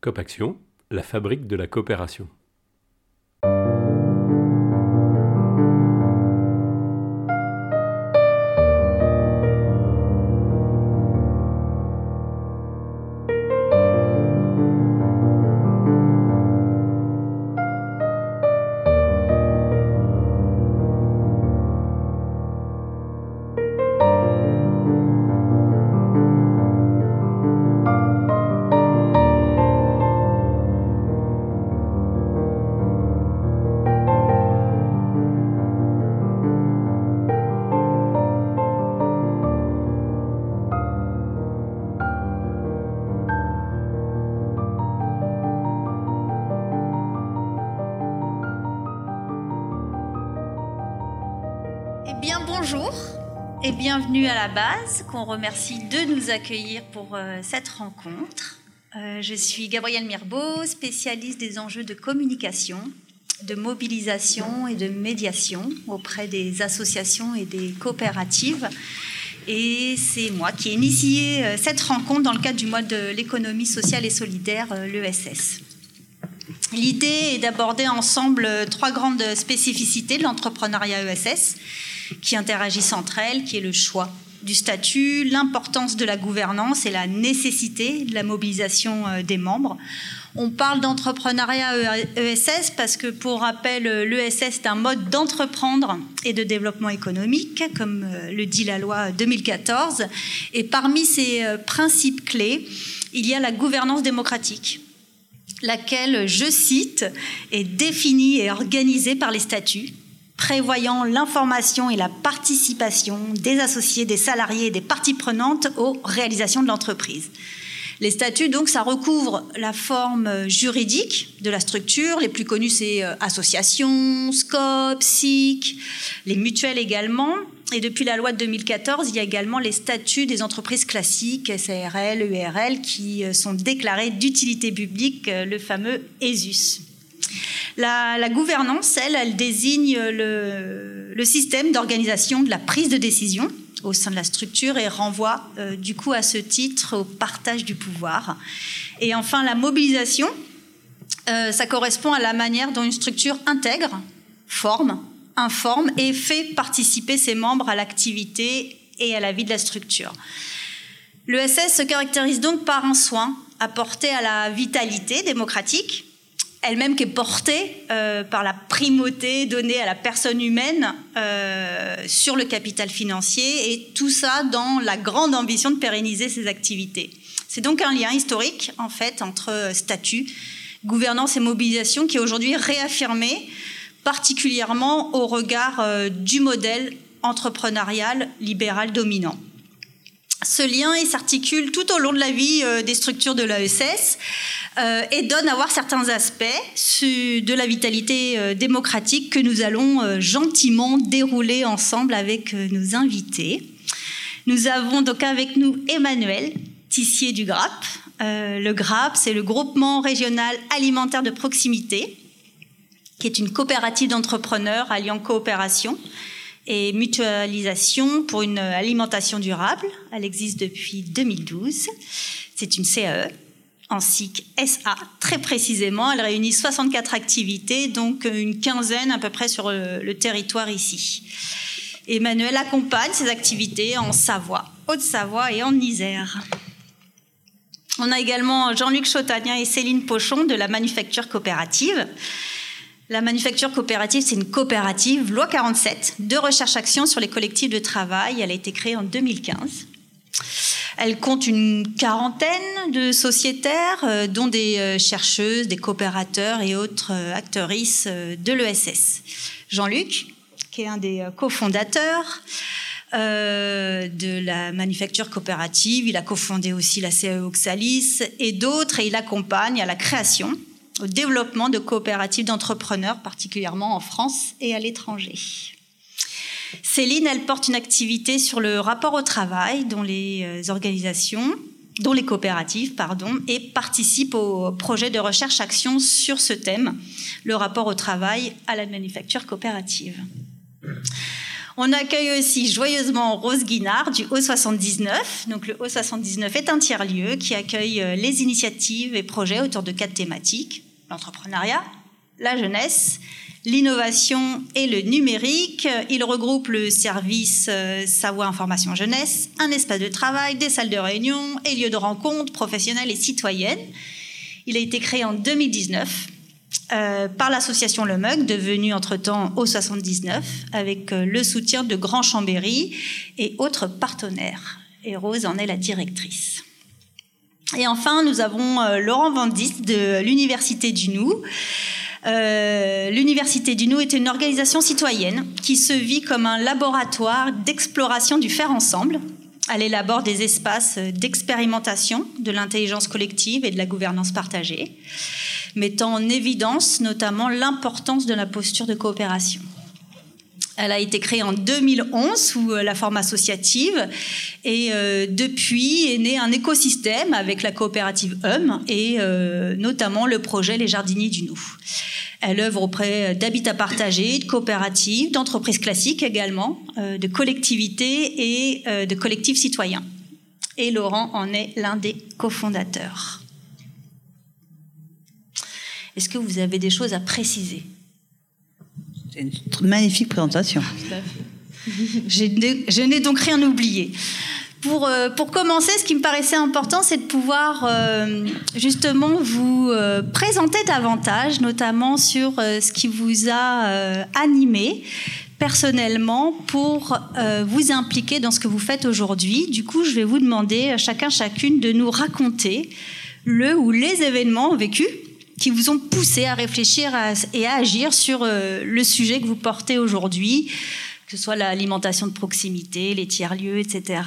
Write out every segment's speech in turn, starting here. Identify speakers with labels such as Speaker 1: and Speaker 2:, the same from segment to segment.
Speaker 1: COPAction, la fabrique de la coopération.
Speaker 2: Remercie de nous accueillir pour euh, cette rencontre. Euh, je suis Gabrielle Mirbeau, spécialiste des enjeux de communication, de mobilisation et de médiation auprès des associations et des coopératives. Et c'est moi qui ai initié euh, cette rencontre dans le cadre du mois de l'économie sociale et solidaire, l'ESS. L'idée est d'aborder ensemble trois grandes spécificités de l'entrepreneuriat ESS qui interagissent entre elles, qui est le choix du statut, l'importance de la gouvernance et la nécessité de la mobilisation euh, des membres. On parle d'entrepreneuriat ESS parce que, pour rappel, l'ESS est un mode d'entreprendre et de développement économique, comme euh, le dit la loi 2014. Et parmi ces euh, principes clés, il y a la gouvernance démocratique, laquelle, je cite, est définie et organisée par les statuts prévoyant l'information et la participation des associés, des salariés et des parties prenantes aux réalisations de l'entreprise. Les statuts, donc, ça recouvre la forme juridique de la structure. Les plus connus, c'est euh, association, SCOP, SIC, les mutuelles également. Et depuis la loi de 2014, il y a également les statuts des entreprises classiques, SARL, URL, qui euh, sont déclarés d'utilité publique, euh, le fameux ESUS. La, gouvernance, elle, elle désigne le, système d'organisation de la prise de décision au sein de la structure et renvoie euh, du coup à ce titre au partage du pouvoir. Et enfin, la mobilisation, euh, ça correspond à la manière dont une structure intègre, forme, informe et fait participer ses membres à l'activité et à la vie de la structure. L'ESS se caractérise donc par un soin apporté à la vitalité démocratique, elle-même qui est portée euh, par la primauté donnée à la personne humaine euh, sur le capital financier et tout ça dans la grande ambition de pérenniser ses activités. C'est donc un lien historique en fait entre statut, gouvernance et mobilisation qui est aujourd'hui réaffirmé particulièrement au regard euh, du modèle entrepreneurial libéral dominant. Ce lien s'articule tout au long de la vie des structures de l'AESS euh, et donne à voir certains aspects de la vitalité euh, démocratique que nous allons euh, gentiment dérouler ensemble avec nos invités. Nous avons donc avec nous Emmanuel Tissier du GRAP. le GRAP, c'est le groupement régional alimentaire de proximité, qui est une coopérative d'entrepreneurs alliant coopération et mutualisation pour une alimentation durable. Elle existe depuis 2012. C'est une CAE en SIC SA, très précisément. Elle réunit 64 activités, donc une quinzaine à peu près sur le, territoire ici. Emmanuel accompagne ces activités en Savoie, Haute-Savoie et en Isère. On a également Jean-Luc Chautagnin et Céline Pochon de la Manufacture Coopérative. La Manufacture Coopérative, c'est une coopérative, loi 47, de recherche-action sur les collectifs de travail. Elle a été créée en 2015. Elle compte une quarantaine de sociétaires, euh, dont des euh, chercheuses, des coopérateurs et autres euh, actrices de l'ESS. Jean-Luc, qui est un des cofondateurs de la manufacture coopérative, il a cofondé aussi la CAE Oxalis et d'autres, et il accompagne à la création, au développement de coopératives d'entrepreneurs, particulièrement en France et à l'étranger. Céline, elle porte une activité sur le rapport au travail dont les euh, organisations, les coopératives, pardon, et participe au projet de recherche-action sur ce thème, le rapport au travail à la manufacture coopérative. On accueille aussi joyeusement Rose Guinard du Haut-79. Donc le Haut-79 est un tiers-lieu qui accueille euh, les initiatives et projets autour de quatre thématiques. L'entrepreneuriat, la jeunesse, l'innovation et le numérique. Il regroupe le service euh, Savoie Information Jeunesse, un espace de travail, des salles de réunion et lieux de rencontre professionnels et citoyennes. Il a été créé en 2019 euh, par l'association Le Mug, devenue entre-temps au 79, avec euh, le soutien de Grand Chambéry et autres partenaires. Et Rose en est la directrice. Et enfin, nous avons Laurent Vandis de l'Université du Nou, euh, L'Université du Nou est une organisation citoyenne qui se vit comme un laboratoire d'exploration du faire ensemble. Elle élabore des espaces d'expérimentation de l'intelligence collective et de la gouvernance partagée, mettant en évidence notamment l'importance de la posture de coopération. Elle a été créée en 2011 sous la forme associative et euh, depuis est né un écosystème avec la coopérative HUM et euh, notamment le projet Les Jardiniers du Nou. Elle œuvre auprès d'habitats partagés, de coopératives, d'entreprises classiques également, euh, de collectivités et de collectifs citoyens. Et Laurent en est l'un des cofondateurs. Est-ce que vous avez des choses à préciser?
Speaker 3: C'est une magnifique présentation.
Speaker 2: je n'ai donc rien oublié. Pour, euh, pour, commencer, ce qui me paraissait important, c'est de pouvoir euh, justement vous euh, présenter davantage, notamment sur ce qui vous a animé personnellement pour vous impliquer dans ce que vous faites aujourd'hui. Du coup, je vais vous demander à chacun, chacune de nous raconter le ou les événements vécus qui vous ont poussé à réfléchir et à agir sur euh, le sujet que vous portez aujourd'hui, que ce soit l'alimentation de proximité, les tiers-lieux, etc.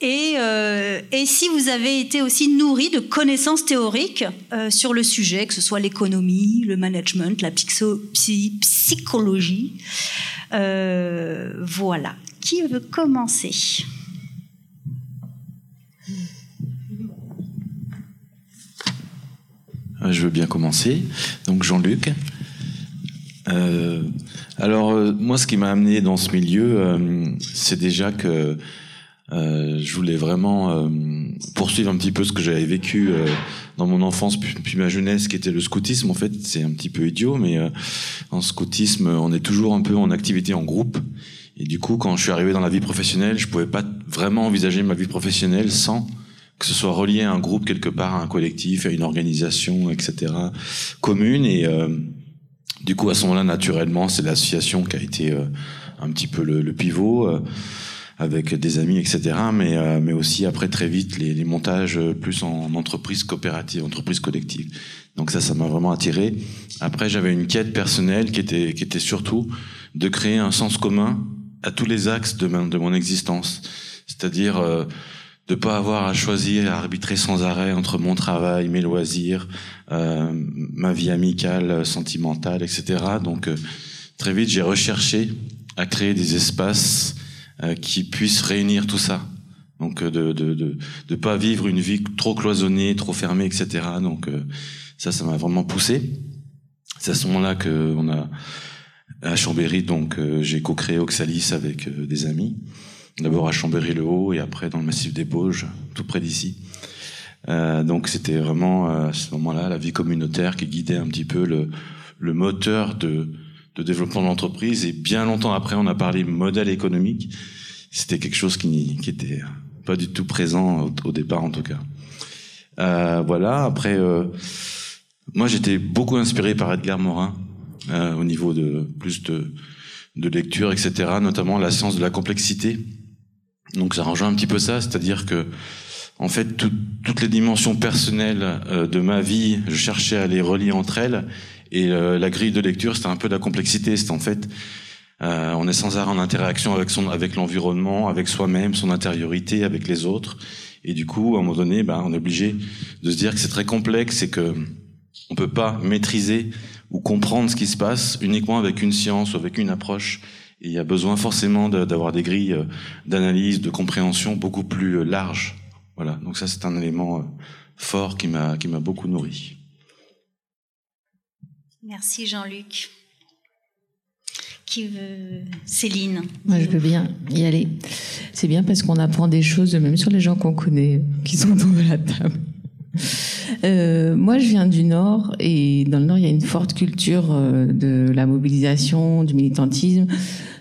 Speaker 2: Et, euh, et, si vous avez été aussi nourri de connaissances théoriques euh, sur le sujet, que ce soit l'économie, le management, la psychologie, voilà. Qui veut commencer?
Speaker 4: Je veux bien commencer. Donc Jean-Luc. Euh, alors euh, moi, ce qui m'a amené dans ce milieu, c'est déjà que je voulais vraiment poursuivre un petit peu ce que j'avais vécu dans mon enfance puis, ma jeunesse, qui était le scoutisme. En fait, c'est un petit peu idiot, mais en scoutisme, on est toujours un peu en activité en groupe. Et du coup, quand je suis arrivé dans la vie professionnelle, je pouvais pas vraiment envisager ma vie professionnelle sans que ce soit relié à un groupe quelque part, à un collectif, à une organisation, etc., commune. Et euh, du coup, à ce moment-là, naturellement, c'est l'association qui a été euh, un petit peu le, pivot, euh, avec des amis, etc., mais, mais aussi après, très vite, les, les, montages plus en entreprise coopérative, entreprise collective. Donc ça, ça m'a vraiment attiré. Après, j'avais une quête personnelle qui était, qui était surtout de créer un sens commun à tous les axes de, de mon existence. C'est-à-dire de pas avoir à choisir, à arbitrer sans arrêt entre mon travail, mes loisirs, euh, ma vie amicale, sentimentale, etc. Donc euh, très vite, j'ai recherché à créer des espaces euh, qui puissent réunir tout ça. Donc euh, de, de, de, de, pas vivre une vie trop cloisonnée, trop fermée, etc. Donc ça, ça m'a vraiment poussé. C'est à ce moment-là que on a à Chambéry, donc j'ai co-créé Oxalis avec des amis. D'abord à Chambéry-le-Haut et après dans le massif des Bauges, tout près d'ici. Euh, donc c'était vraiment euh, à ce moment-là la vie communautaire qui guidait un petit peu le, le moteur de, de développement de l'entreprise. Et bien longtemps après, on a parlé modèle économique. C'était quelque chose qui, qui était pas du tout présent au, départ en tout cas. Euh, voilà. Après, euh, moi j'étais beaucoup inspiré par Edgar Morin euh, au niveau de plus de, de lecture, etc. Notamment la science de la complexité donc ça rejoint un petit peu ça, c'est-à-dire que en fait toutes les dimensions personnelles euh, de ma vie, je cherchais à les relier entre elles. Et euh, la grille de lecture, c'était un peu la complexité. C'est en fait, euh, on est sans arrêt en interaction avec son, avec l'environnement, avec soi-même, son intériorité, avec les autres. Et du coup, à un moment donné, ben, on est obligé de se dire que c'est très complexe et que on peut pas maîtriser ou comprendre ce qui se passe uniquement avec une science ou avec une approche il y a besoin forcément d'avoir des grilles euh, d'analyse, de compréhension beaucoup plus euh, larges. Voilà. Donc ça, c'est un élément euh, fort qui m'a qui m'a beaucoup nourri.
Speaker 2: Merci Jean-Luc. Qui veut Céline?
Speaker 5: Moi, je veux bien y aller. C'est bien parce qu'on apprend des choses, même sur les gens qu'on connaît, qui sont autour de la table. Euh, moi, je viens du Nord et dans le Nord, il y a une forte culture euh, de la mobilisation, du militantisme.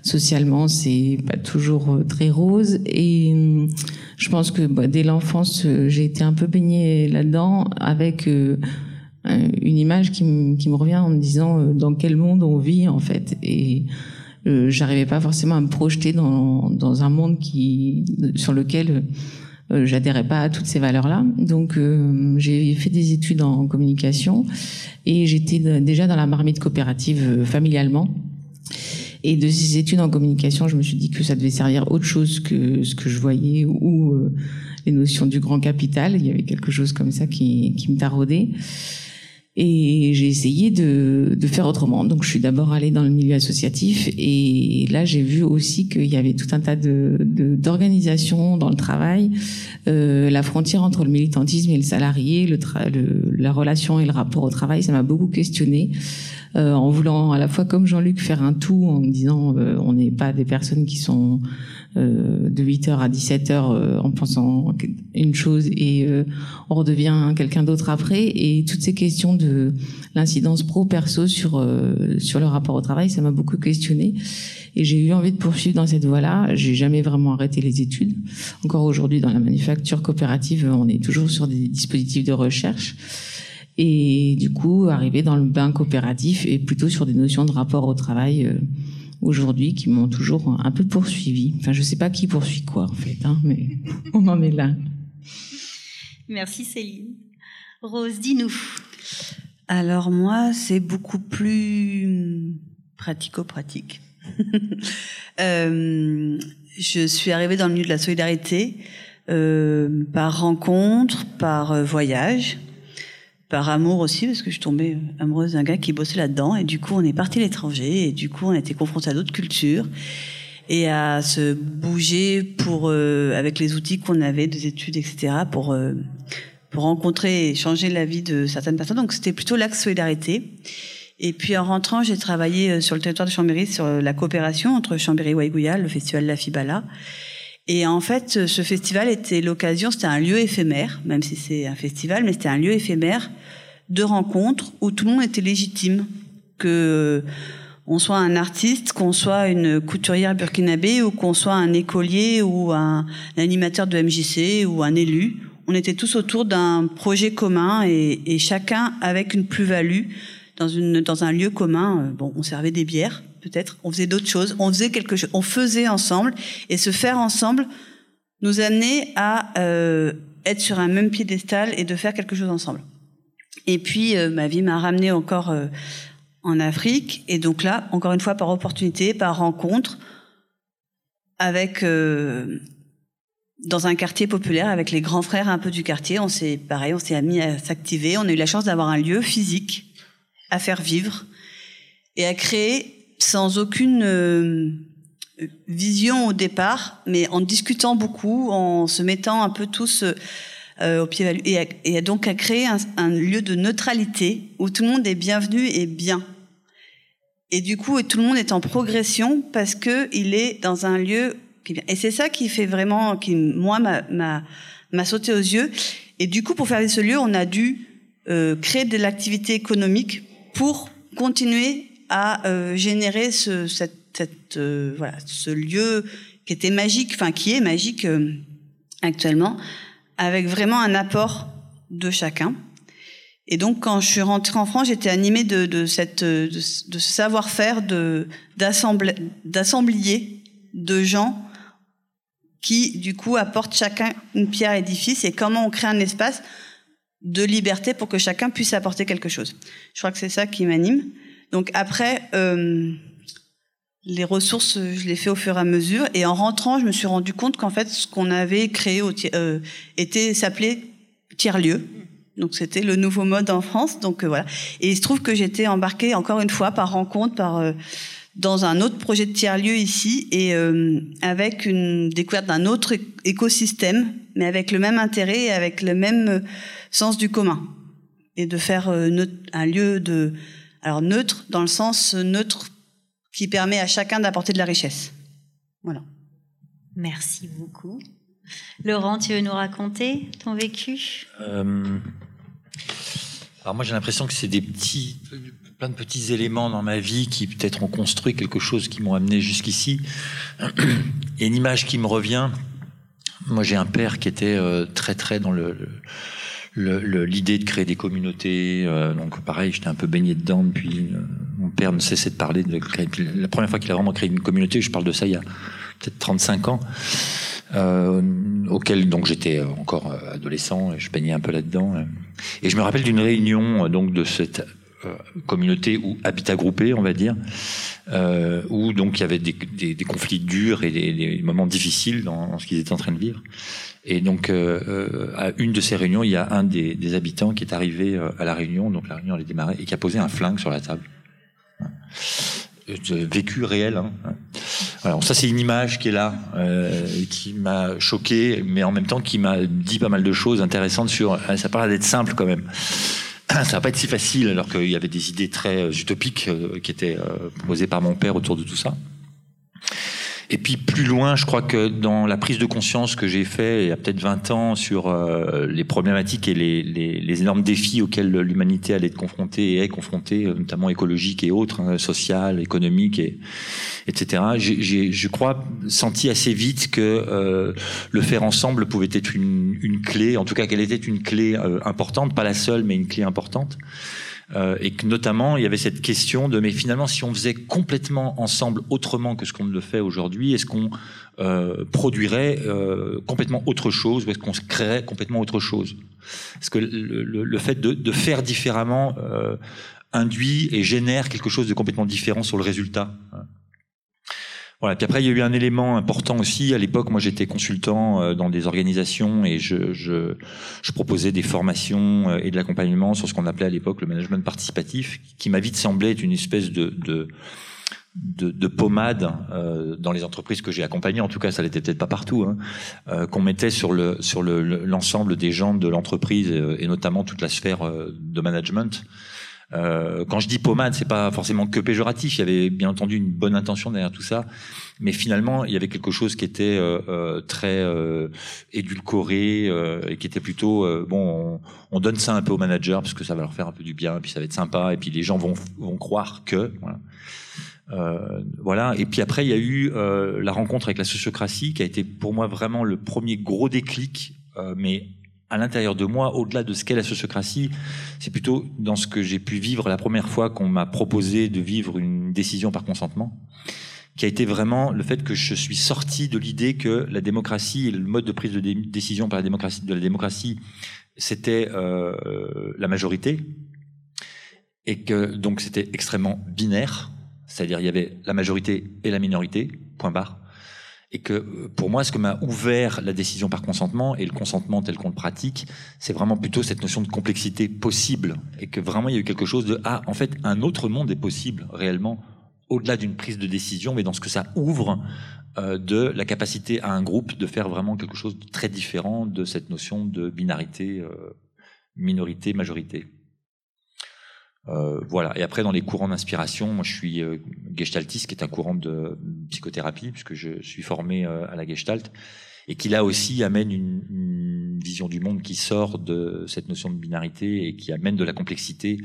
Speaker 5: Socialement, c'est pas toujours euh, très rose et hum, je pense que bah, dès l'enfance, j'ai été un peu baignée là-dedans avec une image qui, me revient en me disant dans quel monde on vit en fait et j'arrivais pas forcément à me projeter dans, dans un monde qui sur lequel euh, j'adhérais pas à toutes ces valeurs-là. Donc euh, j'ai fait des études en communication et j'étais déjà dans la marmite coopérative euh, familialement. Et de ces études en communication, je me suis dit que ça devait servir autre chose que ce que je voyais ou les notions du grand capital. Il y avait quelque chose comme ça qui, qui me taraudait. Et j'ai essayé de, de, faire autrement. Donc, je suis d'abord allée dans le milieu associatif, et là, j'ai vu aussi qu'il y avait tout un tas de d'organisations dans le travail, euh, la frontière entre le militantisme et le salarié, le, le, la relation et le rapport au travail, ça m'a beaucoup questionné. Euh, en voulant à la fois, comme Jean-Luc, faire un tout, en me disant, euh, on n'est pas des personnes qui sont euh, de 8h à 17h euh, en pensant une chose et euh, on redevient quelqu'un d'autre après. Et toutes ces questions de l'incidence pro-perso sur, sur le rapport au travail, ça m'a beaucoup questionné. Et j'ai eu envie de poursuivre dans cette voie-là. J'ai jamais vraiment arrêté les études. Encore aujourd'hui, dans la manufacture coopérative, on est toujours sur des dispositifs de recherche. Et du coup, arriver dans le bain coopératif et plutôt sur des notions de rapport au travail aujourd'hui qui m'ont toujours un peu poursuivi. Enfin, je sais pas qui poursuit quoi en fait, hein, mais on en est là.
Speaker 2: Merci Céline. Rose, dis-nous.
Speaker 3: Alors moi, c'est beaucoup plus pratico-pratique. euh, je suis arrivée dans le milieu de la solidarité euh, par rencontre, par euh, voyage par amour aussi, parce que je suis tombée amoureuse d'un gars qui bossait là-dedans. Et du coup, on est parti à l'étranger. Et du coup, on a été confronté à d'autres cultures et à se bouger pour euh, avec les outils qu'on avait des études, etc. pour euh, pour rencontrer et changer la vie de certaines personnes. Donc, c'était plutôt l'axe solidarité. Et puis en rentrant, j'ai travaillé euh, sur le territoire de Chambéry sur la coopération entre Chambéry et Waïgouya, le festival La Fibala. Et en fait, ce festival était l'occasion, c'était un lieu éphémère, même si c'est un festival, mais c'était un lieu éphémère de rencontres où tout le monde était légitime, que on soit un artiste, qu'on soit une couturière burkinabé ou qu'on soit un écolier ou un, animateur de MJC ou un élu. On était tous autour d'un projet commun et, et, chacun avec une plus-value dans, dans un lieu commun. Bon, on servait des bières, peut-être. On faisait d'autres choses. On faisait quelque chose. On faisait ensemble. Et se faire ensemble nous amenait à euh, être sur un même piédestal et de faire quelque chose ensemble. Et puis, euh, ma vie m'a ramené encore euh, en Afrique. Et donc là, encore une fois, par opportunité, par rencontre, avec dans un quartier populaire, avec les grands frères un peu du quartier, on s'est pareil, on s'est mis à s'activer. On a eu la chance d'avoir un lieu physique à faire vivre et à créer sans aucune euh, vision au départ, mais en discutant beaucoup, en se mettant un peu tous euh, au pied et, et donc à créer un, lieu de neutralité où tout le monde est bienvenu et bien. Et du coup, tout le monde est en progression parce que il est dans un lieu Et c'est ça qui fait vraiment, qui moi m'a sauté aux yeux. Et du coup, pour faire ce lieu, on a dû euh, créer de l'activité économique pour continuer à euh, générer euh, ce lieu qui était magique, enfin qui est magique euh, actuellement, avec vraiment un apport de chacun. Et donc, quand je suis rentrée en France, j'étais animée de, ce savoir-faire de d'assemblier de gens qui, du coup, apportent chacun une pierre à et comment on crée un espace de liberté pour que chacun puisse apporter quelque chose. Je crois que c'est ça qui m'anime. Donc après, euh, les ressources, je les fais au fur et à mesure. Et en rentrant, je me suis rendu compte qu'en fait, ce qu'on avait créé euh, était s'appelait tiers-lieu. Donc c'était le nouveau mode en France. Donc euh, voilà. Et il se trouve que j'étais embarquée encore une fois par rencontre, par dans un autre projet de tiers-lieu ici, et avec une découverte d'un autre écosystème, mais avec le même intérêt et avec le même sens du commun, et de faire un lieu de alors neutre dans le sens neutre qui permet à chacun d'apporter de la richesse. Voilà.
Speaker 2: Merci beaucoup. Laurent, tu veux nous raconter ton vécu?
Speaker 6: Euh, Alors moi j'ai l'impression que c'est des petits, plein de petits éléments dans ma vie qui peut-être ont construit quelque chose qui m'ont amené jusqu'ici. Il y a une image qui me revient. Moi j'ai un père qui était euh, très très dans le, l'idée de créer des communautés. Euh, donc pareil, j'étais un peu baigné dedans depuis. mon père ne cessait de parler de créer. La première fois qu'il a vraiment créé une communauté, je parle de ça il y a peut-être 35 ans euh, auquel donc j'étais encore euh, adolescent et je peignais un peu là-dedans. Euh. Et je me rappelle d'une réunion euh, donc de cette communauté ou habitat groupé, on va dire, euh, où donc il y avait des, conflits durs et des, moments difficiles dans, ce qu'ils étaient en train de vivre. Et donc euh, à une de ces réunions, il y a un des, habitants qui est arrivé à la réunion, donc la réunion allait démarrer, et qui a posé un flingue sur la table vécu réel. Hein. Alors ça c'est une image qui est là, euh, qui m'a choqué, mais en même temps qui m'a dit pas mal de choses intéressantes sur. Euh, ça paraît d'être simple quand même. Ça va pas être si facile alors qu'il y avait des idées très euh, utopiques euh, qui étaient posées par mon père autour de tout ça. Et puis plus loin, je crois que dans la prise de conscience que j'ai fait il y a peut-être 20 ans sur euh, les problématiques et les, énormes défis auxquels l'humanité allait être confrontée et est confrontée, euh, notamment écologiques et autres, hein, social, économiques, et, etc. J'ai, je crois, senti assez vite que euh, le faire ensemble pouvait être une, une, clé, en tout cas qu'elle était une clé euh, importante, pas la seule, mais une clé importante. Euh, et que notamment il y avait cette question de mais finalement si on faisait complètement ensemble autrement que ce qu'on le fait aujourd'hui, est-ce qu'on euh, produirait euh, complètement autre chose ou est-ce qu'on créerait complètement autre chose? Parce que le, le, le fait de, de, faire différemment euh, induit et génère quelque chose de complètement différent sur le résultat. Voilà. Puis après, il y a eu un élément important aussi. À l'époque, moi, j'étais consultant euh, dans des organisations et je, je, je proposais des formations euh, et de l'accompagnement sur ce qu'on appelait à l'époque le management participatif, qui m'a vite semblé être une espèce de, de de, de, pommade euh, dans les entreprises que j'ai accompagnées, en tout cas ça l'était peut-être pas partout, hein, qu'on mettait sur le sur l'ensemble le, des gens de l'entreprise euh, et notamment toute la sphère de management. Euh, quand je dis pommade, c'est pas forcément que péjoratif. Il y avait bien entendu une bonne intention derrière tout ça, mais finalement, il y avait quelque chose qui était euh, euh très euh, édulcoré euh, et qui était plutôt bon. On, on, donne ça un peu aux managers parce que ça va leur faire un peu du bien, et puis ça va être sympa, et puis les gens vont vont croire que. Voilà. Voilà. Et puis après, il y a eu la rencontre avec la sociocratie, qui a été pour moi vraiment le premier gros déclic, mais à l'intérieur de moi, au-delà de ce qu'est la sociocratie, c'est plutôt dans ce que j'ai pu vivre la première fois qu'on m'a proposé de vivre une décision par consentement, qui a été vraiment le fait que je suis sorti de l'idée que la démocratie et le mode de prise de décision par la démocratie de la démocratie, c'était euh, la majorité, et que donc c'était extrêmement binaire, c'est-à-dire il y avait la majorité et la minorité, point barre et que pour moi, ce que m'a ouvert la décision par consentement et le consentement tel qu'on le pratique, c'est vraiment plutôt cette notion de complexité possible et que vraiment il y a eu quelque chose de ah en fait un autre monde est possible réellement au-delà d'une prise de décision, mais dans ce que ça ouvre euh, de la capacité à un groupe de faire vraiment quelque chose de très différent de cette notion de binarité, euh, minorité, majorité. Euh, voilà. Et après, dans les courants d'inspiration, moi, je suis euh, gestaltiste, qui est un courant de psychothérapie, puisque je suis formé euh, à la gestalt, et qui là aussi amène une, une, vision du monde qui sort de cette notion de binarité et qui amène de la complexité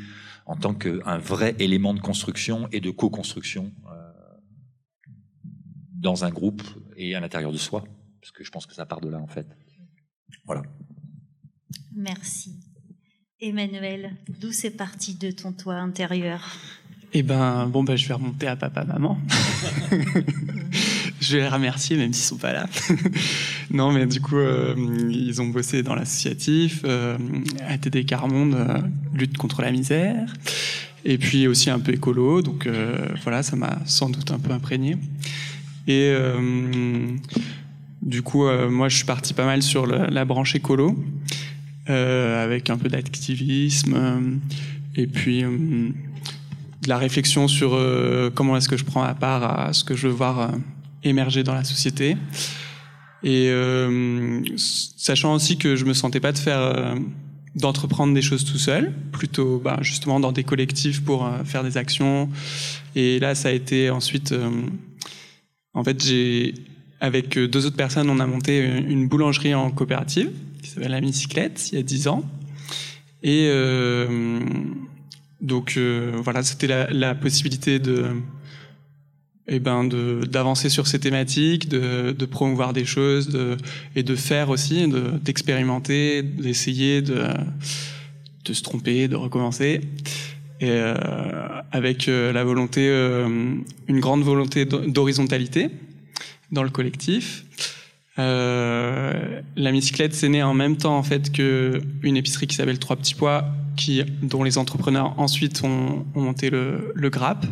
Speaker 6: en tant qu'un vrai élément de construction et de co-construction euh, dans un groupe et à l'intérieur de soi, parce que je pense que ça part de là en fait. Voilà.
Speaker 2: Merci. Emmanuel, d'où c'est parti de ton toit intérieur?
Speaker 7: Eh ben, bon, ben, je vais remonter à papa, maman. je vais les remercier, même s'ils sont pas là. non, mais du coup, euh, ils ont bossé dans l'associatif, euh, ATD Carmonde, euh, lutte contre la misère, et puis aussi un peu écolo. Donc euh, voilà, ça m'a sans doute un peu imprégné. Et du coup, moi, je suis parti pas mal sur le, la branche écolo avec un peu d'activisme euh, et puis euh, de la réflexion sur euh, comment est-ce que je prends ma part à ce que je veux voir euh, émerger dans la société. Et sachant aussi que je me sentais pas de faire d'entreprendre des choses tout seul, plutôt bah, justement dans des collectifs pour euh, faire des actions. Et là, ça a été ensuite, euh, en fait, j'ai avec deux autres personnes, on a monté une boulangerie en coopérative s'appelle La Bicyclette il y a dix ans. Et euh, donc voilà, c'était la, possibilité de eh ben d'avancer sur ces thématiques, de, de promouvoir des choses de, et de faire aussi, d'expérimenter, d'essayer de, de se tromper, de recommencer. Et euh, avec euh, la volonté, euh, une grande volonté d'horizontalité dans le collectif. Euh, la bicyclette, c'est né en même temps en fait que une épicerie qui s'appelle Trois Petits Pois, qui, dont les entrepreneurs ensuite ont, ont monté le, le GRAP,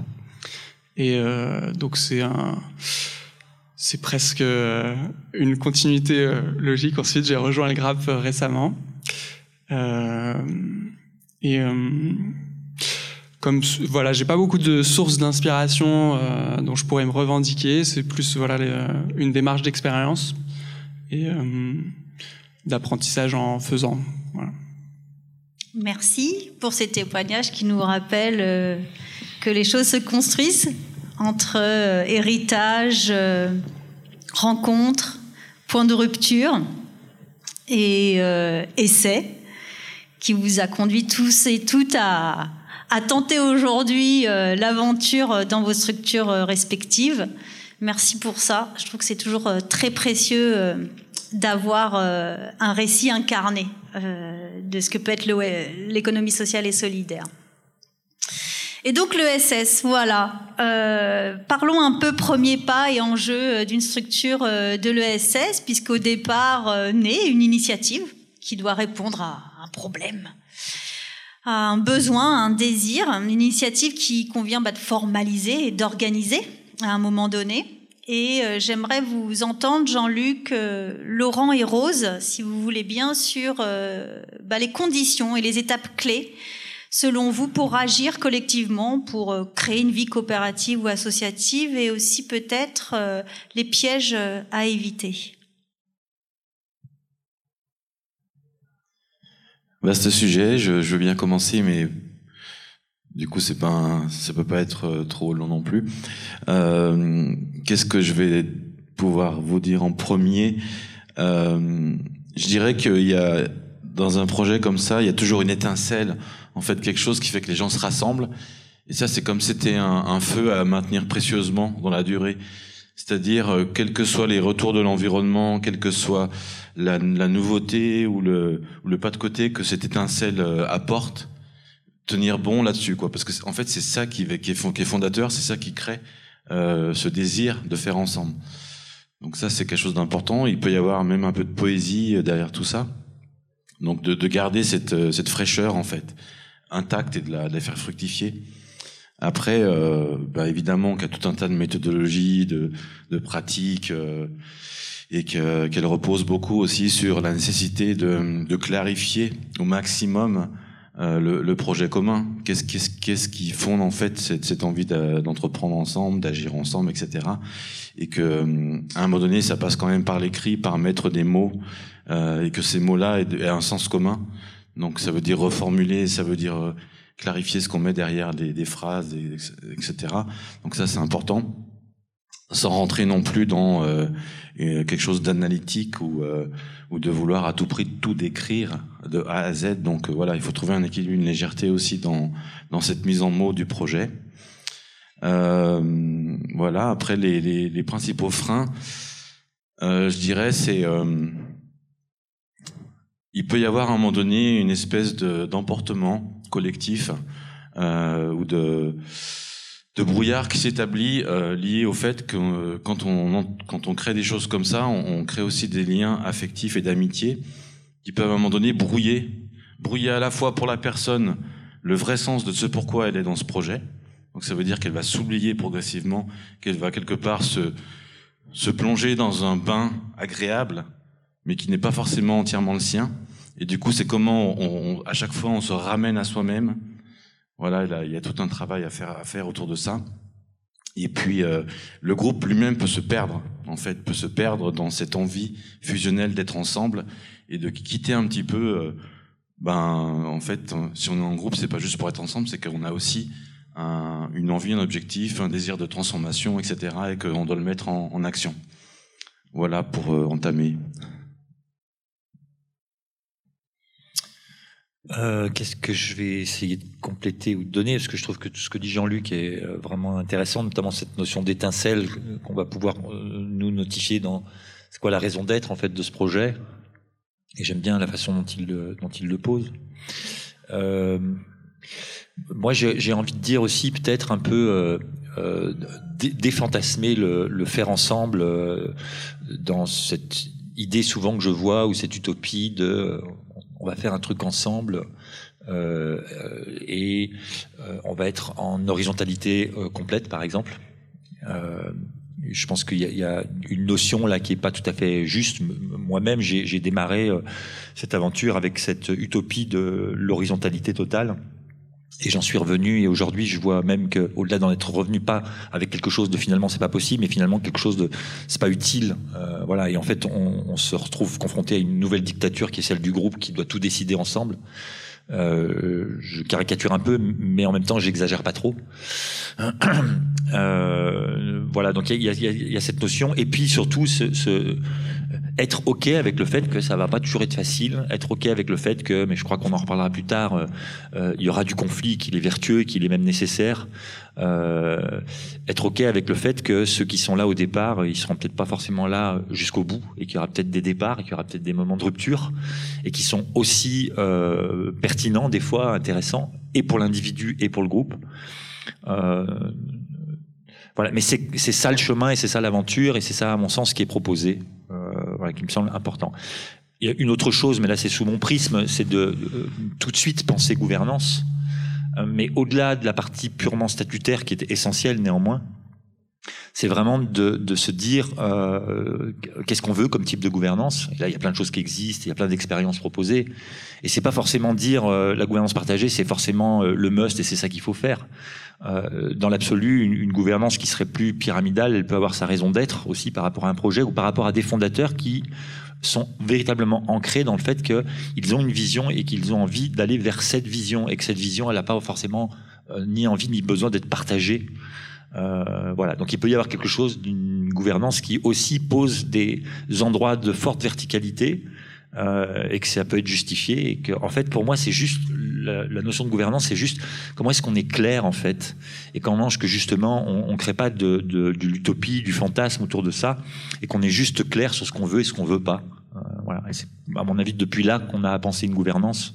Speaker 7: et euh, donc c'est un, c'est presque euh, une continuité euh, logique. Ensuite, j'ai rejoint le GRAP récemment. et comme voilà, j'ai pas beaucoup de sources d'inspiration dont je pourrais me revendiquer. C'est plus voilà une démarche d'expérience et d'apprentissage en faisant.
Speaker 2: Merci pour ces témoignages qui nous rappellent que les choses se construisent entre euh, héritage, euh, rencontre, point de rupture et euh, essai qui vous a conduit tous et toutes à tenter aujourd'hui l'aventure dans vos structures respectives. Merci pour ça. Je trouve que c'est toujours très précieux d'avoir un récit incarné de ce que peut être l'économie sociale et solidaire. Et donc le SS, voilà. Euh, parlons un peu premier pas et enjeu euh, d'une structure euh, de l'ESS, puisqu'au départ euh, naît une initiative qui doit répondre à un problème, à un besoin, à un désir, une initiative qui convient bah, de formaliser et d'organiser à un moment donné. Et j'aimerais vous entendre, Jean-Luc, Laurent et Rose, si vous voulez bien, sur bah, les conditions et les étapes clés selon vous, pour agir collectivement, pour euh, créer une vie coopérative ou associative et aussi peut-être euh, les pièges euh, à éviter
Speaker 4: Vaste sujet, je, veux bien commencer, mais du coup, c'est pas ça peut pas être trop long non plus. Qu'est-ce que je vais pouvoir vous dire en premier? Je dirais qu'il y a dans un projet comme ça, il y a toujours une étincelle en fait quelque chose qui fait que les gens se rassemblent. Et ça, c'est comme c'était un, feu à maintenir précieusement dans la durée. C'est-à-dire, euh, quels que soient les retours de l'environnement, quelle que soit la, nouveauté ou le, le, pas de côté que cette étincelle euh, apporte, tenir bon là-dessus, quoi. Parce que en fait, c'est ça qui, est, fondateur, c'est ça qui crée euh, ce désir de faire ensemble. Donc ça, c'est quelque chose d'important. Il peut y avoir même un peu de poésie derrière tout ça. Donc de, de garder cette, cette fraîcheur, en fait intacte et de la, de la faire fructifier. Après, euh, bah évidemment qu'il y a tout un tas de méthodologies, de, de pratiques, euh, et qu'elle repose beaucoup aussi sur la nécessité de, de clarifier au maximum euh, le, le, projet commun. Qu'est-ce qu'est-ce qu'est-ce qui fonde en fait cette, cette envie d'entreprendre ensemble, d'agir ensemble, etc. Et que euh, à un moment donné, ça passe quand même par l'écrit, par mettre des mots, euh, et que ces mots-là aient, aient un sens commun. Donc ça veut dire reformuler, ça veut dire euh, clarifier ce qu'on met derrière des, des phrases, etc. Donc ça c'est important, sans rentrer non plus dans euh, quelque chose d'analytique ou, euh, ou de vouloir à tout prix tout décrire de A à Z. Donc voilà, il faut trouver un équilibre, une légèreté aussi dans, dans cette mise en mots du projet. voilà, après les, les, principaux freins, je dirais c'est il peut y avoir à un moment donné une espèce d'emportement collectif euh, ou de, de brouillard qui s'établit euh, lié au fait que euh, quand, on, quand on crée des choses comme ça, on, crée aussi des liens affectifs et d'amitié qui peuvent à un moment donné brouiller, brouiller à la fois pour la personne le vrai sens de ce pourquoi elle est dans ce projet. Donc ça veut dire qu'elle va s'oublier progressivement, qu'elle va quelque part se, se plonger dans un bain agréable mais qui n'est pas forcément entièrement le sien. Et du coup, c'est comment, on, à chaque fois, on se ramène à soi-même. Voilà, il y a tout un travail à faire, à faire autour de ça. Et puis, euh, le groupe lui-même peut se perdre, en fait, peut se perdre dans cette envie fusionnelle d'être ensemble et de quitter un petit peu euh, ben, en fait, si on est en groupe, c'est pas juste pour être ensemble, c'est qu'on a aussi un, une envie, un objectif, un désir de transformation, etc., et qu'on doit le mettre en, action. Voilà pour euh, entamer.
Speaker 6: Euh, Qu'est-ce que je vais essayer de compléter ou de donner? Parce que je trouve que tout ce que dit Jean-Luc est euh, vraiment intéressant, notamment cette notion d'étincelle qu'on va pouvoir euh, nous notifier dans c'est quoi la raison d'être en fait de ce projet. Et j'aime bien la façon dont il le, dont il le pose. Euh, moi, j'ai envie de dire aussi peut-être un peu euh, euh, défantasmer le, le, faire ensemble euh, dans cette idée souvent que je vois ou cette utopie de on va faire un truc ensemble euh, et euh, on va être en horizontalité euh, complète, par exemple. Je pense qu'il y, y, a une notion là qui est pas tout à fait juste. Moi-même, j'ai démarré cette aventure avec cette utopie de l'horizontalité totale. Et j'en suis revenu et aujourd'hui je vois même que au-delà d'en être revenu pas avec quelque chose de finalement c'est pas possible mais finalement quelque chose de c'est pas utile euh, voilà. Et en fait on, on, se retrouve confronté à une nouvelle dictature qui est celle du groupe qui doit tout décider ensemble. Euh, je caricature un peu mais en même temps j'exagère pas trop. Euh, voilà. Donc il y a, y, a, y a, cette notion. Et puis surtout ce, ce être ok avec le fait que ça va pas toujours être facile, être ok avec le fait que, mais je crois qu'on en reparlera plus tard, euh, euh, il y aura du conflit, qu'il est vertueux, qu'il est même nécessaire. Euh, être ok avec le fait que ceux qui sont là au départ, ils seront peut-être pas forcément là jusqu'au bout, et qu'il y aura peut-être des départs, et qu'il y aura peut-être des moments de rupture, et qui sont aussi euh, pertinents des fois, intéressants, et pour l'individu et pour le groupe. Voilà, mais c'est ça le chemin et c'est ça l'aventure et c'est ça, à mon sens, qui est proposé, euh, voilà, qui me semble important. Il y a une autre chose, mais là c'est sous mon prisme, c'est de euh, tout de suite penser gouvernance, euh, mais au-delà de la partie purement statutaire qui est essentielle néanmoins, c'est vraiment de, de, se dire euh, qu'est-ce qu'on veut comme type de gouvernance? Et là, il y a plein de choses qui existent, il y a plein d'expériences proposées. Et c'est pas forcément dire euh, la gouvernance partagée, c'est forcément euh, le must et c'est ça qu'il faut faire. Euh, dans l'absolu, une, une, gouvernance qui serait plus pyramidale, elle peut avoir sa raison d'être aussi par rapport à un projet ou par rapport à des fondateurs qui sont véritablement ancrés dans le fait qu'ils ont une vision et qu'ils ont envie d'aller vers cette vision et que cette vision, elle n'a pas forcément euh, ni envie ni besoin d'être partagée. Euh, voilà, donc il peut y avoir quelque chose d'une gouvernance qui aussi pose des endroits de forte verticalité euh, et que ça peut être justifié et que en fait pour moi c'est juste la, la, notion de gouvernance c'est juste comment est-ce qu'on est clair en fait et comment est-ce que justement on, on crée pas de, de, de l'utopie du fantasme autour de ça et qu'on est juste clair sur ce qu'on veut et ce qu'on veut pas euh, voilà et c'est à mon avis depuis là qu'on a à penser une gouvernance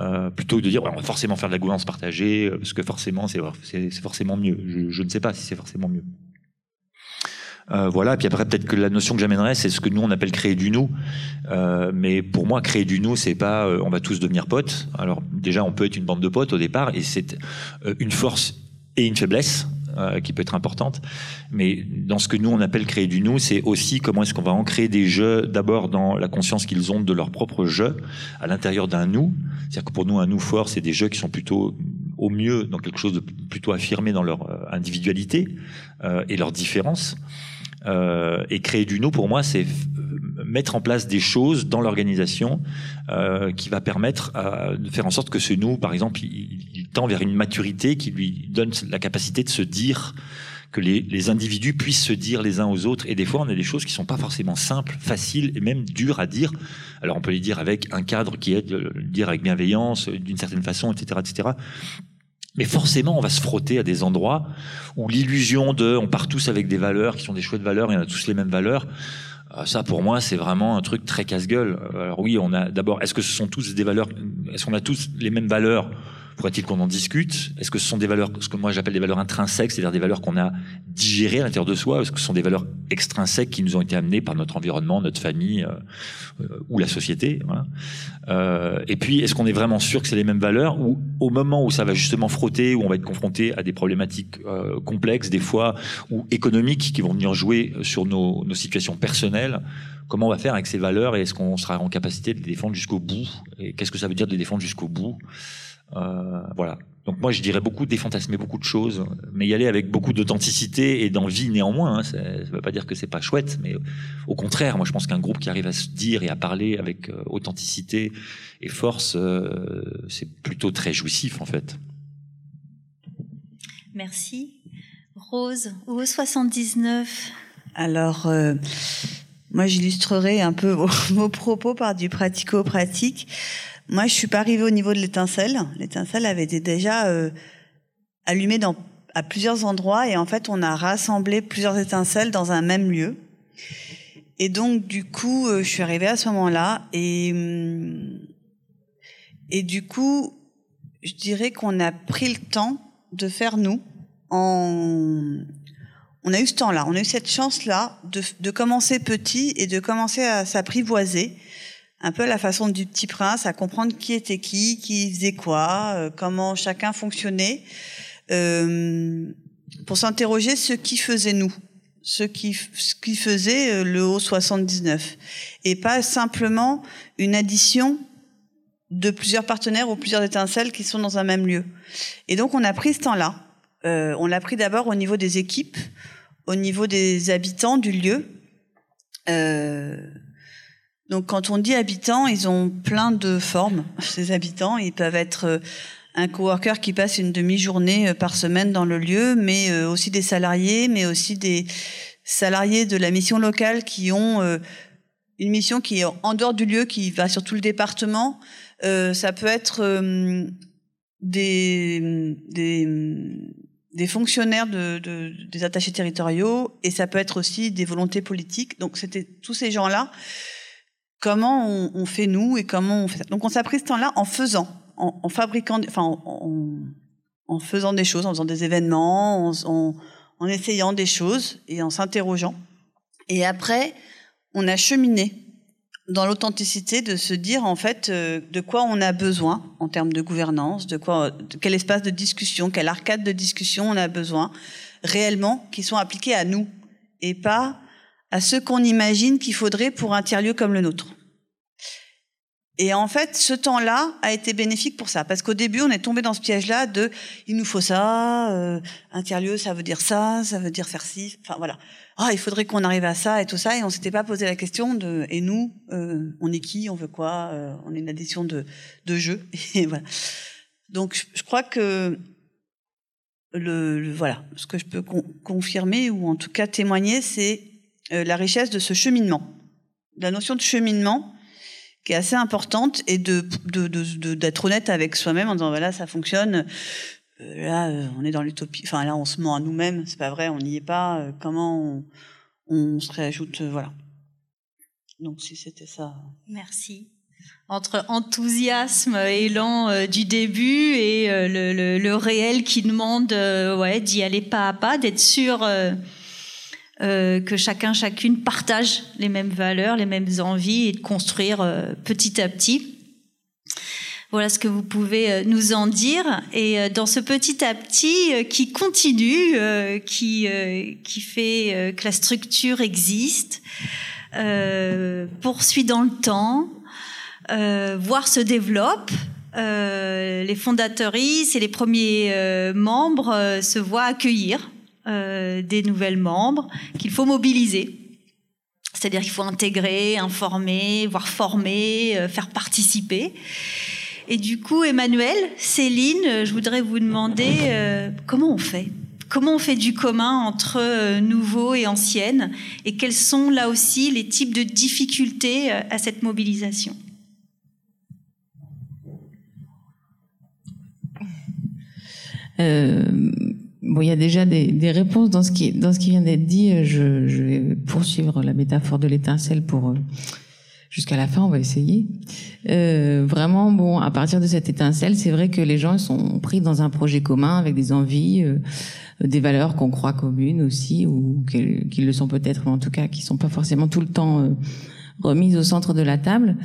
Speaker 6: euh, plutôt que de dire ouais, on va forcément faire de la gouvernance partagée parce que forcément c'est forcément mieux. Je, je, ne sais pas si c'est forcément mieux. Euh, voilà, puis après peut-être que la notion que j'amènerais, c'est ce que nous on appelle créer du nous. Euh, mais pour moi, créer du nous, c'est pas euh, on va tous devenir potes. Alors déjà, on peut être une bande de potes au départ, et c'est euh, une force et une faiblesse. Euh, qui peut être importante. Mais dans ce que nous on appelle créer du nous, c'est aussi comment est-ce qu'on va ancrer des jeux d'abord dans la conscience qu'ils ont de leur propre jeu à l'intérieur d'un nous. C'est-à-dire que pour nous un nous fort, c'est des jeux qui sont plutôt au mieux dans quelque chose de plutôt affirmé dans leur individualité euh, et leur différence. Euh, et créer du nous, pour moi, c'est mettre en place des choses dans l'organisation euh, qui va permettre à, de faire en sorte que ce nous, par exemple, il, tend vers une maturité qui lui donne la capacité de se dire que les, individus puissent se dire les uns aux autres. Et des fois, on a des choses qui sont pas forcément simples, faciles et même dures à dire. Alors, on peut les dire avec un cadre qui est de le dire avec bienveillance, d'une certaine façon, etc., etc. Mais forcément, on va se frotter à des endroits où l'illusion de on part tous avec des valeurs qui sont des chouettes valeurs et on a tous les mêmes valeurs. Ça, pour moi, c'est vraiment un truc très casse-gueule. Alors oui, on a d'abord, est-ce que ce sont tous des valeurs Est-ce qu'on a tous les mêmes valeurs Faudrait-il qu'on en discute? Est-ce que ce sont des valeurs, ce que moi j'appelle des valeurs intrinsèques, c'est-à-dire des valeurs qu'on a digérées à l'intérieur de soi Est-ce que ce sont des valeurs extrinsèques qui nous ont été amenées par notre environnement, notre famille euh, ou la société voilà. euh, Et puis, est-ce qu'on est vraiment sûr que c'est les mêmes valeurs Ou au moment où ça va justement frotter, où on va être confronté à des problématiques euh, complexes, des fois, ou économiques, qui vont venir jouer sur nos, nos situations personnelles, comment on va faire avec ces valeurs et est-ce qu'on sera en capacité de les défendre jusqu'au bout? Et qu'est-ce que ça veut dire de les défendre jusqu'au bout? Voilà. Donc moi, je dirais beaucoup défantasmer beaucoup de choses, mais y aller avec beaucoup d'authenticité et d'envie néanmoins. Hein. Ça ne veut pas dire que c'est pas chouette, mais au contraire, moi je pense qu'un groupe qui arrive à se dire et à parler avec euh, authenticité et force, euh, c'est plutôt très jouissif en fait.
Speaker 2: Merci. Rose, au 79
Speaker 3: Alors, euh, moi j'illustrerai un peu vos, vos propos par du pratico-pratique. Moi, je suis pas arrivée au niveau de l'étincelle. L'étincelle avait été déjà euh, allumée à plusieurs endroits et en fait, on a rassemblé plusieurs étincelles dans un même lieu. Et donc, du coup, euh, je suis arrivée à ce moment-là et hum, et du coup, je dirais qu'on a pris le temps de faire nous. On a eu ce temps-là, on a eu cette chance-là de, de commencer petit et de commencer à s'apprivoiser un peu à la façon du petit prince, à comprendre qui était qui, qui faisait quoi, euh, comment chacun fonctionnait, euh, pour s'interroger ce qui faisait nous, ce qui, ce qui faisait euh, le haut 79, et pas simplement une addition de plusieurs partenaires ou plusieurs étincelles qui sont dans un même lieu. Et donc on a pris ce temps-là. Euh, on l'a pris d'abord au niveau des équipes, au niveau des habitants du lieu. Euh, donc quand on dit habitants, ils ont plein de formes, ces habitants. Ils peuvent être euh, un coworker qui passe une demi-journée euh, par semaine dans le lieu, mais euh, aussi des salariés, mais aussi des salariés de la mission locale qui ont une mission qui est en dehors du lieu, qui va sur tout le département. ça peut être des, des, des fonctionnaires de, de, des attachés territoriaux et ça peut être aussi des volontés politiques. Donc c'était tous ces gens-là comment on, on, fait nous et comment on fait ça. Donc on s'est pris ce temps-là en faisant, en, en fabriquant, enfin en, en, faisant des choses, en faisant des événements, en, essayant des choses et en s'interrogeant. Et après, on a cheminé dans l'authenticité de se dire en fait euh, de quoi on a besoin en termes de gouvernance, de quoi, de quel espace de discussion, quelle arcade de discussion on a besoin réellement qui sont appliqués à nous et pas à ce qu'on imagine qu'il faudrait pour un tiers-lieu comme le nôtre. Et en fait, ce temps-là a été bénéfique pour ça, parce qu'au début, on est tombé dans ce piège-là de il nous faut ça, euh, un tiers-lieu, ça veut dire ça, ça veut dire faire ci, enfin voilà. Ah, il faudrait qu'on arrive à ça et tout ça, et on s'était pas posé la question de et nous, euh, on est qui, on veut quoi, euh, on est une addition de de jeux, et voilà. Donc, je crois que le, le voilà, ce que je peux con confirmer ou en tout cas témoigner, c'est la richesse de ce cheminement, la notion de cheminement qui est assez importante et de d'être honnête avec soi-même en disant voilà ça fonctionne. Euh, là euh, on est dans l'utopie. Enfin là on se ment à nous-mêmes. C'est pas vrai on n'y est pas. Comment on, se réajoute voilà. Donc si c'était ça.
Speaker 2: Merci. Entre enthousiasme, élan du début et le, le, le, réel qui demande ouais, d'y aller pas à pas, d'être sûr euh, que chacun, chacune partage les mêmes valeurs, les mêmes envies et de construire euh, petit à petit. Voilà ce que vous pouvez euh, nous en dire. Et euh, dans ce petit à petit qui continue, qui, qui fait que la structure existe, poursuit dans le temps, voire se développe, les fondateuristes et les premiers membres se voient accueillir euh, des nouvelles membres qu'il faut mobiliser. C'est-à-dire qu'il faut intégrer, informer, voire former, euh, faire participer. Et du coup, Emmanuel, Céline, euh, je voudrais vous demander comment on fait? Comment on fait du commun entre nouveaux et anciennes? Et quels sont là aussi les types de difficultés à cette mobilisation?
Speaker 5: Bon, il y a déjà des, des, réponses dans ce qui dans ce qui vient d'être dit. Je, je, vais poursuivre la métaphore de l'étincelle pour euh, jusqu'à la fin. On va essayer. Euh, vraiment, bon, à partir de cette étincelle, c'est vrai que les gens sont pris dans un projet commun avec des envies, euh, des valeurs qu'on croit communes aussi, ou qui le sont peut-être, mais en tout cas qui sont pas forcément tout le temps euh, remises au centre de la table.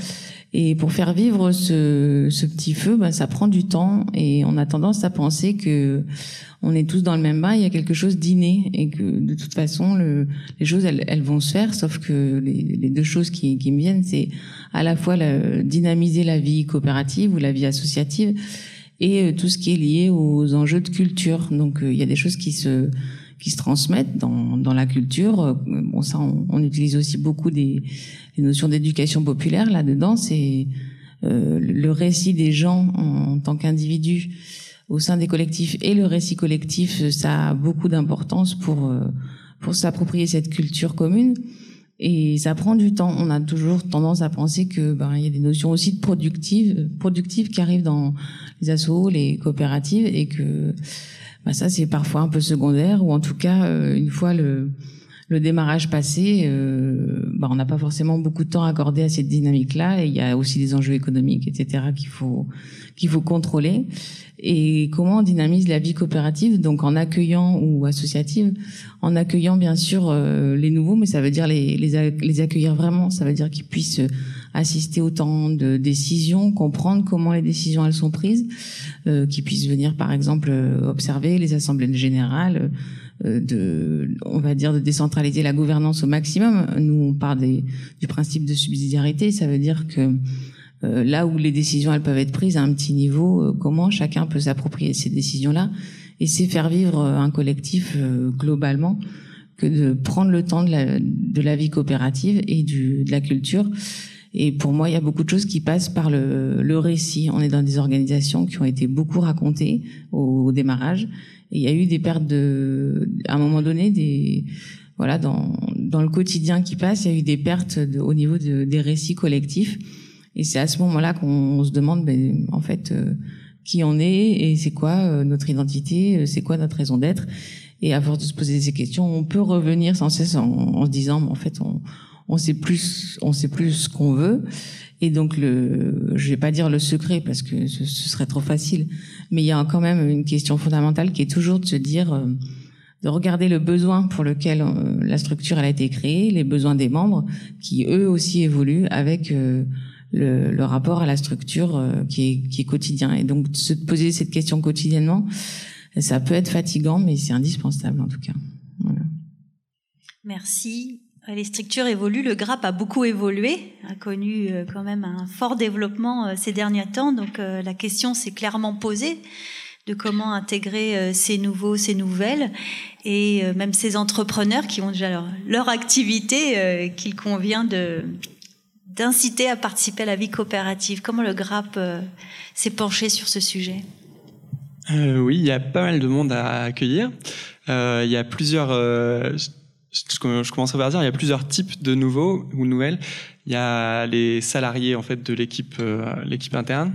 Speaker 5: Et pour faire vivre ce, ce petit feu, ben, ça prend du temps et on a tendance à penser que on est tous dans le même bain, il y a quelque chose d'inné et que de toute façon le, les choses elles, elles, vont se faire, sauf que les, deux choses qui, qui me viennent, c'est à la fois la, dynamiser la vie coopérative ou la vie associative et euh, tout ce qui est lié aux enjeux de culture. Donc euh, il y a des choses qui se qui se transmettent dans, dans la culture. Euh, bon, ça, on, on utilise aussi beaucoup des, des notions d'éducation populaire là-dedans. C'est euh, le récit des gens en, tant qu'individus au sein des collectifs et le récit collectif, ça a beaucoup d'importance pour pour s'approprier cette culture commune. Et ça prend du temps. On a toujours tendance à penser que ben il y a des notions aussi de productives, productives qui arrivent dans les assos, les coopératives, et que ben ça c'est parfois un peu secondaire ou en tout cas euh, une fois le le démarrage passé, euh, ben on n'a pas forcément beaucoup de temps accordé à cette dynamique-là. Et il y a aussi des enjeux économiques, etc. qu'il faut qu'il faut contrôler et comment on dynamise la vie coopérative, donc en accueillant ou associative, en accueillant bien sûr euh, les nouveaux, mais ça veut dire les, les, les accueillir vraiment, ça veut dire qu'ils puissent assister au temps de décisions, comprendre comment les décisions elles sont prises, euh, qu'ils puissent venir par exemple observer les assemblées générales, euh, de, on va dire de décentraliser la gouvernance au maximum. Nous on part des, du principe de subsidiarité, ça veut dire que euh, là où les décisions elles peuvent être prises à un petit niveau, euh, comment chacun peut s'approprier ces décisions-là et c'est faire vivre euh, un collectif globalement que de prendre le temps de la, de la vie coopérative et du, de la culture. Et pour moi, il y a beaucoup de choses qui passent par le, le récit. On est dans des organisations qui ont été beaucoup racontées au, au démarrage. Et il y a eu des pertes de, à un moment donné, des, voilà, dans, dans le quotidien qui passe, il y a eu des pertes de, au niveau de, des récits collectifs. Et c'est à ce moment-là qu'on se demande, ben, en fait, euh, qui on est et c'est quoi euh, notre identité, euh, c'est quoi notre raison d'être. Et à force de se poser ces questions, on peut revenir sans cesse en, en se disant, en fait, on, on sait plus, on sait plus ce qu'on veut. Et donc, le, je vais pas dire le secret parce que ce, serait trop facile, mais il y a quand même une question fondamentale qui est toujours de se dire, de regarder le besoin pour lequel la structure a été créée, les besoins des membres qui eux aussi évoluent avec le, le, rapport à la structure euh, qui, est, qui est quotidien. Et donc, se poser cette question quotidiennement, ça peut être fatigant, mais c'est indispensable en tout cas. Voilà.
Speaker 2: Merci. Les structures évoluent, le GRAP a beaucoup évolué, a connu euh, quand même un fort développement euh, ces derniers temps. Donc la question s'est clairement posée de comment intégrer ces nouveaux, ces nouvelles, et même ces entrepreneurs qui ont déjà leur, activité qu'il convient d'inciter à participer à la vie coopérative. Comment le GRAP euh, s'est penché sur ce sujet?
Speaker 7: Euh, Oui, il y a pas mal de monde à accueillir. Euh, il y a plusieurs, euh, je commence à dire, il y a plusieurs types de nouveaux ou nouvelles. Il y a les salariés en fait de l'équipe, euh, l'équipe interne.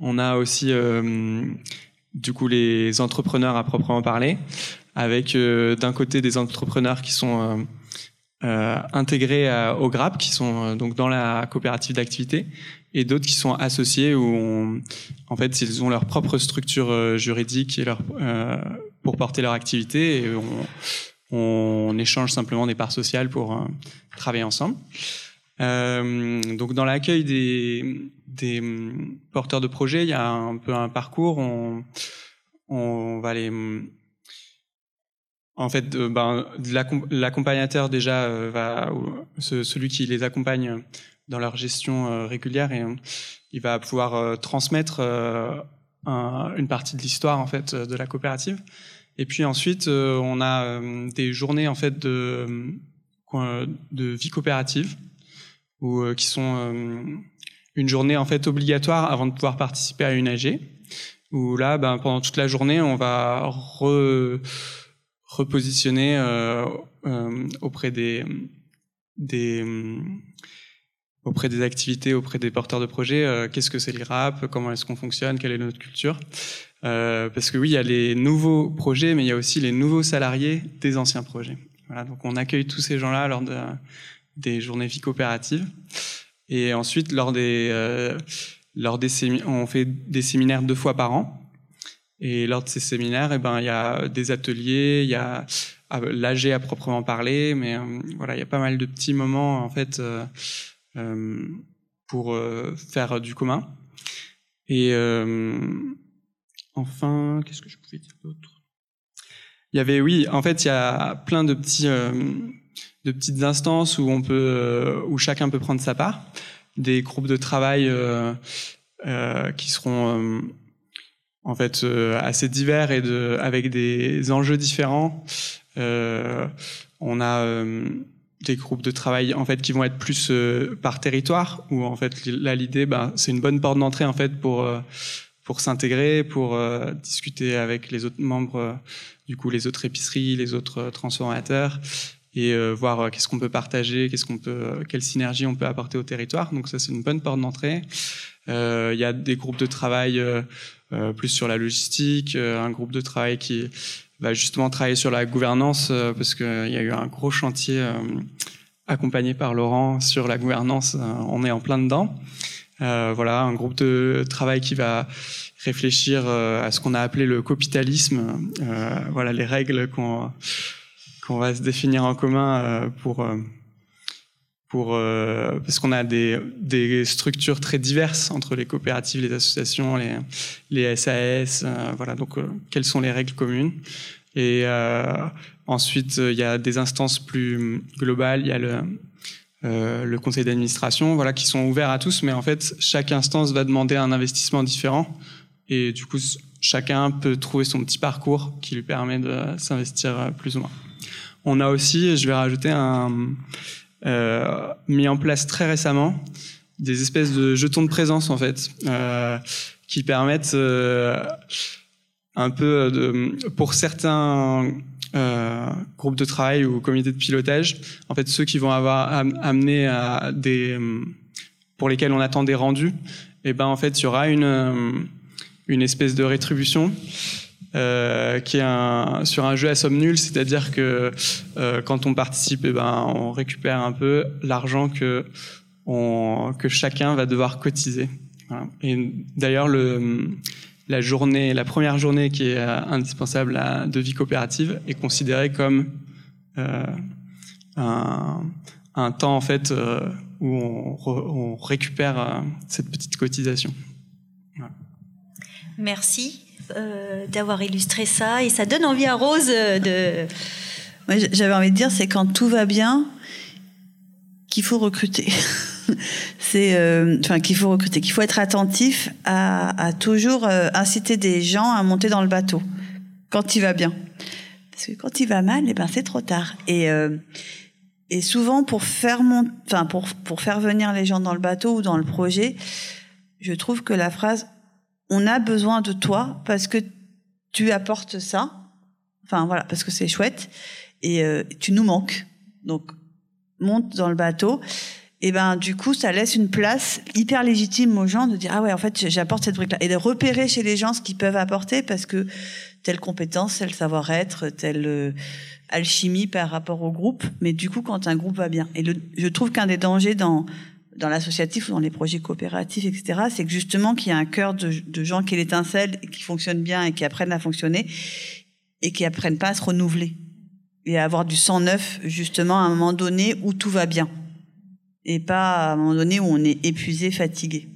Speaker 7: On a aussi du coup les entrepreneurs à proprement parler, avec d'un côté des entrepreneurs qui sont euh, intégrés au GRAP, qui sont euh, donc dans la coopérative d'activité, et d'autres qui sont associés où, en fait, ils ont leur propre structure euh, juridique euh, pour porter leur activité, et on échange simplement des parts sociales pour euh, travailler ensemble. Euh, donc dans l'accueil des, des porteurs de projets, il y a un peu un parcours. On, va les en fait, euh, ben, l'accompagnateur déjà va, ce, celui qui les accompagne dans leur gestion régulière, et il va pouvoir transmettre un, une partie de l'histoire en fait de la coopérative. Et puis ensuite, on a des journées en fait de de vie coopérative, ou qui sont une journée en fait obligatoire avant de pouvoir participer à une AG. Où là, ben, pendant toute la journée, on va re repositionner euh, euh, auprès des, auprès des activités, auprès des porteurs de projets, euh, qu'est-ce que c'est l'IRAP, comment est-ce qu'on fonctionne, quelle est notre culture. Euh, parce que oui, il y a les nouveaux projets, mais il y a aussi les nouveaux salariés des anciens projets. Voilà, donc on accueille tous ces gens-là lors de, des journées vie coopératives. Et ensuite, lors des, euh, lors des on fait des séminaires deux fois par an. Et lors de ces séminaires, eh ben, il y a des ateliers, il y a ah, l'AG à proprement parler, mais euh, voilà, il y a pas mal de petits moments en fait euh, pour faire du commun. Et enfin, qu'est-ce que je pouvais dire d'autre? Il y avait, oui, en fait, il y a plein de petits, de petites instances où on peut, où chacun peut prendre sa part, des groupes de travail qui seront en fait assez divers et avec des enjeux différents. on a des groupes de travail en fait qui vont être plus euh, par territoire où en fait là l'idée ben, c'est une bonne porte d'entrée en fait pour euh, pour s'intégrer pour euh, discuter avec les autres membres du coup les autres épiceries les autres transformateurs et voir qu'est-ce qu'on peut partager qu'est-ce qu'on peut quelle synergie on peut apporter au territoire donc ça c'est une bonne porte d'entrée il y a des groupes de travail plus sur la logistique un groupe de travail qui va justement travailler sur la gouvernance euh, parce qu'il y a eu un gros chantier euh, accompagné par Laurent sur la gouvernance. Euh, on est en plein dedans. Voilà, un groupe de travail qui va réfléchir à ce qu'on a appelé le capitalisme. voilà les règles qu'on va se définir en commun pour parce qu'on a des, structures très diverses entre les coopératives, les associations, les, les SAS. voilà, donc quelles sont les règles communes et euh, ensuite, euh, il y a des instances plus globales. Il y a le, euh, le conseil d'administration, voilà, qui sont ouverts à tous, mais en fait, chaque instance va demander un investissement différent. Et du coup, chacun peut trouver son petit parcours qui lui permet de s'investir plus ou moins. On a aussi, je vais rajouter un, euh, mis en place très récemment des espèces de jetons de présence en fait, euh, qui permettent euh, un peu euh, pour certains euh, groupes de travail ou comités de pilotage, en fait, ceux qui vont avoir amené à des, pour lesquels on attend des rendus, et eh ben en fait, il y aura une euh, une espèce de rétribution. Qui est sur un jeu à somme nulle, c'est-à-dire que quand on participe, et eh ben, on récupère un peu l'argent que, que chacun va devoir cotiser. Et d'ailleurs, le, la journée, la première journée qui est euh, indispensable à, de vie coopérative est considérée comme euh, un, un, temps en fait euh, où on, re, on récupère euh, cette petite cotisation.
Speaker 2: Voilà. Merci euh, d'avoir illustré ça et ça donne envie à Rose de.
Speaker 3: J'avais envie de dire, c'est quand tout va bien qu'il faut recruter. c'est euh, qu'il faut recruter, qu'il faut être attentif à, toujours euh, inciter des gens à monter dans le bateau quand il va bien. Parce que quand il va mal, eh ben c'est trop tard. Et euh, et souvent pour faire mon, enfin pour pour faire venir les gens dans le bateau ou dans le projet, je trouve que la phrase "on a besoin de toi parce que tu apportes ça", enfin voilà, parce que c'est chouette et tu nous manques. Donc monte dans le bateau et ben du coup ça laisse une place hyper légitime aux gens de dire ah ouais en fait j'apporte cette brique là et de repérer chez les gens ce qu'ils peuvent apporter parce que telle compétence tel savoir-être telle euh, alchimie par rapport au groupe. Mais du coup quand un groupe va bien. Et le, je trouve qu'un des dangers dans dans l'associatif ou dans les projets coopératifs etc c'est que justement qu'il y a un cœur de, de gens qui l'étincelle qui fonctionnent bien et qui apprennent à fonctionner et qui apprennent pas à se renouveler et à avoir du sang neuf justement à un moment donné où tout va bien et pas à un moment donné où on est épuisé, fatigué.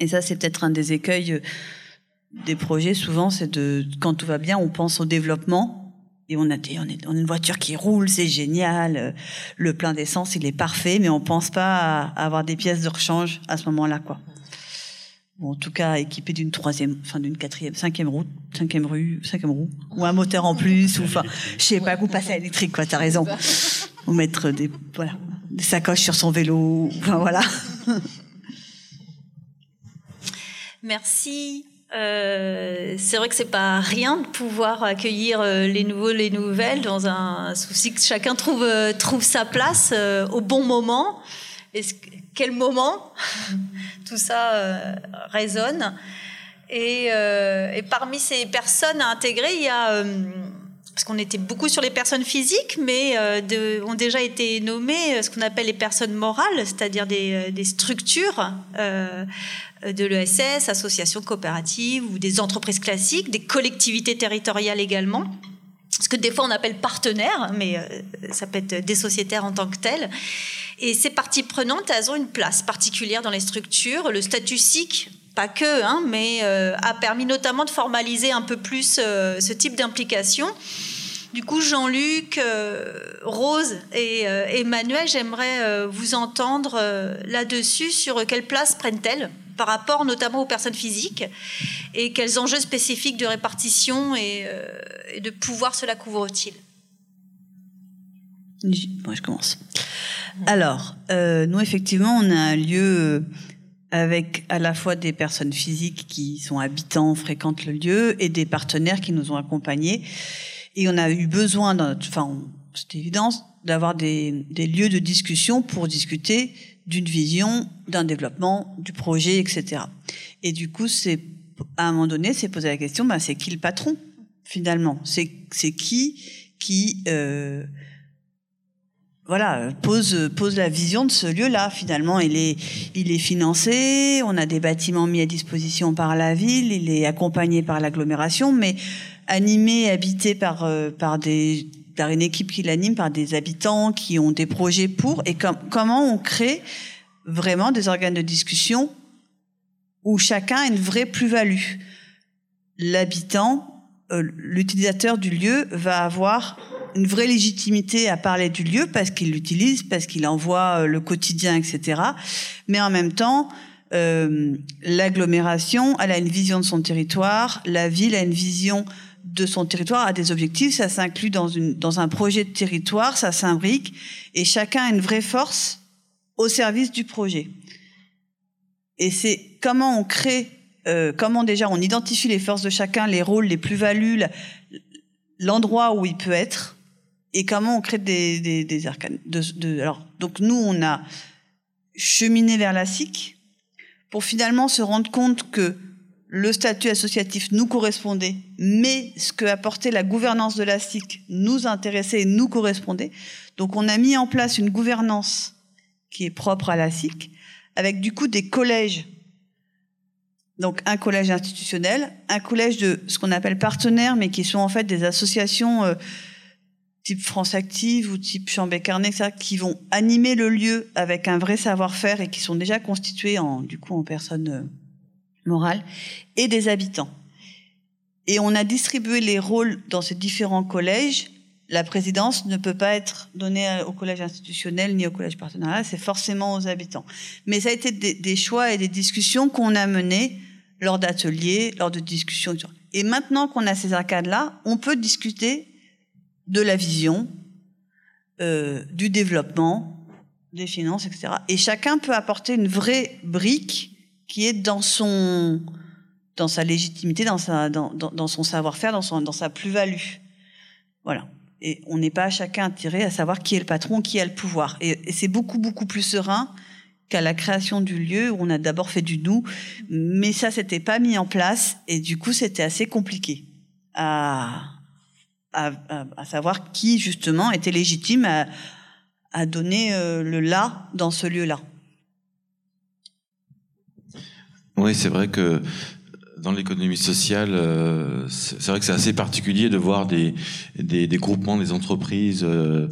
Speaker 3: Et ça, c'est peut-être un des écueils euh, des projets. Souvent, c'est de quand tout va bien, on pense au développement et on a on est dans une voiture qui roule, c'est génial, euh, le plein d'essence, il est parfait, mais on pense pas à avoir des pièces de rechange à ce moment-là, quoi. En tout cas, équipé d'une troisième, enfin d'une quatrième, cinquième roue, cinquième rue, cinquième roue, ou un moteur en plus, ou enfin, je sais pas, vous passez à l'électrique, quoi. T'as raison. Ou mettre des, voilà, des sacoches sur son vélo. Enfin, voilà.
Speaker 2: Merci. Euh, c'est vrai que c'est pas rien de pouvoir accueillir euh, les nouveaux, les nouvelles dans un souci que chacun trouve euh, trouve sa place au bon moment. Est-ce, quel moment tout ça résonne? Et, et, parmi ces personnes à intégrer, il y a parce qu'on était beaucoup sur les personnes physiques, mais euh, ont déjà été nommées euh, ce qu'on appelle les personnes morales, c'est-à-dire des, euh, structures de l'ESS, associations coopératives ou des entreprises classiques, des collectivités territoriales également. ce que des fois on appelle partenaires, mais ça peut être des sociétaires en tant que tels. Et ces parties prenantes, elles ont une place particulière dans les structures. Le statut SIC, pas que, hein, mais a permis notamment de formaliser un peu plus ce type d'implication. Du coup, Jean-Luc, euh, Rose et euh, Emmanuel, j'aimerais euh, vous entendre là-dessus sur quelle place prennent-elles par rapport notamment aux personnes physiques et quels enjeux spécifiques de répartition et, de pouvoir cela couvre-t-il?
Speaker 3: Moi, je commence. Alors, nous, effectivement, on a un lieu avec à la fois des personnes physiques qui sont habitants, fréquentent le lieu, et des partenaires qui nous ont accompagnés. Et on a eu besoin, enfin, c'est évident, d'avoir des, des, lieux de discussion pour discuter d'une vision, d'un développement, du projet, etc. Et du coup, c'est à un moment donné, c'est poser la question, ben, c'est qui le patron finalement? C'est qui qui euh, voilà, pose pose la vision de ce lieu-là. Finalement, il est il est financé. On a des bâtiments mis à disposition par la ville. Il est accompagné par l'agglomération, mais animé, habité par euh, par des par une équipe qui l'anime, par des habitants qui ont des projets pour. Et comment on crée vraiment des organes de discussion où chacun a une vraie plus-value. L'habitant, euh, l'utilisateur du lieu va avoir une vraie légitimité à parler du lieu parce qu'il l'utilise, parce qu'il envoie euh, le quotidien, etc. Mais en même temps, euh, l'agglomération, elle a une vision de son territoire, la ville a une vision de son territoire, a des objectifs, ça s'inclut dans, une, dans un projet de territoire, ça s'imbrique, et chacun a une vraie force au service du projet. Et c'est comment on crée, euh, comment déjà on identifie les forces de chacun, les rôles, les plus-values, l'endroit où il peut être, et comment on crée des, des, des arcanes. De, de, alors, donc nous, on a cheminé vers la SIC pour finalement se rendre compte que le statut associatif nous correspondait, mais ce que apportait la gouvernance de la SIC nous intéressait et nous correspondait. Donc on a mis en place une gouvernance qui est propre à la SIC, avec du coup des collèges. Donc un collège institutionnel, un collège de ce qu'on appelle partenaires, mais qui sont en fait des associations euh, type France Active ou type Chambé Carnet, qui vont animer le lieu avec un vrai savoir-faire et qui sont déjà constitués en, du coup, en personnes euh, morales et des habitants. Et on a distribué les rôles dans ces différents collèges. La présidence ne peut pas être donnée au collège institutionnel ni au collège partenarial, c'est forcément aux habitants. Mais ça a été des, des choix et des discussions qu'on a menées lors d'ateliers, lors de discussions. Et maintenant qu'on a ces arcades-là, on peut discuter de la vision, euh, du développement, des finances, etc. Et chacun peut apporter une vraie brique qui est dans son, dans sa légitimité, dans sa, dans, dans, son savoir-faire, dans son, dans sa plus-value. Voilà. Et on n'est pas chacun attiré à savoir qui est le patron, qui a le pouvoir. Et, c'est beaucoup, beaucoup plus serein qu'à la création du lieu où on a d'abord fait du nous, mais ça, c'était pas mis en place et du coup, c'était assez compliqué à, à, savoir qui justement était légitime à, donner euh, le là dans ce lieu-là.
Speaker 4: Oui, c'est vrai que dans l'économie sociale, euh, c'est vrai que c'est assez particulier de voir des groupements, des entreprises, euh,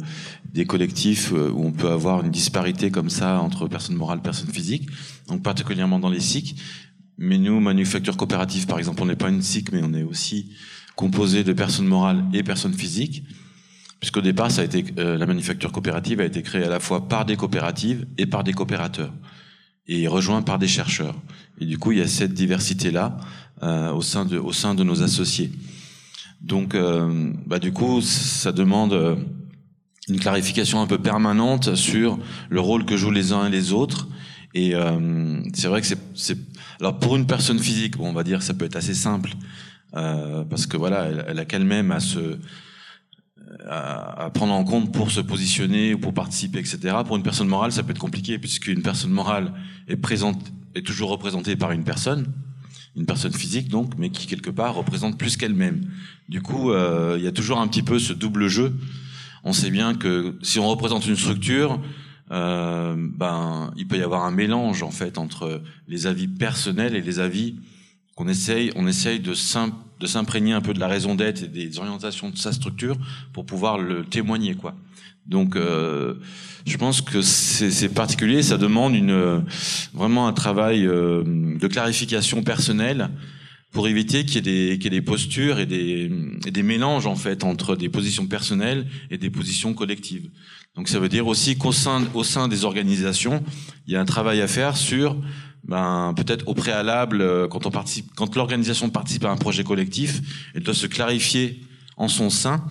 Speaker 4: des collectifs où on peut avoir une disparité comme ça entre personnes morales, personnes physiques, donc particulièrement dans les SIC. Mais nous, manufacture coopérative, par exemple, on n'est pas une SIC, mais on est aussi composé de personnes morales et personnes physiques, puisqu'au départ, ça a été, euh, la manufacture coopérative a été créée à la fois par des coopératives et par des coopérateurs, et rejoint par des chercheurs. Et du coup, il y a cette diversité-là euh, au, sein de, au sein de nos associés. Donc, euh, bah, du coup, ça demande euh, une clarification un peu permanente sur le rôle que jouent les uns et les autres. Et euh, c'est vrai que c'est, alors pour une personne physique, bon, on va dire, ça peut être assez simple euh, parce que voilà, elle, elle a qu'elle-même à se à, à, prendre en compte pour se positionner ou pour participer, etc. Pour une personne morale, ça peut être compliqué puisqu'une personne morale est présente est toujours représentée par une personne, une personne physique donc, mais qui quelque part représente plus qu'elle-même. Du coup, euh, il y a toujours un petit peu ce double jeu. On sait bien que si on représente une structure, euh, ben, il peut y avoir un mélange en fait entre les avis personnels et les avis on essaye, on essaye de s'imprégner un peu de la raison d'être et des orientations de sa structure pour pouvoir le témoigner, quoi. Donc, euh, je pense que c'est particulier. Ça demande une vraiment un travail euh, de clarification personnelle pour éviter qu'il y, ait des, postures et des, des mélanges en fait entre des positions personnelles et des positions collectives. Donc ça veut dire aussi qu'au sein, au sein des organisations, il y a un travail à faire sur ben, peut-être au préalable, euh, quand on participe, quand l'organisation participe à un projet collectif, elle doit se clarifier en son sein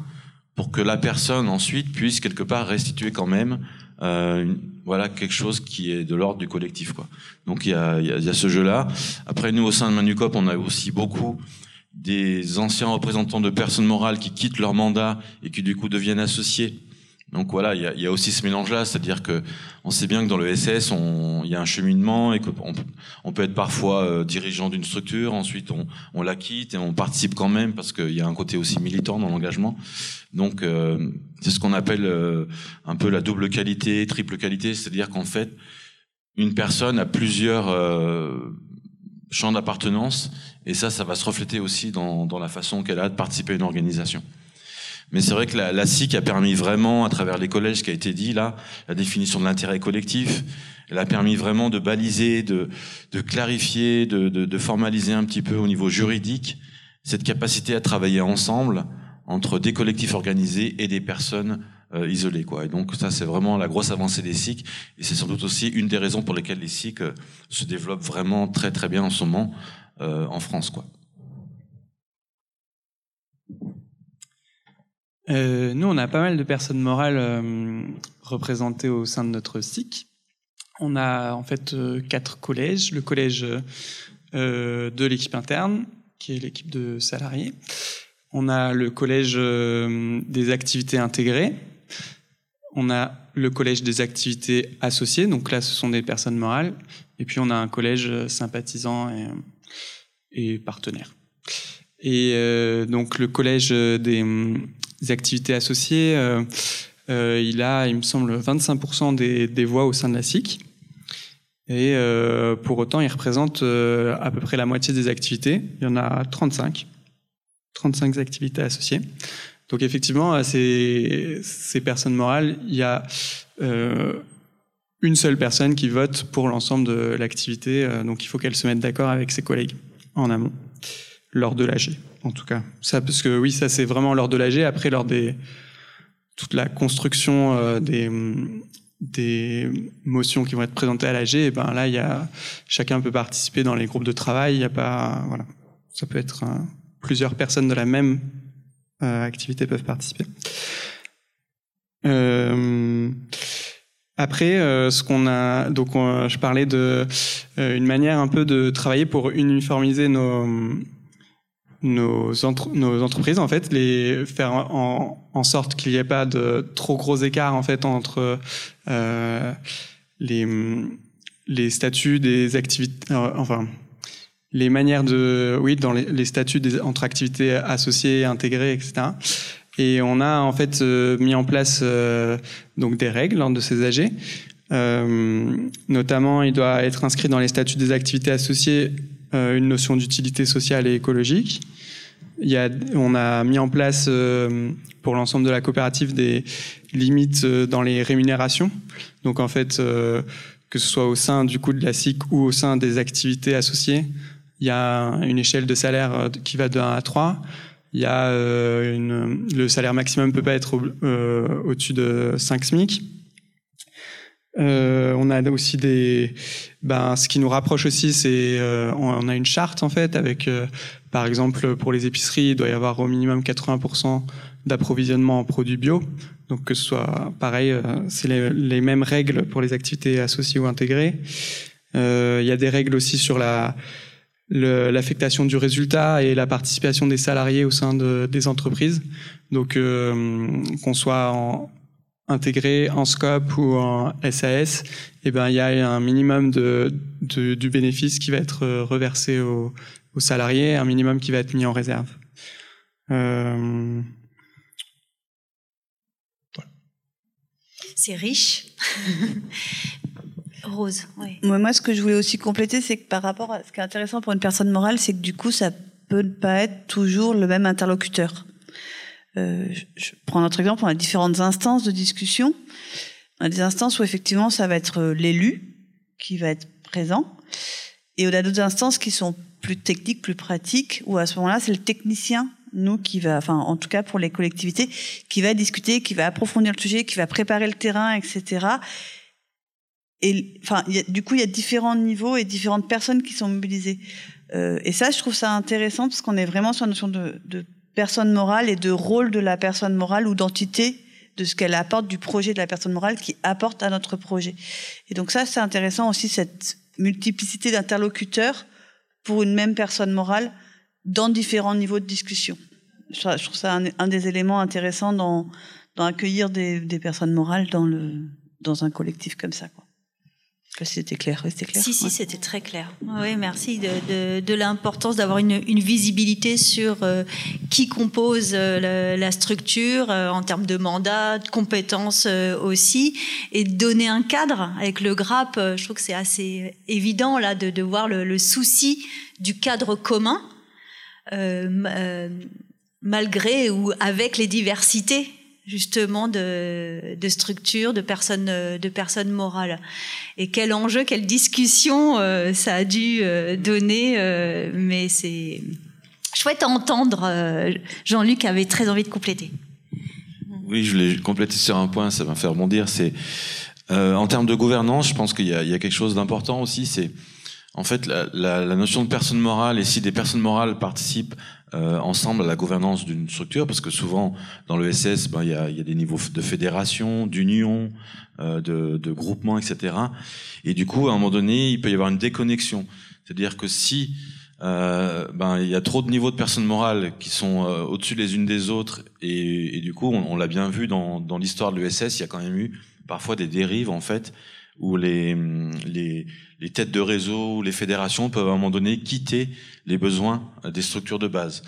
Speaker 4: pour que la personne ensuite puisse quelque part restituer quand même euh, voilà quelque chose qui est de l'ordre du collectif quoi. Donc il y a, y a, ce jeu-là. Après nous au sein de Manucop, on a aussi beaucoup des anciens représentants de personnes morales qui quittent leur mandat et qui du coup deviennent associés donc voilà, il y a, y a, aussi ce mélange-là, c'est-à-dire que on sait bien que dans le SS, il y a un cheminement et qu'on on peut être parfois euh, dirigeant d'une structure, ensuite on, on, la quitte et on participe quand même parce qu'il y a un côté aussi militant dans l'engagement. Donc euh, c'est ce qu'on appelle euh, un peu la double qualité, triple qualité, c'est-à-dire qu'en fait une personne a plusieurs champs d'appartenance et ça, ça va se refléter aussi dans, dans la façon qu'elle a de participer à une organisation. Mais c'est vrai que la, la, SIC a permis vraiment, à travers les collèges, ce qui a été dit là, la définition de l'intérêt collectif, elle a permis vraiment de baliser, de, clarifier, de, formaliser un petit peu au niveau juridique cette capacité à travailler ensemble entre des collectifs organisés et des personnes euh, isolées. Quoi. Et donc ça, c'est vraiment la grosse avancée des SIC, et c'est sans doute aussi une des raisons pour lesquelles les SIC euh, se développent vraiment très très bien en ce moment euh, en France. Quoi.
Speaker 7: Euh, nous, on a pas mal de personnes morales euh, représentées au sein de notre SIC. On a en fait euh, quatre collèges. Le collège de l'équipe interne, qui est l'équipe de salariés. On a le collège des activités intégrées. On a le collège des activités associées. Donc là, ce sont des personnes morales. Et puis, on a un collège sympathisant et partenaire. Et donc, le collège des activités associées, euh, euh, il a, il me semble, 25% des, des, voix au sein de la SIC. Et euh, pour autant, il représente à peu près la moitié des activités. Il y en a 35. 35 activités associées. Donc effectivement, ces, ces personnes morales, il y a euh, une seule personne qui vote pour l'ensemble de l'activité. donc il faut qu'elle se mette d'accord avec ses collègues en amont, lors de l'AG en tout cas. Ça, parce que oui, ça c'est vraiment lors de l'AG. Après, lors des toute la construction euh, des des motions qui vont être présentées à l'AG, et eh ben là, il y a chacun peut participer dans les groupes de travail. Il y a pas voilà, ça peut être euh, plusieurs personnes de la même euh, activité peuvent participer. Euh, après, euh, ce qu'on a, donc on, je parlais de euh, une manière un peu de travailler pour uniformiser nos nos, entre, nos entreprises, en fait, les faire en, en sorte qu'il n'y ait pas de trop gros écarts en fait entre euh, les, les statuts des activités, euh, enfin les manières de, oui, dans les, les statuts des, entre activités associées, intégrées, etc. Et on a en fait euh, mis en place euh, donc des règles lors de ces AG. Euh, notamment, il doit être inscrit dans les statuts des activités associées une notion d'utilité sociale et écologique. On a mis en place euh, pour l'ensemble de la coopérative des limites euh, dans les rémunérations. Donc en fait, euh, que ce soit au sein du coût de la SIC ou au sein des activités associées, il y a une échelle de salaire euh, qui va de 1 à 3. Il y a euh, le salaire maximum peut pas être au, au-dessus de 5 SMIC. Euh, on a aussi des, ben, ce qui nous rapproche aussi, c'est euh, on a une charte en fait avec, euh, par exemple, pour les épiceries, il doit y avoir au minimum 80% d'approvisionnement en produits bio. Donc que ce soit pareil, euh, c'est les, mêmes règles pour les activités associées ou intégrées. Euh, il y a des règles aussi sur la l'affectation du résultat et la participation des salariés au sein de, des entreprises. Donc qu'on soit en, intégré en scope ou en SAS, eh ben, il y a un minimum de, de, du bénéfice qui va être reversé aux, salariés, un minimum qui va être mis en réserve. Euh...
Speaker 2: Voilà. C'est riche. Rose, oui.
Speaker 3: Moi, ce que je voulais aussi compléter, c'est que par rapport à ce qui est intéressant pour une personne morale, c'est que du coup, ça peut ne pas être toujours le même interlocuteur. Euh, je, prends notre exemple, on a différentes instances de discussion. On a des instances où effectivement ça va être euh, l'élu qui va être présent, et on a d'autres instances qui sont plus techniques, plus pratiques, où à ce moment-là c'est le technicien, nous qui va, enfin en tout cas pour les collectivités, qui va discuter, qui va approfondir le sujet, qui va préparer le terrain, etc. Et enfin, du coup, il y a différents niveaux et différentes personnes qui sont mobilisées. Euh, et ça, je trouve ça intéressant parce qu'on est vraiment sur la notion de personne morale et de rôle de la personne morale ou d'entité de ce qu'elle apporte du projet de la personne morale qui apporte à notre projet. Et donc ça, c'est intéressant aussi cette multiplicité d'interlocuteurs pour une même personne morale dans différents niveaux de discussion. Je trouve ça un, un des éléments intéressants dans, dans accueillir des, personnes morales dans, le, dans un collectif comme ça. Je sais pas si c'était clair. Oui, c'était clair.
Speaker 2: Si, si,
Speaker 3: Ouais.
Speaker 2: c'était très clair. Oui, merci de, de, de l'importance d'avoir une, une visibilité sur euh, qui compose euh, la, la structure euh, en termes de mandat, de compétences euh, aussi, et de donner un cadre avec le GRAP. euh, je trouve que c'est assez évident là de, de voir le, le souci du cadre commun, euh, euh, malgré ou avec les diversités justement de, de structures, de personnes, de personnes morales. Et quel enjeu, quelle discussion euh, ça a dû euh, donner, euh, mais c'est chouette à entendre. Jean-Luc avait très envie de compléter.
Speaker 4: Oui, je voulais compléter sur un point, ça m'a fait rebondir. C'est en termes de gouvernance, je pense qu'il y, a- quelque chose d'important aussi. C'est en fait la, la- la notion de personne morale et si des personnes morales participent euh, ensemble à la gouvernance d'une structure, parce que souvent dans le SS, ben, il y, a, y a des niveaux de fédération, d'union, euh, de, de groupement, etc. Et du coup, à un moment donné, il peut y avoir une déconnexion. C'est-à-dire que si euh, ben il y a trop de niveaux de personnes morales qui sont euh, au-dessus les unes des autres et, et du coup on, on l'a bien vu dans, dans l'histoire de l'ESS il y a quand même eu parfois des dérives en fait où les, les les têtes de réseau ou les fédérations peuvent à un moment donné quitter les besoins des structures de base.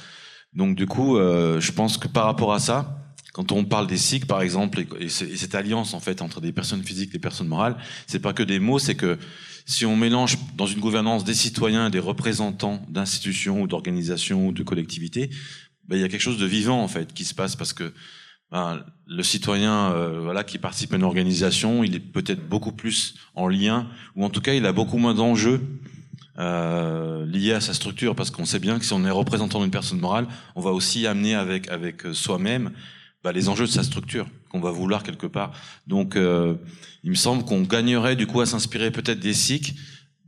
Speaker 4: Donc du coup euh, je pense que par rapport à ça quand on parle des SIG par exemple et, et cette alliance en fait entre des personnes physiques et des personnes morales c'est pas que des mots c'est que si on mélange dans une gouvernance des citoyens des représentants d'institutions ou d'organisations ou de collectivités, ben, il y a quelque chose de vivant en fait qui se passe parce que ben, le citoyen euh, voilà qui participe à une organisation, il est peut-être beaucoup plus en lien ou en tout cas il a beaucoup moins d'enjeux euh, liés à sa structure parce qu'on sait bien que si on est représentant d'une personne morale, on va aussi amener avec avec soi-même ben, les enjeux de sa structure qu'on va vouloir quelque part. Donc euh, il me semble qu'on gagnerait du coup à s'inspirer peut-être des SIC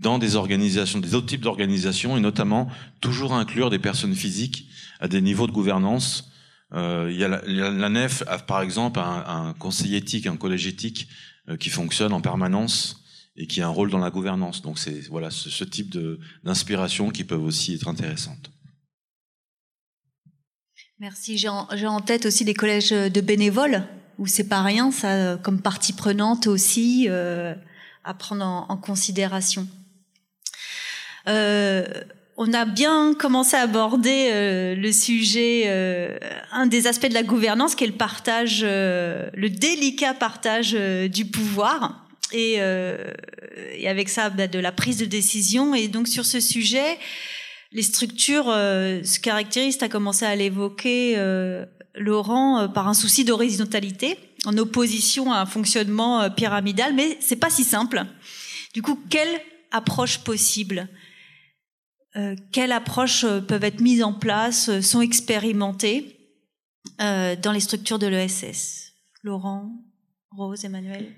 Speaker 4: dans des organisations, des autres types d'organisations, et notamment toujours inclure des personnes physiques à des niveaux de gouvernance. Euh, il y a la, NEF a par exemple un, un conseil éthique, un collège éthique euh, qui fonctionne en permanence et qui a un rôle dans la gouvernance. Donc c'est voilà ce, type d'inspiration qui peuvent aussi être intéressantes.
Speaker 2: Merci. J'ai en, tête aussi les collèges de bénévoles, où c'est pas rien, ça, euh, comme partie prenante aussi, à prendre en, considération. On a bien commencé à aborder euh, le sujet, euh, un des aspects de la gouvernance, qui est le partage, euh, le délicat partage euh, du pouvoir. Et, euh, et avec ça, bah, de la prise de décision. Et donc sur ce sujet, les structures euh, se caractérisent, tu commencé à l'évoquer, Laurent, par un souci d'horizontalité, en opposition à un fonctionnement pyramidal, mais c'est pas si simple. Du coup, quelle approche possible euh, Quelles approches euh, peuvent être mises en place, euh, sont expérimentées euh, dans les structures de l'ESS Laurent, Rose, Emmanuel?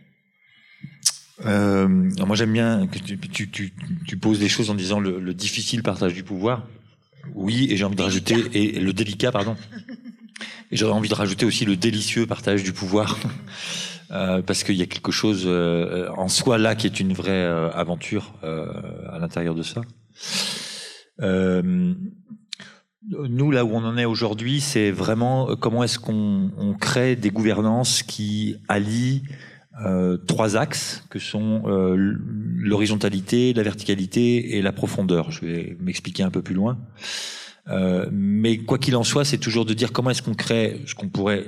Speaker 6: Euh, moi j'aime bien que tu, tu, tu, tu poses les choses en disant le, le difficile partage du pouvoir. Oui, et j'ai envie de rajouter et le délicat, pardon. Et j'aurais envie de rajouter aussi le délicieux partage du pouvoir, Euh, parce qu'il y a quelque chose euh, en soi là qui est une vraie euh, aventure à l'intérieur de ça. Euh, nous, là où on en est aujourd'hui, c'est vraiment euh, comment est-ce qu'on on crée des gouvernances qui allient euh, trois axes que sont euh, l'horizontalité, la verticalité et la profondeur. Je vais m'expliquer un peu plus loin. Euh, mais quoi qu'il en soit, c'est toujours de dire comment est-ce qu'on crée ce qu'on pourrait,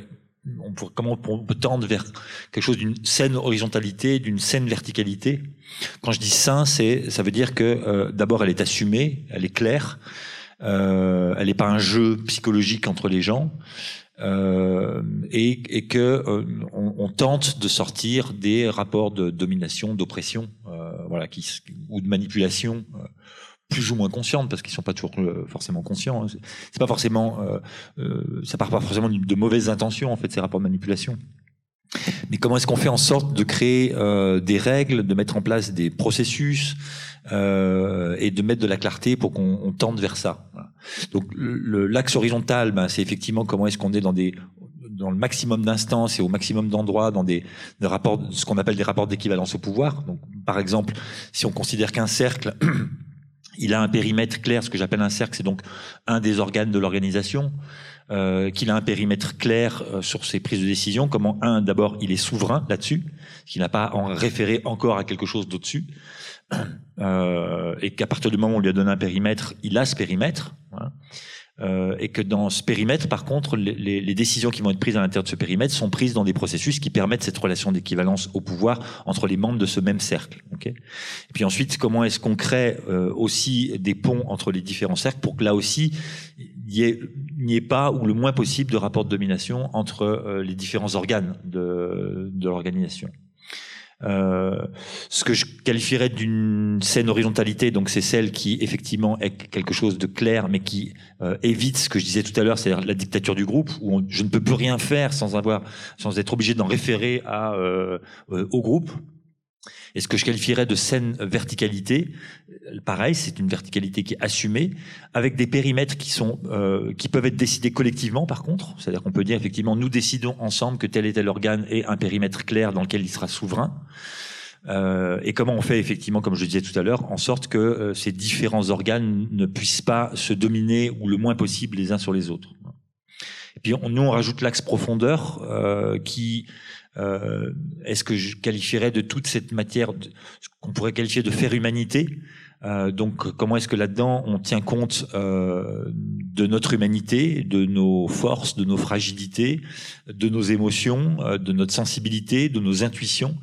Speaker 6: comment on peut tendre vers quelque chose d'une saine horizontalité, d'une saine verticalité? Quand je dis sain, c'est ça veut dire que euh, d'abord elle est assumée, elle est claire, euh, elle n'est pas un jeu psychologique entre les gens, euh, et, que on, tente de sortir des rapports de domination, d'oppression, voilà, ou de manipulation plus ou moins conscientes parce qu'ils sont pas toujours forcément conscients. Hein. C'est pas forcément, ça part pas forcément de mauvaises intentions en fait ces rapports de manipulation. Mais comment est-ce qu'on fait en sorte de créer euh, des règles, de mettre en place des processus euh, et de mettre de la clarté pour qu'on tente vers ça. Donc l'axe horizontal, ben, c'est effectivement comment est-ce qu'on est dans des dans le maximum d'instances et au maximum d'endroits dans des, des, rapports, ce qu'on appelle des rapports d'équivalence au pouvoir. Donc, par exemple, si on considère qu'un cercle il a un périmètre clair, ce que j'appelle un cercle, c'est donc un des organes de l'organisation euh, qu'il a un périmètre clair euh, sur ses prises de décision, comment, un, d'abord, il est souverain là-dessus, qu'il n'a pas en référé encore à quelque chose d'au-dessus, euh, et qu'à partir du moment où on lui a donné un périmètre, il a ce périmètre, hein, euh, et que dans ce périmètre, par contre, les, les, décisions qui vont être prises à l'intérieur de ce périmètre sont prises dans des processus qui permettent cette relation d'équivalence au pouvoir entre les membres de ce même cercle. Okay et puis ensuite, comment est-ce qu'on crée euh, aussi des ponts entre les différents cercles pour que là aussi, il n'y ait, pas ou le moins possible de rapport de domination entre euh, les différents organes de, de l'organisation? Euh, ce que je qualifierais d'une saine horizontalité, donc c'est celle qui effectivement est quelque chose de clair, mais qui euh, évite ce que je disais tout à l'heure, c'est-à-dire la dictature du groupe, où je ne peux plus rien faire sans avoir, sans être obligé d'en référer euh, au groupe. Et ce que je qualifierais de saine verticalité, pareil, c'est une verticalité qui est assumée, avec des périmètres qui sont euh, qui peuvent être décidés collectivement. Par contre, c'est-à-dire qu'on peut dire effectivement, nous décidons ensemble que tel et tel organe ait un périmètre clair dans lequel il sera souverain. Euh, et comment on fait effectivement, comme je disais tout à l'heure, en sorte que euh, ces différents organes ne puissent pas se dominer ou le moins possible les uns sur les autres. Et puis nous on rajoute l'axe profondeur euh, qui euh, est-ce que je qualifierais de toute cette matière ce qu'on pourrait qualifier de faire humanité? Euh, donc comment est-ce que là-dedans on tient compte euh, de notre humanité, de nos forces, de nos fragilités, de nos émotions, euh, de notre sensibilité, de nos intuitions?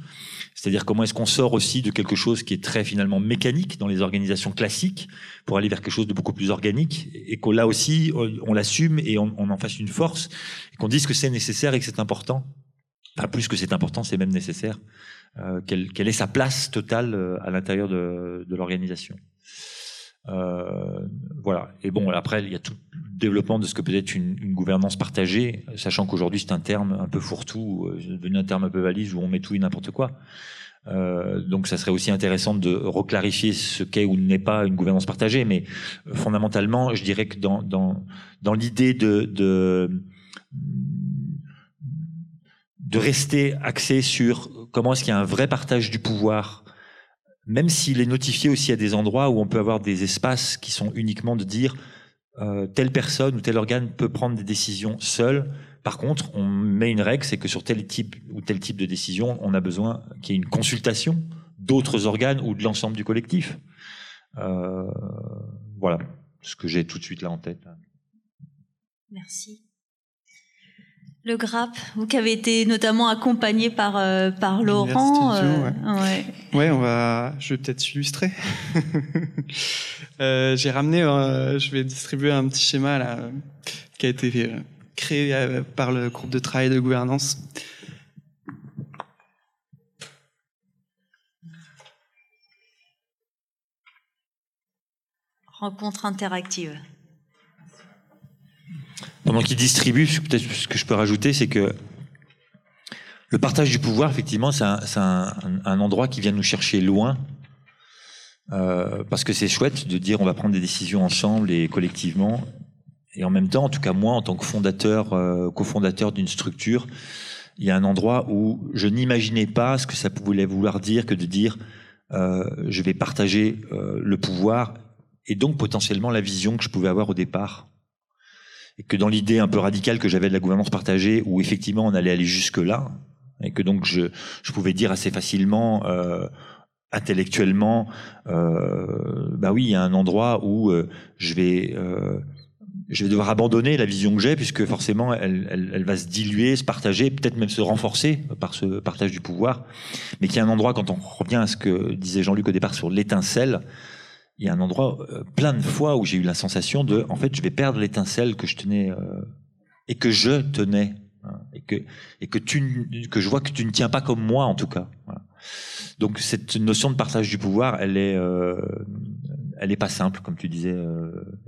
Speaker 6: C'est-à-dire comment est-ce qu'on sort aussi de quelque chose qui est très finalement mécanique dans les organisations classiques pour aller vers quelque chose de beaucoup plus organique et qu'on là aussi on, l'assume et on, on, en fasse une force et qu'on dise que c'est nécessaire et que c'est important? Enfin, plus que c'est important, c'est même nécessaire. Euh, quelle, quelle, est sa place totale euh, à l'intérieur de, de l'organisation euh, Voilà. Et bon, après, il y a tout le développement de ce que peut être une, une gouvernance partagée, sachant qu'aujourd'hui c'est un terme un peu fourre-tout, euh, devenu un terme un peu valise où on met tout et n'importe quoi. Euh, donc, ça serait aussi intéressant de reclarifier ce qu'est ou n'est pas une gouvernance partagée. Mais euh, fondamentalement, je dirais que dans, dans, dans l'idée de, de de rester axé sur comment est-ce qu'il y a un vrai partage du pouvoir, même s'il est notifié aussi à des endroits où on peut avoir des espaces qui sont uniquement de dire euh, telle personne ou tel organe peut prendre des décisions seul. Par contre, on met une règle, c'est que sur tel type ou tel type de décision, on a besoin qu'il y ait une consultation d'autres organes ou de l'ensemble du collectif. Euh, voilà ce que j'ai tout de suite là en tête.
Speaker 2: Merci. Le GRAP, vous qui avez été notamment accompagné par, euh, par Laurent.
Speaker 7: Euh, ouais. ouais. on va. Je vais peut-être illustrer. euh, J'ai ramené, euh, je vais distribuer un petit schéma là, qui a été créé par le groupe de travail de gouvernance.
Speaker 2: Rencontre interactive.
Speaker 6: Pendant qu'il distribue, peut-être ce que je peux rajouter, c'est que le partage du pouvoir, effectivement, c'est un, un, un, endroit qui vient nous chercher loin, euh, parce que c'est chouette de dire on va prendre des décisions ensemble et collectivement, et en même temps, en tout cas moi, en tant que fondateur, euh, cofondateur d'une structure, il y a un endroit où je n'imaginais pas ce que ça pouvait vouloir dire que de dire euh, je vais partager euh, le pouvoir et donc potentiellement la vision que je pouvais avoir au départ et que dans l'idée un peu radicale que j'avais de la gouvernance partagée, où effectivement on allait aller jusque là, et que donc je, je pouvais dire assez facilement, euh, intellectuellement, euh, bah oui, il y a un endroit où euh, je vais euh, je vais devoir abandonner la vision que j'ai, puisque forcément elle, elle, elle, va se diluer, se partager, peut-être même se renforcer par ce partage du pouvoir, mais qu'il y a un endroit, quand on revient à ce que disait Jean-Luc au départ sur l'étincelle, il y a un endroit, euh, plein de fois où j'ai eu la sensation de, en fait, je vais perdre l'étincelle que je tenais euh, et que je tenais, hein, et que et que tu que je vois que tu ne tiens pas comme moi en tout cas. Donc cette notion de partage du pouvoir, elle est euh, elle est pas simple, comme tu disais,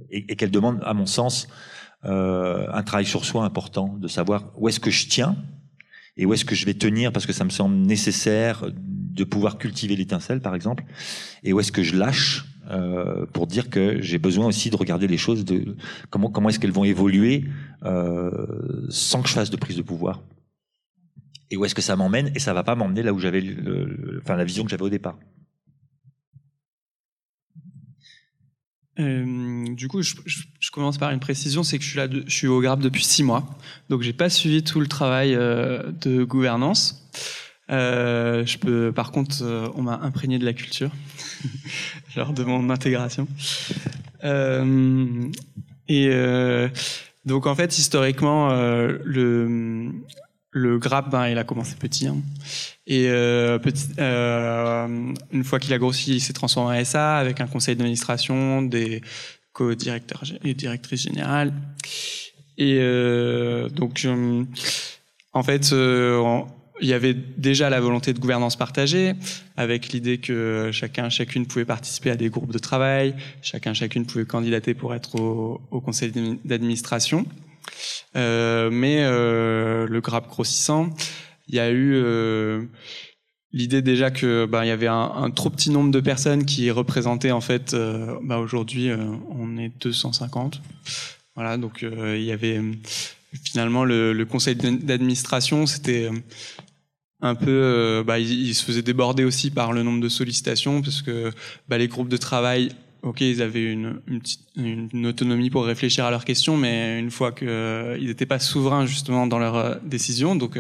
Speaker 6: et, qu'elle demande, à mon sens, un travail sur soi important, de savoir où est-ce que je tiens et où est-ce que je vais tenir parce que ça me semble nécessaire de pouvoir cultiver l'étincelle, par exemple, et où est-ce que je lâche euh, pour dire que j'ai besoin aussi de regarder les choses, comment comment est-ce qu'elles vont évoluer euh, sans que je fasse de prise de pouvoir. Et où est-ce que ça m'emmène Et ça va pas m'emmener là où j'avais, enfin la vision que j'avais au départ.
Speaker 7: Euh, du coup, je, commence par une précision, c'est que je suis au GRAP depuis six mois, donc j'ai pas suivi tout le travail de gouvernance. Euh, je peux, par contre, euh, on m'a imprégné de la culture lors de mon intégration. Euh, et euh, donc en fait, historiquement, euh, le le GRAP, ben, il a commencé petit. hein. Et petit, une fois qu'il a grossi, il s'est transformé en SA avec un conseil d'administration, des co-directeurs et directrices générales. Et donc, en fait, on- il y avait déjà la volonté de gouvernance partagée, avec l'idée que chacun, chacune pouvait participer à des groupes de travail, chacun, chacune pouvait candidater pour être au, conseil d'admi- d'administration. Euh, mais euh, le GRAP grossissant, il y a eu euh, l'idée déjà que ben, il y avait un, trop petit nombre de personnes qui représentaient en fait ben, aujourd'hui on est 250 voilà donc il y avait finalement le, le conseil d'administration c'était un peu euh, bah, il, il se faisait déborder aussi par le nombre de sollicitations parce que bah, les groupes de travail ok ils avaient une, autonomie pour réfléchir à leurs questions mais une fois que euh, ils n'étaient pas souverains justement dans leurs euh, décisions donc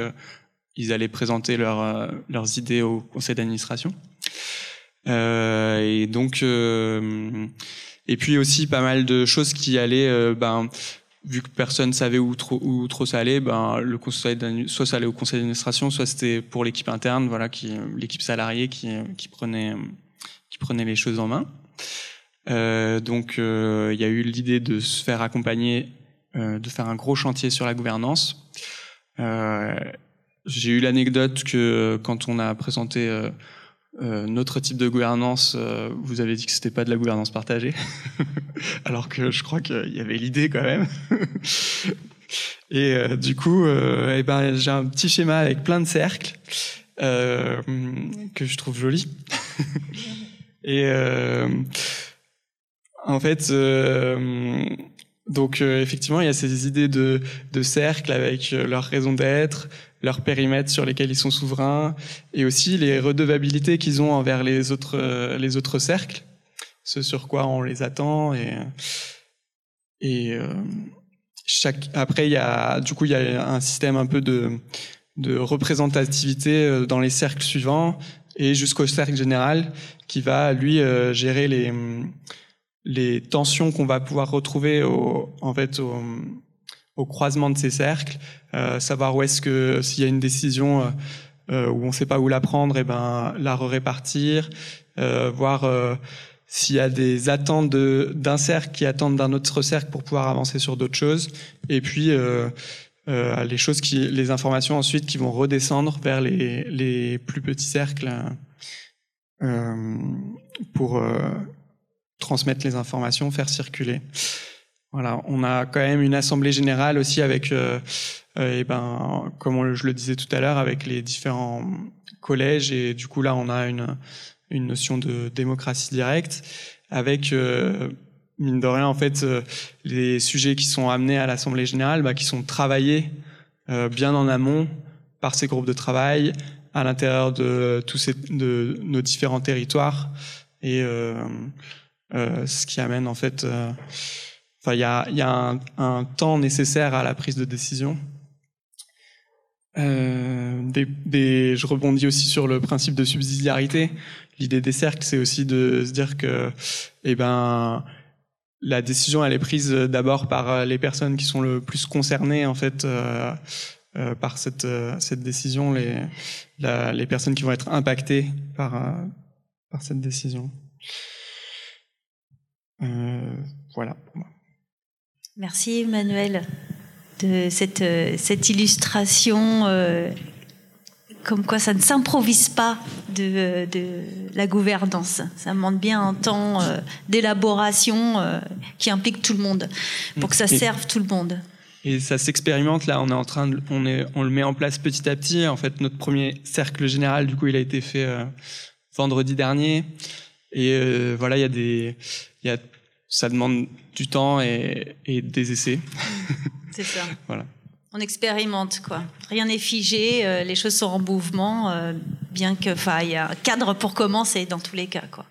Speaker 7: ils allaient présenter leurs idées au conseil d'administration. Et donc, et puis aussi pas mal de choses qui allaient, ben, vu que personne savait où trop, où trop ça allait, ben, le conseil soit ça allait au conseil d'administration, soit c'était pour l'équipe interne, voilà, qui, l'équipe salariée qui, qui prenait, qui prenait les choses en main. Euh, donc, euh, il y a eu l'idée de se faire accompagner, euh, de faire un gros chantier sur la gouvernance. J'ai eu l'anecdote que quand on a présenté euh, notre type de gouvernance, euh, vous avez dit que c'était pas de la gouvernance partagée, alors que je crois qu'il y avait l'idée quand même. Et euh, du coup, eh ben, j'ai un petit schéma avec plein de cercles que je trouve joli. Et en fait, donc effectivement, il y a ces idées de, cercles avec leur raison d'être, leur périmètre sur lesquels ils sont souverains, et aussi les redevabilités qu'ils ont envers les autres, euh, les autres cercles, ce sur quoi on les attend. Et, et euh, chaque, après, il y a, du coup, il y a un système un peu de, de représentativité euh, dans les cercles suivants et jusqu'au cercle général qui va, lui, gérer les les tensions qu'on va pouvoir retrouver en fait au, au croisement de ces cercles, euh, savoir où est-ce que s'il y a une décision euh, où on ne sait pas où la prendre, et ben la répartir, euh, voir euh, s'il y a des attentes d'un cercle qui attendent d'un autre cercle pour pouvoir avancer sur d'autres choses, et puis euh, euh, les choses qui, les informations ensuite qui vont redescendre vers les, les plus petits cercles euh, pour euh, transmettre les informations, faire circuler. On a quand même une assemblée générale aussi avec, euh, euh, ben, comme je le disais tout à l'heure, avec les différents collèges. Et du coup là on a une notion de démocratie directe avec euh, mine de rien en fait euh, les sujets qui sont amenés à l'assemblée générale, bah, qui sont travaillés euh, bien en amont par ces groupes de travail à l'intérieur de tous ces de nos différents territoires. Et ce qui amène en fait, il y a, un, temps nécessaire à la prise de décision. Euh, je rebondis aussi sur le principe de subsidiarité. L'idée des cercles, c'est aussi de se dire que, eh ben, la décision elle est prise d'abord par les personnes qui sont le plus concernées en fait euh, euh, par cette décision, les personnes qui vont être impactées par par cette décision. voilà
Speaker 2: Merci Emmanuel de cette, cette illustration comme quoi ça ne s'improvise pas de, la gouvernance. Ça demande bien un temps euh, d'élaboration euh, qui implique tout le monde pour que ça serve tout le monde.
Speaker 7: Et ça s'expérimente là. On est en train de, on est, on le met en place petit à petit. En fait, notre premier cercle général, du coup, il a été fait euh, vendredi dernier. Et voilà, il y a des, il y a, ça demande du temps et, et des essais.
Speaker 2: C'est ça.
Speaker 7: voilà
Speaker 2: on expérimente quoi. Rien n'est figé, euh, les choses sont en mouvement, euh, bien que, enfin, il y a un cadre pour commencer dans tous les cas quoi.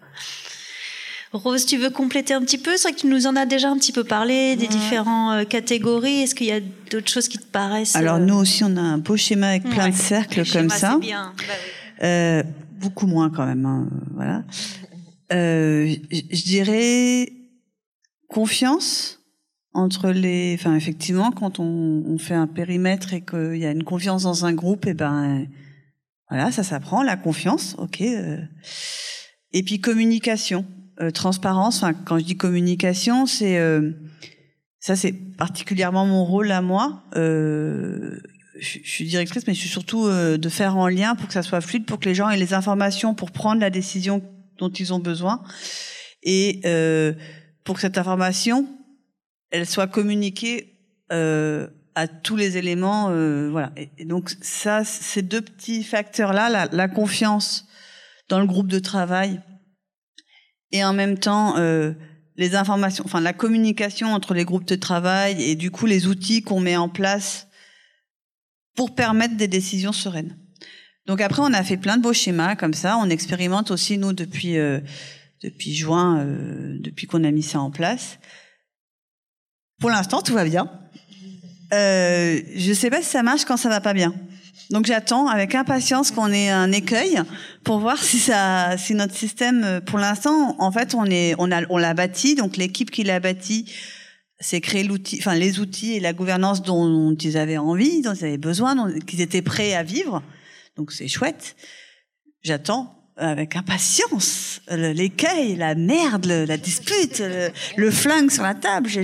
Speaker 2: Rose, tu veux compléter un petit peu? C'est vrai que tu nous en as déjà un petit peu parlé des différentes euh, catégories. Est-ce qu'il y a d'autres choses qui te paraissent
Speaker 3: Alors nous aussi, on a un beau schéma avec plein de cercles comme ça.
Speaker 2: Bien. Bah
Speaker 3: beaucoup moins quand même. Hein, voilà. je dirais confiance entre les, enfin effectivement, quand on, fait un périmètre et qu'il y a une confiance dans un groupe, et eh ben voilà, ça s'apprend la confiance, ok. Euh. Et puis communication, euh, transparence. Enfin, quand je dis communication, c'est euh, ça, c'est particulièrement mon rôle à moi. je, suis directrice, mais je suis surtout de faire en lien pour que ça soit fluide, pour que les gens aient les informations pour prendre la décision dont ils ont besoin, et pour que cette information elle soit communiquée euh, à tous les éléments. Euh, voilà. Et, donc ça, ces deux petits facteurs-là, la, la, confiance dans le groupe de travail et en même temps euh, les informations, enfin la communication entre les groupes de travail et du coup les outils qu'on met en place pour permettre des décisions sereines. Donc après, on a fait plein de beaux schémas comme ça. On expérimente aussi nous depuis euh, depuis juin, euh, depuis qu'on a mis ça en place. Pour l'instant, tout va bien. Euh, je ne sais pas si ça marche quand ça va pas bien. Donc j'attends avec impatience qu'on ait un écueil pour voir si ça, si notre système, euh, pour l'instant, en fait, on est, on a, on l'a bâti. Donc l'équipe qui l'a bâti, c'est créer l'outil, enfin les outils et la gouvernance dont, ils avaient envie, dont ils avaient besoin, qu'ils étaient prêts à vivre. Donc c'est chouette. J'attends avec impatience l'écueil, la merde, la dispute, le, flingue sur la table. Je,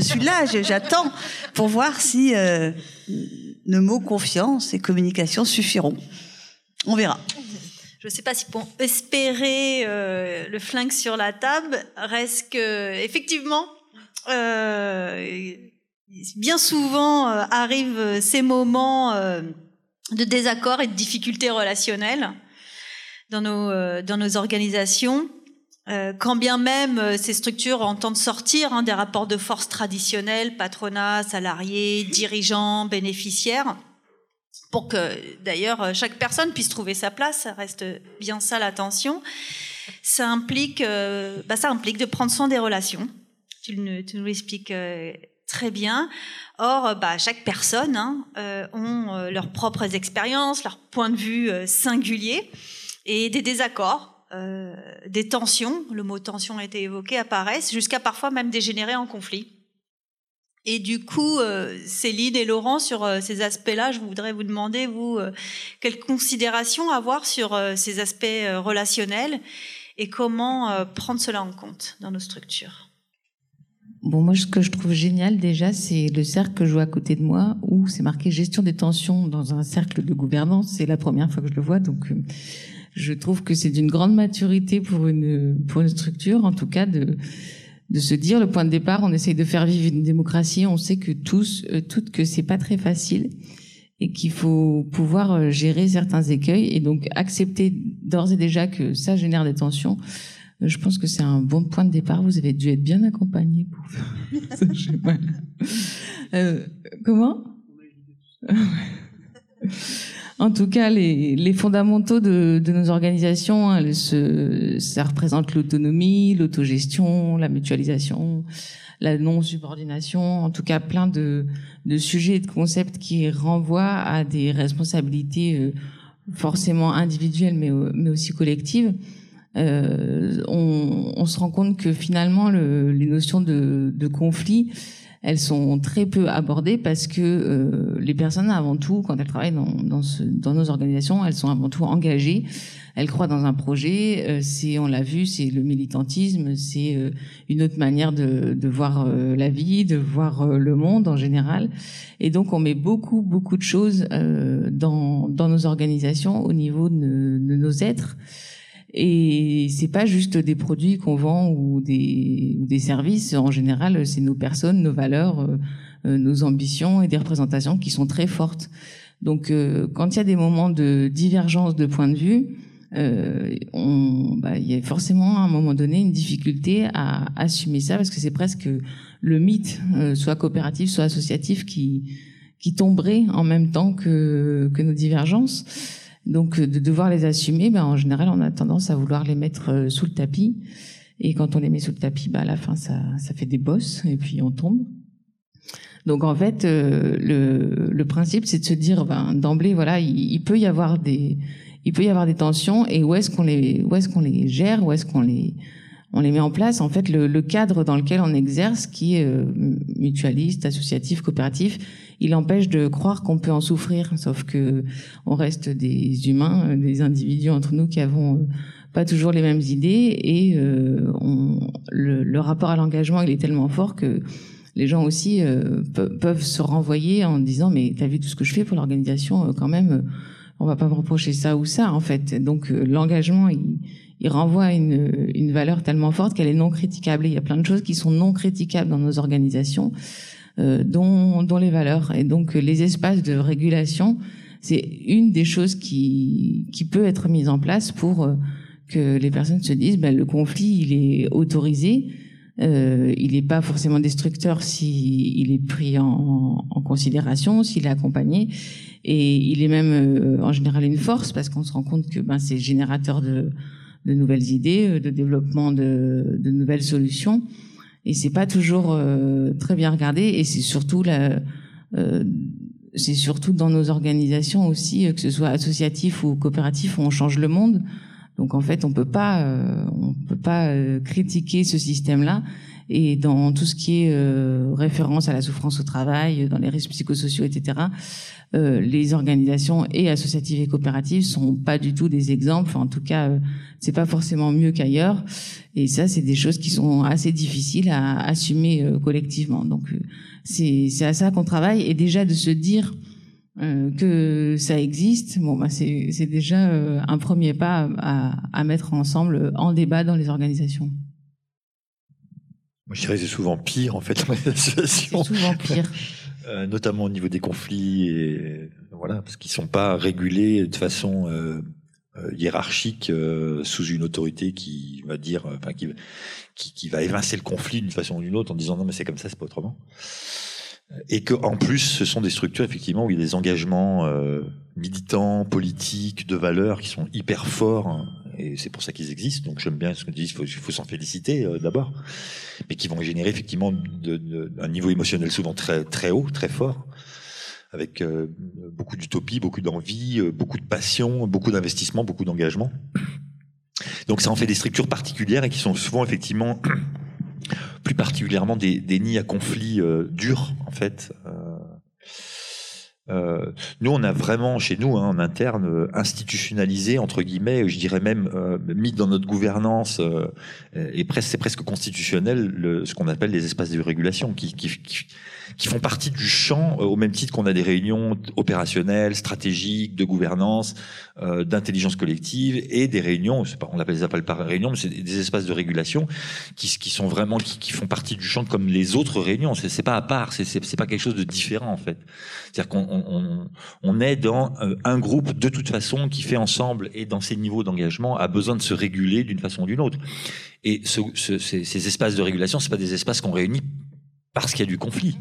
Speaker 3: suis là, j'attends pour voir si euh, nos mots confiance et communication suffiront. On verra.
Speaker 2: Je ne sais pas si pour espérer euh, le flingue sur la table, reste que effectivement, euh, bien souvent arrivent ces moments de désaccord et de difficultés relationnelles dans nos, euh, dans nos organisations. Euh, quand bien même euh, ces structures entendent sortir hein, des rapports de force traditionnels, patronat, salariés, dirigeants, bénéficiaires, pour que d'ailleurs chaque personne puisse trouver sa place, ça reste bien ça l'attention. Ça implique, bah, ça implique de prendre soin des relations. Tu, nous l'expliques très bien. Or, bah, chaque personne hein, ont leurs propres expériences, leurs points de vue singuliers et des désaccords, euh, des tensions, le mot tension a été évoqué, apparaissent, jusqu'à parfois même dégénérer en conflit. Et du coup, euh, Céline et Laurent, sur euh, ces aspects-là, je voudrais vous demander, vous, quelles considérations avoir sur ces aspects relationnels et comment prendre cela en compte dans nos structures?
Speaker 5: Bon, moi, ce que je trouve génial déjà, c'est le cercle que je vois à côté de moi, où c'est marqué gestion des tensions dans un cercle de gouvernance. C'est la première fois que je le vois, donc je trouve que c'est d'une grande maturité pour une pour une structure, en tout cas de de se dire le point de départ, on essaye de faire vivre une démocratie, on sait que tous euh, toutes que c'est pas très facile et qu'il faut pouvoir euh, gérer certains écueils et donc accepter d'ores et déjà que ça génère des tensions. Euh, je pense que c'est un bon point de départ. Vous avez dû être bien accompagné pour faire ça. Euh, comment? En tout cas, les, les fondamentaux de, de, nos organisations, elles se, ça représente l'autonomie, l'autogestion, la mutualisation, la non-subordination, en tout cas plein de, de, sujets et de concepts qui renvoient à des responsabilités euh, forcément individuelles, mais, mais aussi collectives. Euh, on, on, se rend compte que finalement, le, les notions de, de conflit, elles sont très peu abordées parce que euh, les personnes, avant tout, quand elles travaillent dans, dans, ce, dans, nos organisations, elles sont avant tout engagées. Elles croient dans un projet. Euh, c'est, on l'a vu, c'est le militantisme, c'est euh, une autre manière de, de voir euh, la vie, de voir le monde en général. Et donc, on met beaucoup, beaucoup de choses dans, dans nos organisations au niveau de, de nos êtres. Et c'est pas juste des produits qu'on vend ou des, ou des services. En général, c'est nos personnes, nos valeurs, euh, euh, nos ambitions et des représentations qui sont très fortes. Donc, euh, quand il y a des moments de divergence de point de vue, on, bah, il y a forcément à un moment donné une difficulté à assumer ça parce que c'est presque le mythe, soit coopératif, soit associatif, qui qui tomberait en même temps que que nos divergences. Donc euh, de devoir les assumer, ben, en général, on a tendance à vouloir les mettre euh, sous le tapis. Et quand on les met sous le tapis, ben, à la fin, ça, ça fait des bosses et puis on tombe. Donc en fait, euh, le, le, principe, c'est de se dire, ben, d'emblée, voilà, il, peut y avoir des, il peut y avoir des tensions et où est-ce qu'on les, où est-ce qu'on les gère, où est-ce qu'on les, on les met en place. En fait, le, cadre dans lequel on exerce, qui est mutualiste, associatif, coopératif, il empêche de croire qu'on peut en souffrir. Sauf que on reste des humains, des individus entre nous qui avons euh, pas toujours les mêmes idées et euh, le, rapport à l'engagement il est tellement fort que les gens aussi euh, peuvent se renvoyer en disant mais t'as vu tout ce que je fais pour l'organisation quand même on va pas me reprocher ça ou ça en fait donc l'engagement il, il renvoie une, une valeur tellement forte qu'elle est non critiquable. il y a plein de choses qui sont non critiquables dans nos organisations. Euh, dont, dont, les valeurs. Et donc les espaces de régulation, c'est une des choses qui, qui peut être mise en place pour euh, que les personnes se disent ben, le conflit il est autorisé, euh, il n'est pas forcément destructeur si il est pris en, en considération, s'il est accompagné, et il est même euh, en général une force parce qu'on se rend compte que ben, c'est générateur de, de nouvelles idées, de développement de, nouvelles solutions. Et c'est pas toujours euh, très bien regardé. Et c'est surtout euh, c'est surtout dans nos organisations aussi euh, que ce soit associatif ou coopératif où on change le monde. Donc en fait on peut pas on peut pas critiquer ce système là et dans tout ce qui est référence à la souffrance au travail dans les risques psychosociaux etc euh, les organisations et associatives et coopératives sont pas du tout des exemples. en tout cas, euh, c'est pas forcément mieux qu'ailleurs. Et ça, c'est des choses qui sont assez difficiles à assumer euh, collectivement. Donc, c'est à ça qu'on travaille. Et déjà de se dire que ça existe, bon, bah, c'est déjà un premier pas à, à mettre ensemble en débat dans les organisations.
Speaker 6: Moi, je dirais que c'est souvent pire, en fait, dans
Speaker 5: C'est souvent pire.
Speaker 6: Euh, notamment au niveau des conflits, et, voilà, parce qu'ils sont pas régulés de façon euh, euh hiérarchique euh, sous une autorité qui va dire, enfin qui, qui, qui, va évincer le conflit d'une façon ou d'une autre en disant non mais c'est comme ça, c'est pas autrement. Et que en plus, ce sont des structures effectivement où il y a des engagements militants, politiques, de valeurs qui sont hyper forts hein, et c'est pour ça qu'ils existent. Donc j'aime bien ce que tu dis, il faut, s'en féliciter euh, d'abord, mais qui vont générer effectivement un niveau émotionnel souvent très très haut, très fort, avec euh, beaucoup d'utopie, beaucoup d'envie, euh, beaucoup de passion, beaucoup d'investissement, beaucoup d'engagement. Donc ça en fait des structures particulières et qui sont souvent effectivement plus particulièrement des, des nids à conflits durs en fait. Euh, nous, on a vraiment chez nous, hein, en interne, euh, institutionnalisé entre guillemets, je dirais même euh, mis dans notre gouvernance euh, et presque c'est presque constitutionnel le, ce qu'on appelle les espaces de régulation, qui, qui, qui, qui font partie du champ au même titre qu'on a des réunions opérationnelles, stratégiques, de gouvernance, d'intelligence collective et des réunions, pas, on appelle les appels par réunion, mais c'est des espaces de régulation qui, qui sont vraiment qui, qui, font partie du champ comme les autres réunions. C'est pas à part, c'est pas quelque chose de différent en fait. C'est-à-dire qu'on on, est dans euh, un groupe de toute façon qui fait ensemble et dans ses niveaux d'engagement a besoin de se réguler d'une façon ou d'une autre. Et ces, espaces de régulation, c'est pas des espaces qu'on réunit parce qu'il y a du conflit.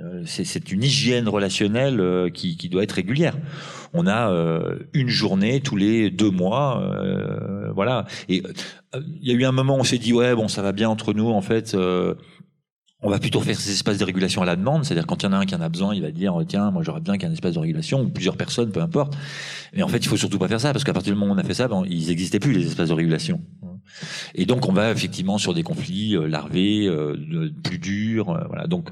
Speaker 6: Euh, c'est une hygiène relationnelle euh, qui, doit être régulière. On a une journée tous les deux mois, voilà. Et il y a eu un moment où on s'est dit ouais bon ça va bien entre nous en fait on va plutôt faire ces espaces de régulation à la demande, c'est-à-dire quand il y en a un qui en a besoin, il va dire tiens, moi j'aurais bien qu'un espace de régulation ou plusieurs personnes, peu importe. Mais en fait, il faut surtout pas faire ça parce qu'à partir du moment où on a fait ça, ben, ils n'existaient plus les espaces de régulation. Et donc on va effectivement sur des conflits euh, larvés, euh, plus durs. euh, voilà. Donc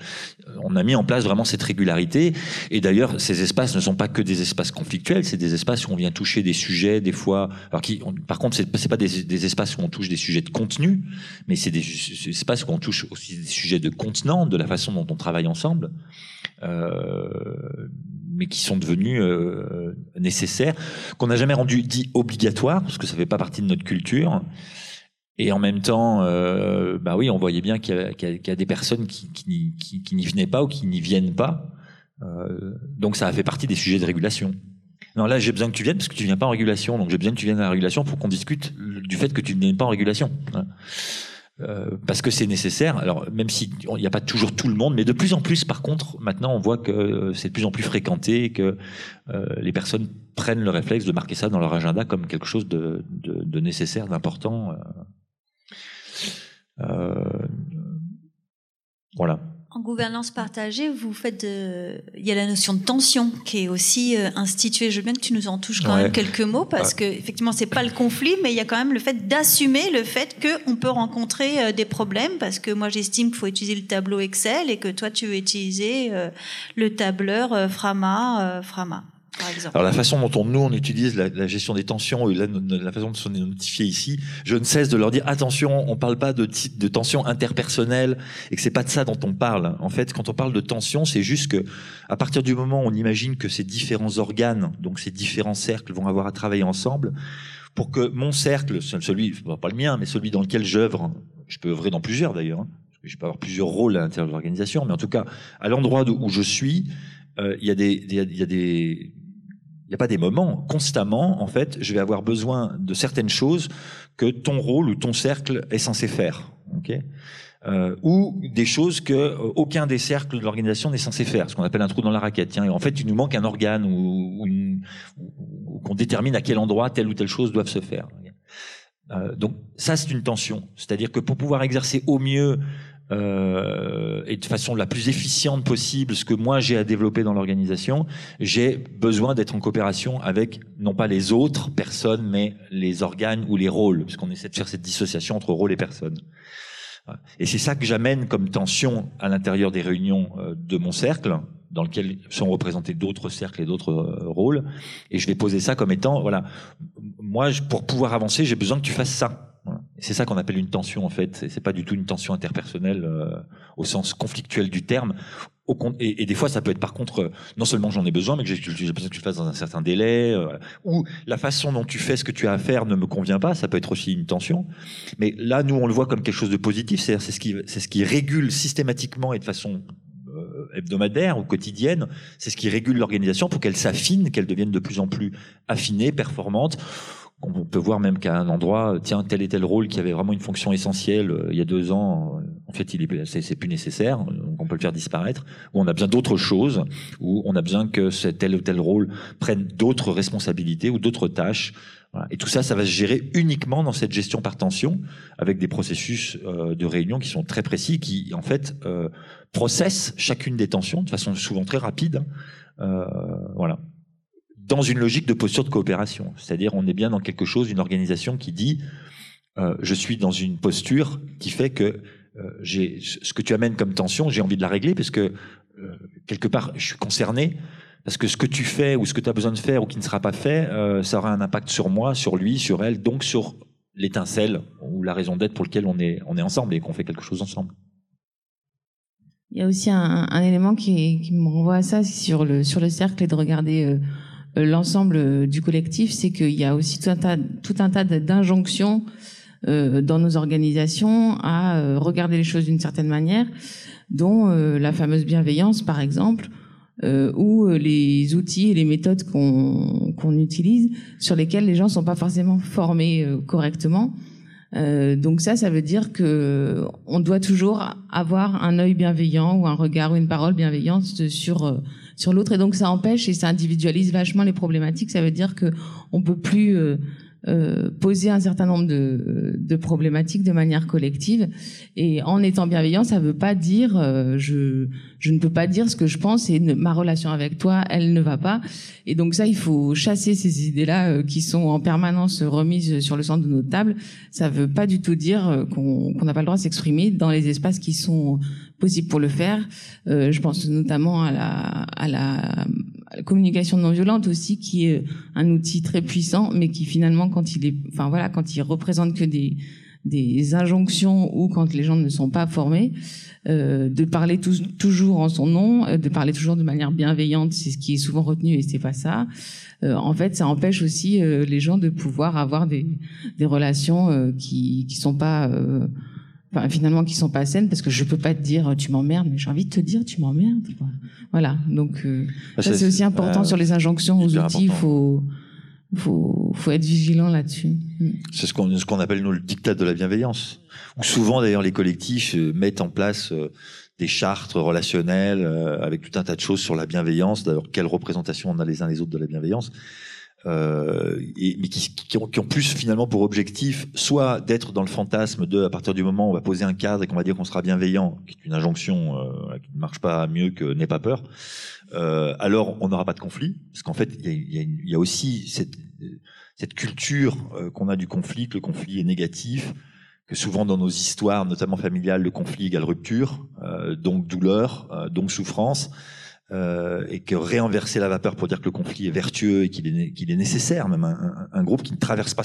Speaker 6: on a mis en place vraiment cette régularité. Et d'ailleurs, ces espaces ne sont pas que des espaces conflictuels, c'est des espaces où on vient toucher des sujets, des fois. Alors qui, on- par contre, c'est pas des, espaces où on touche des sujets de contenu, mais c'est des, espaces où on touche aussi des sujets de contenant, de la façon dont on travaille ensemble. Euh, mais qui sont devenus euh, nécessaires, qu'on n'a jamais rendu dit obligatoire, parce que ça fait pas partie de notre culture. Et en même temps, euh, bah oui, on voyait bien qu'il y, y y a des personnes qui, qui, qui- qui n'y venaient pas ou qui n'y viennent pas. Euh, donc ça a fait partie des sujets de régulation. Non, là j'ai besoin que tu viennes parce que tu viens pas en régulation, donc j'ai besoin que tu viennes à la régulation pour qu'on discute du fait que tu ne viennes pas en régulation. Hein. Euh, parce que c'est nécessaire. Alors même si il n'y a pas toujours tout le monde, mais de plus en plus, par contre, maintenant on voit que euh, c'est de plus en plus fréquenté, et que euh, les personnes prennent le réflexe de marquer ça dans leur agenda comme quelque chose de, de, de nécessaire, d'important. Euh. Voilà.
Speaker 2: En gouvernance partagée, vous faites de... il y a la notion de tension qui est aussi euh, instituée. Je veux bien que tu nous en touches quand
Speaker 6: Ouais.
Speaker 2: même quelques mots parce que effectivement c'est pas le conflit, mais il y a quand même le fait d'assumer le fait qu'on peut rencontrer euh, des problèmes parce que moi j'estime qu'il faut utiliser le tableau Excel et que toi tu veux utiliser le tableur Frama, Frama
Speaker 6: Alors la façon dont on, nous on utilise la, la gestion des tensions et la, la façon dont on est notifié ici, je ne cesse de leur dire attention, on parle pas de, de tension interpersonnelle et que c'est pas de ça dont on parle. En fait, quand on parle de tension, c'est juste que à partir du moment où on imagine que ces différents organes, donc ces différents cercles, vont avoir à travailler ensemble, pour que mon cercle, celui, pas le mien, mais celui dans lequel j'œuvre, je peux œuvrer dans plusieurs d'ailleurs. hein, je peux avoir plusieurs rôles à l'intérieur de l'organisation, mais en tout cas, à l'endroit où je suis, euh, il y a des, y a des, n'y a pas des moments. Constamment, en fait, je vais avoir besoin de certaines choses que ton rôle ou ton cercle est censé faire. euh, ou des choses que euh, aucun des cercles de l'organisation n'est censé faire, ce qu'on appelle un trou dans la raquette. Tiens, en fait, il nous manque un organe ou, qu'on détermine à quel endroit telle ou telle chose doivent se faire. Euh, donc ça, c'est une tension. C'est-à-dire que pour pouvoir exercer au mieux euh, et de façon la plus efficiente possible ce que moi j'ai à développer dans l'organisation, j'ai besoin d'être en coopération avec non pas les autres personnes, mais les organes ou les rôles, puisqu'on essaie de faire cette dissociation entre rôle et personne. Et c'est ça que j'amène comme tension à l'intérieur des réunions euh, de mon cercle, dans lequel sont représentés d'autres cercles et d'autres euh, rôles. Et je vais poser ça comme étant, voilà, moi, pour pouvoir avancer, j'ai besoin que tu fasses ça. C'est ça qu'on appelle une tension en fait. C'est- pas du tout une tension interpersonnelle euh, au sens conflictuel du terme. Et, des fois, ça peut être par contre, euh, non seulement j'en ai besoin, mais que j'ai besoin que tu le fasses dans un certain délai, euh, ou la façon dont tu fais ce que tu as à faire ne me convient pas. Ça peut être aussi une tension. Mais là, nous, on le voit comme quelque chose de positif. C'est-à-dire, c'est ce qui, c'est ce qui régule systématiquement et de façon euh, hebdomadaire ou quotidienne. C'est ce qui régule l'organisation pour qu'elle s'affine, qu'elle devienne de plus en plus affinée, performante. On peut voir même qu'à un endroit, tiens, tel et tel rôle qui avait vraiment une fonction essentielle euh, il y a deux ans, euh, en fait, il est, c'est, plus nécessaire, donc on peut le faire disparaître. Ou on a besoin d'autre chose, ou on a besoin que tel ou tel rôle prenne d'autres responsabilités ou d'autres tâches. Voilà. Et tout ça, ça va se gérer uniquement dans cette gestion par tension, avec des processus euh, de réunion qui sont très précis, qui en fait euh, processent chacune des tensions de façon souvent très rapide. Euh, voilà dans une logique de posture de coopération. C'est-à-dire, on est bien dans quelque chose, une organisation qui dit, euh, je suis dans une posture qui fait que euh, ce que tu amènes comme tension, j'ai envie de la régler parce que euh, quelque part, je suis concerné. Parce que ce que tu fais ou ce que tu as besoin de faire ou qui ne sera pas fait, ça aura un impact sur moi, sur lui, sur elle, donc sur l'étincelle ou la raison d'être pour laquelle on est, on est ensemble et qu'on fait quelque chose ensemble.
Speaker 5: Il y a aussi un, élément qui, qui me renvoie à ça sur le sur le cercle et de regarder l'ensemble euh, du collectif, c'est qu'il y a aussi tout un tas tout un tas d'injonctions euh, dans nos organisations à euh, regarder les choses d'une certaine manière, dont euh, la fameuse bienveillance par exemple, euh, ou euh, les outils et les méthodes qu'on qu'on utilise sur lesquels les gens sont pas forcément formés euh, correctement. Euh, donc ça, ça veut dire que on doit toujours avoir un œil bienveillant ou un regard ou une parole bienveillante sur euh, sur l'autre, et donc ça empêche et ça individualise vachement les problématiques. Ça veut dire que on peut plus euh, poser un certain nombre de, de, problématiques de manière collective. Et en étant bienveillant, ça ne veut pas dire euh, je, je ne peux pas dire ce que je pense et ma relation avec toi, elle ne va pas. Et donc ça, il faut chasser ces idées-là euh, qui sont en permanence remises sur le centre de notre table. Ça ne veut pas du tout dire euh, qu'on n'a pas le droit de s'exprimer dans les espaces qui sont possibles pour le faire. je pense notamment à la, à la communication non violente aussi, qui est un outil très puissant, mais qui finalement, quand il est, enfin voilà, quand il représente que des des injonctions ou quand les gens ne sont pas formés, euh, de parler toujours en son nom, euh, de parler toujours de manière bienveillante, c'est ce qui est souvent retenu et c'est pas ça. Euh, en fait, ça empêche aussi euh, les gens de pouvoir avoir des, des relations euh, qui qui sont pas Enfin, finalement qui sont pas saines parce que je peux pas te dire tu m'emmerdes mais j'ai envie de te dire tu m'emmerdes voilà donc ah, ça c'est aussi important sur les injonctions aux outils il faut faut, faut être vigilant là-dessus. Mm.
Speaker 6: C'est ce qu'on ce qu'on appelle nous le dictat de la bienveillance. Où souvent d'ailleurs les collectifs euh, mettent en place euh, des chartes relationnelles euh, avec tout un tas de choses sur la bienveillance. D'ailleurs, quelle représentation on a les uns les autres de la bienveillance. Euh, mais qui, qui, ont, qui, ont, plus finalement pour objectif soit d'être dans le fantasme de à partir du moment où on va poser un cadre et qu'on va dire qu'on sera bienveillant, qui est une injonction euh, qui ne marche pas mieux que n'aie pas peur, euh, alors on n'aura pas de conflit, parce qu'en fait il y a, y, a y a, aussi cette, cette culture euh, qu'on a du conflit, que le conflit est négatif, que souvent dans nos histoires, notamment familiales, le conflit égale rupture, euh, donc douleur, donc souffrance. Euh, et que réinverser la vapeur pour dire que le conflit est vertueux et qu'il est, nécessaire, même un, groupe qui ne traverse pas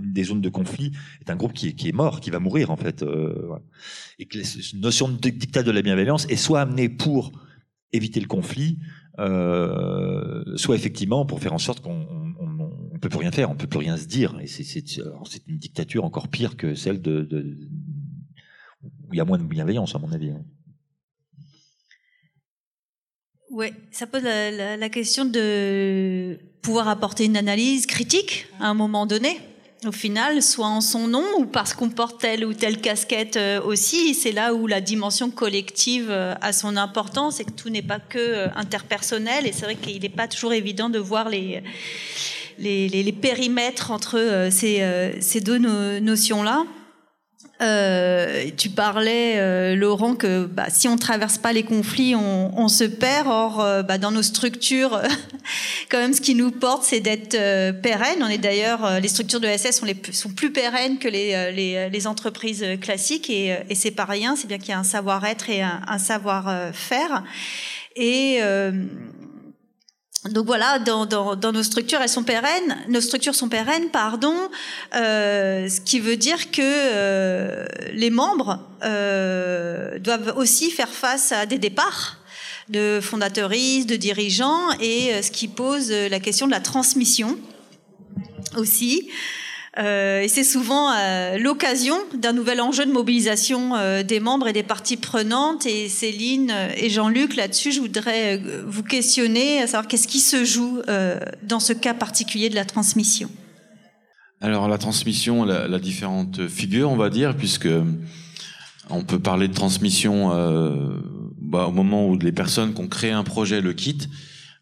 Speaker 6: des zones de conflit est un groupe qui est, mort, qui va mourir en fait. Euh. Et que cette notion de dictat de la bienveillance est soit amenée pour éviter le conflit, euh, soit effectivement pour faire en sorte qu'on on, on, peut plus rien faire, on peut plus rien se dire. Et c'est, une dictature encore pire que celle où il y a moins de bienveillance à mon avis. Hein.
Speaker 2: Oui, ça pose la, question de pouvoir apporter une analyse critique à un moment donné. Au final, soit en son nom ou parce qu'on porte telle ou telle casquette euh, aussi, c'est là où la dimension collective euh, a son importance et que tout n'est pas que euh, interpersonnel. Et c'est vrai qu'il n'est pas toujours évident de voir les, les périmètres entre ces, ces deux notions-là. Euh, tu parlais, euh, Laurent, que bah, si on traverse pas les conflits, on, se perd. Or, euh, bah, dans nos structures, quand même, ce qui nous porte, c'est d'être pérenne. On est d'ailleurs, les structures de SS sont, plus pérennes que les, entreprises classiques, et, et c'est pas rien. C'est bien qu'il y a un savoir-être et un, un savoir-faire. Et donc voilà, dans, dans, dans, nos structures, elles sont pérennes. Nos structures sont pérennes, pardon. Euh, ce qui veut dire que euh, les membres euh, doivent aussi faire face à des départs de fondateuristes, de dirigeants, et euh, ce qui pose la question de la transmission aussi. Euh, et c'est souvent euh, l'occasion d'un nouvel enjeu de mobilisation euh, des membres et des parties prenantes. Et Céline et Jean-Luc, là-dessus, je voudrais vous questionner à savoir qu'est-ce qui se joue dans ce cas particulier de la transmission?
Speaker 4: Alors la transmission, la, la différente figure, on va dire, puisque on peut parler de transmission bah, au moment où les personnes qui ont créé un projet le quittent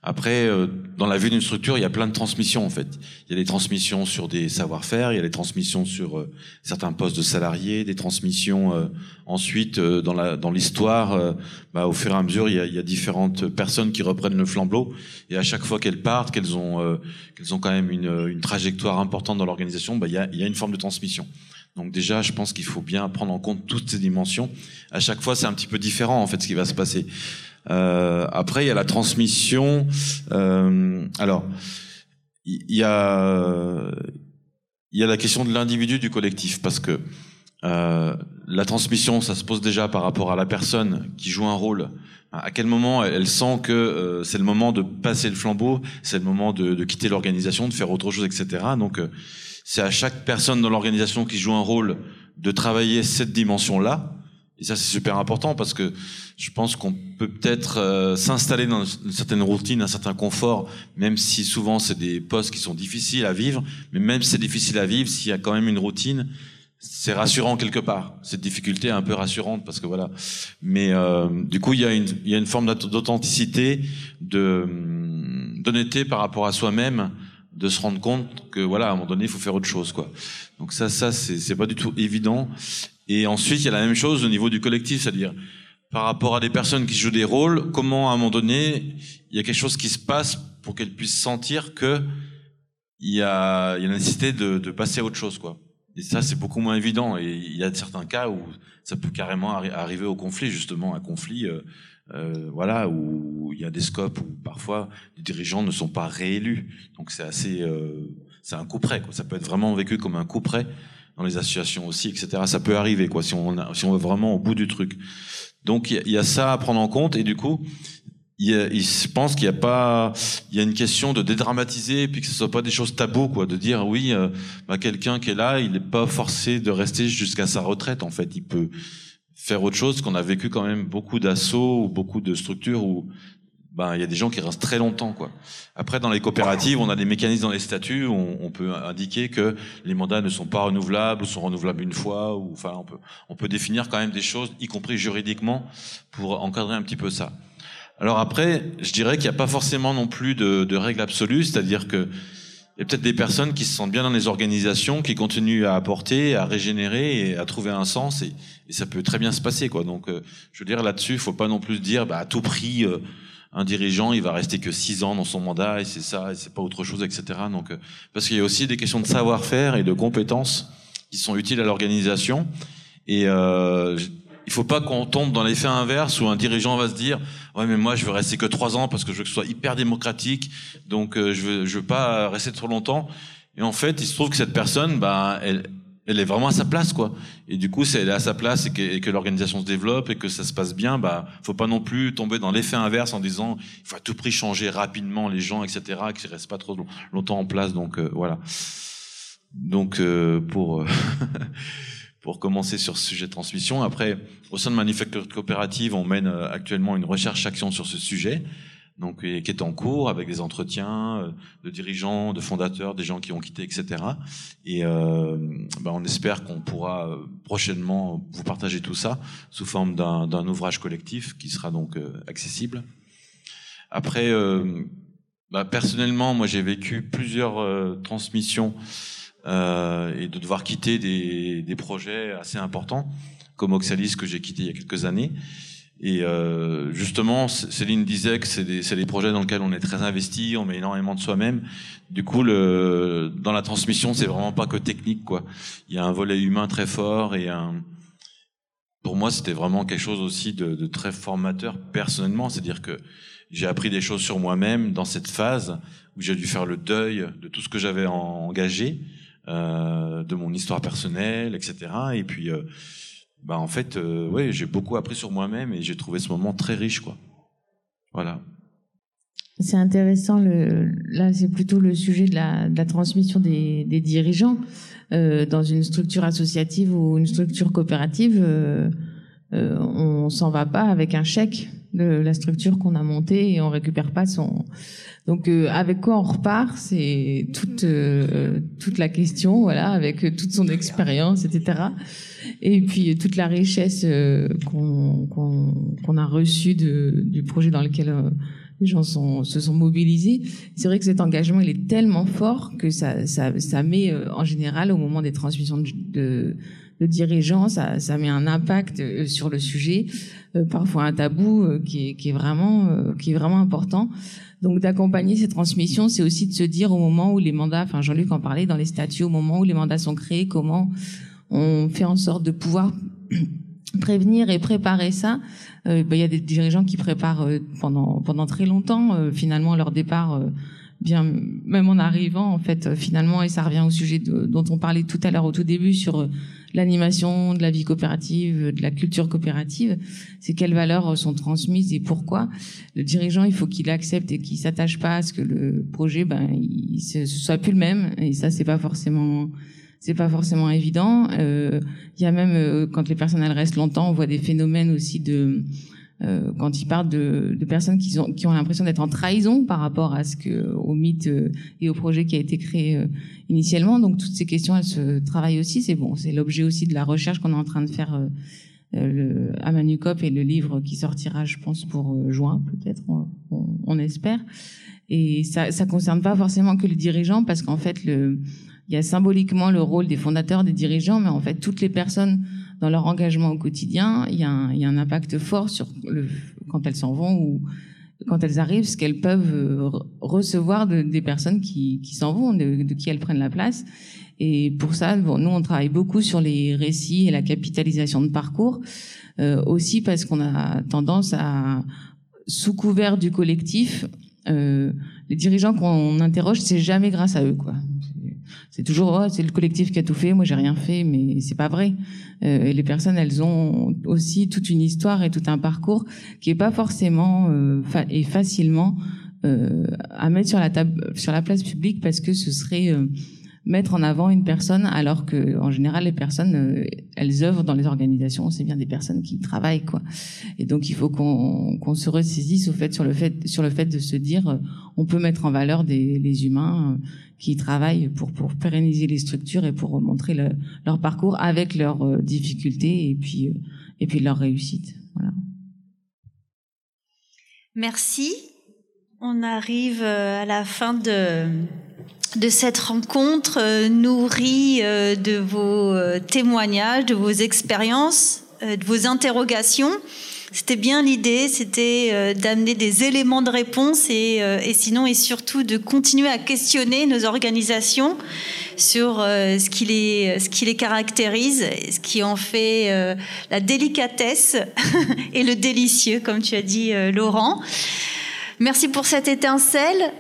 Speaker 4: après, euh, dans la vue d'une structure, il y a plein de transmissions en fait. Il y a des transmissions sur des savoir-faire, il y a des transmissions sur euh, certains postes de salariés, des transmissions euh, ensuite dans la dans l'histoire. Bah, au fur et à mesure, il y, a, il y, a, différentes personnes qui reprennent le flambeau et à chaque fois qu'elles partent, qu'elles ont qu'elles ont quand même une, une trajectoire importante dans l'organisation, bah, il, y a, il y a une forme de transmission. Donc déjà, je pense qu'il faut bien prendre en compte toutes ces dimensions. À chaque fois, c'est un petit peu différent en fait ce qui va se passer. Euh, après, il y a la transmission. Euh, alors, il y, a y a la question de l'individu du collectif parce que euh, la transmission, ça se pose déjà par rapport à la personne qui joue un rôle. À quel moment elle, sent que euh, c'est le moment de passer le flambeau, c'est le moment de, quitter l'organisation, de faire autre chose, etc. Donc, c'est à chaque personne dans l'organisation qui joue un rôle de travailler cette dimension-là. Et ça, c'est super important parce que je pense qu'on peut peut-être euh, s'installer dans une certaine routine, un certain confort, même si souvent c'est des postes qui sont difficiles à vivre. Mais même si c'est difficile à vivre, s'il y a quand même une routine, c'est rassurant quelque part. Cette difficulté est un peu rassurante parce que voilà. Mais euh, du coup, il y a une, il y a une forme d'authenticité, de d'honnêteté par rapport à soi-même de se rendre compte que voilà, à un moment donné, il faut faire autre chose, quoi. Donc ça, ça, c'est pas du tout évident. Et ensuite, il y a la même chose au niveau du collectif, c'est-à-dire par rapport à des personnes qui jouent des rôles, comment à un moment donné, il y a quelque chose qui se passe pour qu'elles puissent sentir que il y a, il y a la nécessité de, passer à autre chose, quoi. Et ça, c'est beaucoup moins évident. Et il y a certains cas où ça peut carrément arri- arriver au conflit, justement, un conflit, euh, euh, voilà, où il y a des scopes où parfois les dirigeants ne sont pas réélus. Donc c'est assez, euh, c'est un coup près. Quoi. Ça peut être vraiment vécu comme un coup près dans les associations aussi, etc. Ça peut arriver, quoi, si on, si on va vraiment au bout du truc. Donc il y, a- ça à prendre en compte, et du coup, il je pense qu'il y a pas, il y a une question de dédramatiser, puis que ce soit pas des choses tabous, quoi, de dire oui, euh, bah, quelqu'un qui est là, il n'est pas forcé de rester jusqu'à sa retraite. En fait, il peut faire autre chose. Qu'on a vécu quand même beaucoup d'assauts ou beaucoup de structures où ben il y a des gens qui restent très longtemps, quoi. Après, dans les coopératives, on a des mécanismes dans les statuts où on, peut indiquer que les mandats ne sont pas renouvelables ou sont renouvelables une fois. Ou enfin, on peut on peut définir quand même des choses, y compris juridiquement, pour encadrer un petit peu ça. Alors après, je dirais qu'il n'y a pas forcément non plus de, de règles absolues, c'est-à-dire que il y a peut-être des personnes qui se sentent bien dans les organisations, qui continuent à apporter, à régénérer et à trouver un sens, et, ça peut très bien se passer, quoi. Donc, euh, je veux dire là-dessus, il faut pas non plus dire, bah, à tout prix, euh, un dirigeant, il va rester que six ans dans son mandat, et c'est ça, et c'est pas autre chose, etc. Donc, euh, parce qu'il y a aussi des questions de savoir-faire et de compétences qui sont utiles à l'organisation, et euh, il faut pas qu'on tombe dans l'effet inverse où un dirigeant va se dire ouais mais moi je veux rester que trois ans parce que je veux que ce soit hyper démocratique donc euh, je veux je veux pas rester trop longtemps et en fait il se trouve que cette personne bah elle elle est vraiment à sa place quoi. Et du coup si elle est à sa place et que, l'organisation se développe et que ça se passe bien bah faut pas non plus tomber dans l'effet inverse en disant il faut à tout prix changer rapidement les gens etc qu'ils restent pas trop longtemps en place. Donc euh, voilà. Donc euh, pour pour commencer sur ce sujet de transmission. Après, au sein de Manufacture Coopérative, on mène euh, actuellement une recherche-action sur ce sujet, donc qui est en cours avec des entretiens euh, de dirigeants, de fondateurs, des gens qui ont quitté, etc. Et euh, ben, on espère qu'on pourra euh, prochainement vous partager tout ça sous forme d'un ouvrage collectif qui sera donc euh, accessible. Après, euh, bah, personnellement, moi j'ai vécu plusieurs euh, transmissions et de devoir quitter des, des projets assez importants, comme Oxalis que j'ai quitté il y a quelques années. Et euh, justement, Céline disait que c'est des, des projets dans lesquels on est très investi, on met énormément de soi-même. Du coup, le, dans la transmission, c'est vraiment pas que technique, quoi. Il y a un volet humain très fort et un, pour moi, c'était vraiment quelque chose aussi de, de très formateur personnellement. C'est-à-dire que j'ai appris des choses sur moi-même dans cette phase où j'ai dû faire le deuil de tout ce que j'avais en- engagé, euh, de mon histoire personnelle, etc. Et puis, euh, bah en fait, euh, ouais, j'ai beaucoup appris sur moi-même et j'ai trouvé ce moment très riche, quoi. Voilà.
Speaker 5: C'est intéressant. Le, là, c'est plutôt le sujet de la, transmission des, des dirigeants euh, dans une structure associative ou une structure coopérative. Euh, euh, on s'en va pas avec un chèque de la structure qu'on a montée et on récupère pas son. Donc, euh, avec quoi on repart C'est toute euh, toute la question, voilà, avec toute son expérience, etc. Et puis toute la richesse euh, qu'on qu'on qu'on a reçue de, du projet dans lequel euh, les gens sont, se sont mobilisés. C'est vrai que cet engagement, il est tellement fort que ça, ça, ça met euh, en général au moment des transmissions de, de, de dirigeants, ça, ça met un impact euh, sur le sujet, euh, parfois un tabou euh, qui, est, qui est vraiment, qui est vraiment important. Donc d'accompagner ces transmissions, c'est aussi de se dire au moment où les mandats, enfin Jean-Luc en parlait dans les statuts, au moment où les mandats sont créés, comment on fait en sorte de pouvoir prévenir et préparer ça. Euh, ben, Il y a des dirigeants qui préparent pendant pendant très longtemps euh, finalement leur départ, bien même en arrivant en fait finalement et ça revient au sujet de- dont on parlait tout à l'heure au tout début sur l'animation de la vie coopérative, de la culture coopérative, c'est quelles valeurs sont transmises et pourquoi. Le dirigeant, il faut qu'il accepte et qu'il s'attache pas à ce que le projet, ben, il, ce soit plus le même. Et ça, c'est pas forcément, c'est pas forcément évident. Euh, Il y a même euh, quand les personnes elles restent longtemps, on voit des phénomènes aussi de euh, quand ils parlent de, de personnes qui ont, qui ont l'impression d'être en trahison par rapport à ce que, au mythe euh, et au projet qui a été créé euh, initialement. Donc toutes ces questions, elles se travaillent aussi. C'est bon, c'est l'objet aussi de la recherche qu'on est en train de faire euh, le, à Manucop et le livre qui sortira, je pense, pour juin, peut-être, on, on- on espère. Et ça, ça concerne pas forcément que les dirigeants, parce qu'en fait, le, il y a symboliquement le rôle des fondateurs, des dirigeants, mais en fait, toutes les personnes dans leur engagement au quotidien, il y a un, il y a un impact fort sur le, quand elles s'en vont ou quand elles arrivent, ce qu'elles peuvent euh, recevoir de, des personnes qui, qui s'en vont, de, qui elles prennent la place. Et pour ça, bon, nous, on travaille beaucoup sur les récits et la capitalisation de parcours, euh, aussi parce qu'on a tendance à, sous couvert du collectif, euh, les dirigeants qu'on interroge, c'est jamais grâce à eux, quoi. C'est toujours oh, c'est le collectif qui a tout fait, moi j'ai rien fait, mais c'est pas vrai. Euh, et les personnes, elles ont aussi toute une histoire et tout un parcours qui est pas forcément euh, fa et facilement euh, à mettre sur la table, sur la place publique parce que ce serait euh, mettre en avant une personne alors que en général les personnes euh, elles œuvrent dans les organisations c'est bien des personnes qui travaillent quoi. Et donc il faut qu'on qu'on se ressaisisse au fait sur le fait sur le fait de se dire euh, on peut mettre en valeur des les humains euh, qui travaillent pour pour pérenniser les structures et pour montrer le, leur parcours avec leurs difficultés et puis et puis leur réussite voilà.
Speaker 2: Merci. On arrive à la fin de de cette rencontre euh, nourrie euh, de vos euh, témoignages, de vos expériences, de vos interrogations. C'était bien l'idée, c'était d'amener des éléments de réponse et, et, sinon et surtout de continuer à questionner nos organisations sur ce qui les, ce qui les caractérise, ce qui en fait la délicatesse et le délicieux, comme tu as dit Laurent. Merci pour cette étincelle.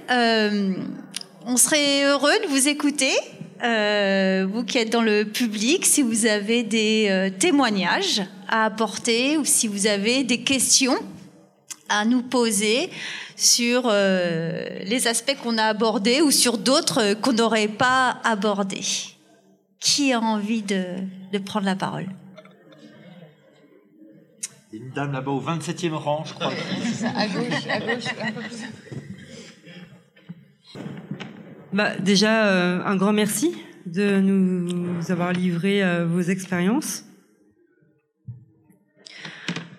Speaker 2: On serait heureux de vous écouter, euh, vous qui êtes dans le public, si vous avez des euh, témoignages à apporter ou si vous avez des questions à nous poser sur euh, les aspects qu'on a abordés ou sur d'autres qu'on n'aurait pas abordés. Qui a envie de, de prendre la parole?
Speaker 6: Une dame là-bas au 27e rang, je crois.
Speaker 8: À gauche, à gauche, un peu plus. Bah, déjà, euh, un grand merci de nous avoir livré euh, vos expériences.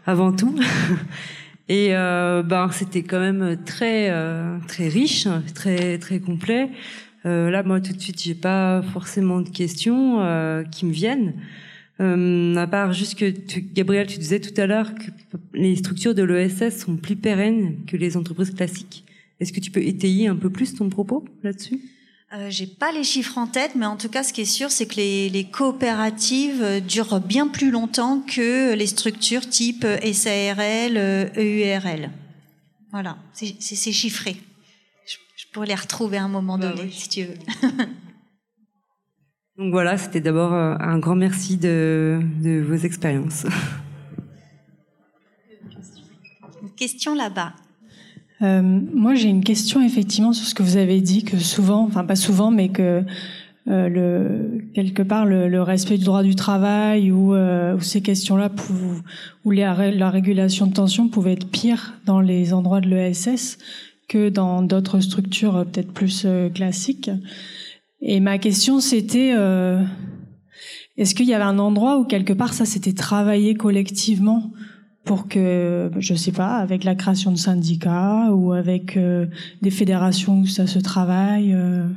Speaker 8: Avant tout. Et ben, c'était quand même très, très riche, très, très complet. Là, moi, tout de suite, j'ai pas forcément de questions qui me viennent. à part juste que, Gabriel, tu disais tout à l'heure que les structures de l'ESS sont plus pérennes que les entreprises classiques. Est-ce que tu peux étayer un peu plus ton propos là-dessus?
Speaker 2: Euh, J'ai pas les chiffres en tête, mais en tout cas, ce qui est sûr, c'est que les, les, coopératives euh, durent bien plus longtemps que les structures type SARL, EURL. Voilà, c'est chiffré. Je, je, pourrais les retrouver à un moment bah donné, oui. si tu veux.
Speaker 8: Donc voilà, c'était d'abord euh, un grand merci de, de vos expériences.
Speaker 2: Une question là-bas.
Speaker 9: Euh, moi, j'ai une question effectivement sur ce que vous avez dit, que souvent, enfin pas souvent, mais que euh, le, quelque part le, le, respect du droit du travail ou, euh, ou ces questions-là, ou la régulation de tension pouvait être pire dans les endroits de l'ESS que dans d'autres structures euh, peut-être plus euh, classiques. Et ma question, c'était est-ce qu'il y avait un endroit où quelque part ça s'était travaillé collectivement pour que, je sais pas, avec la création de syndicats ou avec euh, des fédérations où ça se travaille. Euh,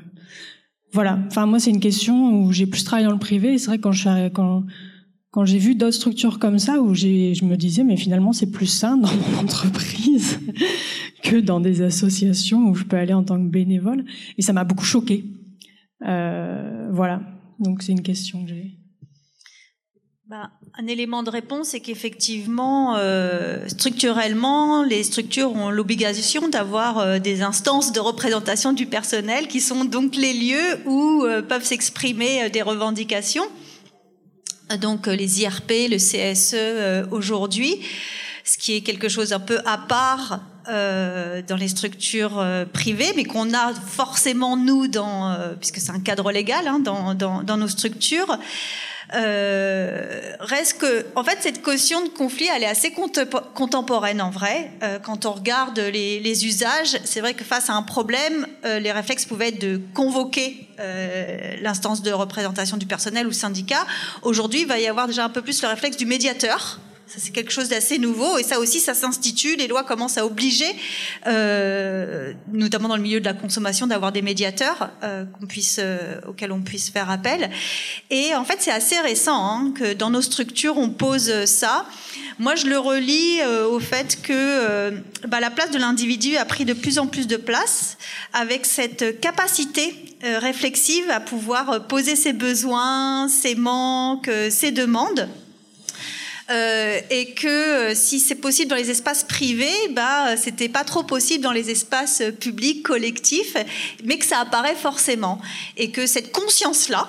Speaker 9: voilà. Enfin, moi, c'est une question où j'ai plus travaillé dans le privé. C'est vrai quand je quand quand j'ai vu d'autres structures comme ça où je me disais, mais finalement, c'est plus sain dans mon entreprise que dans des associations où je peux aller en tant que bénévole. Et ça m'a beaucoup choqué. Euh, voilà. Donc, c'est une question que j'ai.
Speaker 2: Bah, un élément de réponse, c'est qu'effectivement, euh, structurellement, les structures ont l'obligation d'avoir euh, des instances de représentation du personnel qui sont donc les lieux où euh, peuvent s'exprimer des revendications. Donc les IRP, le CSE aujourd'hui, ce qui est quelque chose un peu à part euh, dans les structures euh, privées, mais qu'on a forcément nous dans, euh, puisque c'est un cadre légal hein, dans, dans, dans, nos structures. Euh, reste que, en fait, cette caution de conflit, elle est assez contemporaine en vrai. Euh, quand on regarde les, usages, c'est vrai que face à un problème, euh, les réflexes pouvaient être de convoquer euh, l'instance de représentation du personnel ou syndicat. Aujourd'hui, il va y avoir déjà un peu plus le réflexe du médiateur Ça, c'est quelque chose d'assez nouveau et ça aussi, ça s'institue. Les lois commencent à obliger, euh, notamment dans le milieu de la consommation, d'avoir des médiateurs euh, qu'on puisse, euh, auxquels on puisse faire appel. Et en fait, c'est assez récent hein, que dans nos structures, on pose ça. Moi, je le relis euh, au fait que euh, bah, la place de l'individu a pris de plus en plus de place avec cette capacité euh, réflexive à pouvoir poser ses besoins, ses manques, ses demandes. Euh, et que si c'est possible dans les espaces privés, bah c'était pas trop possible dans les espaces publics collectifs, mais que ça apparaît forcément. Et que cette conscience là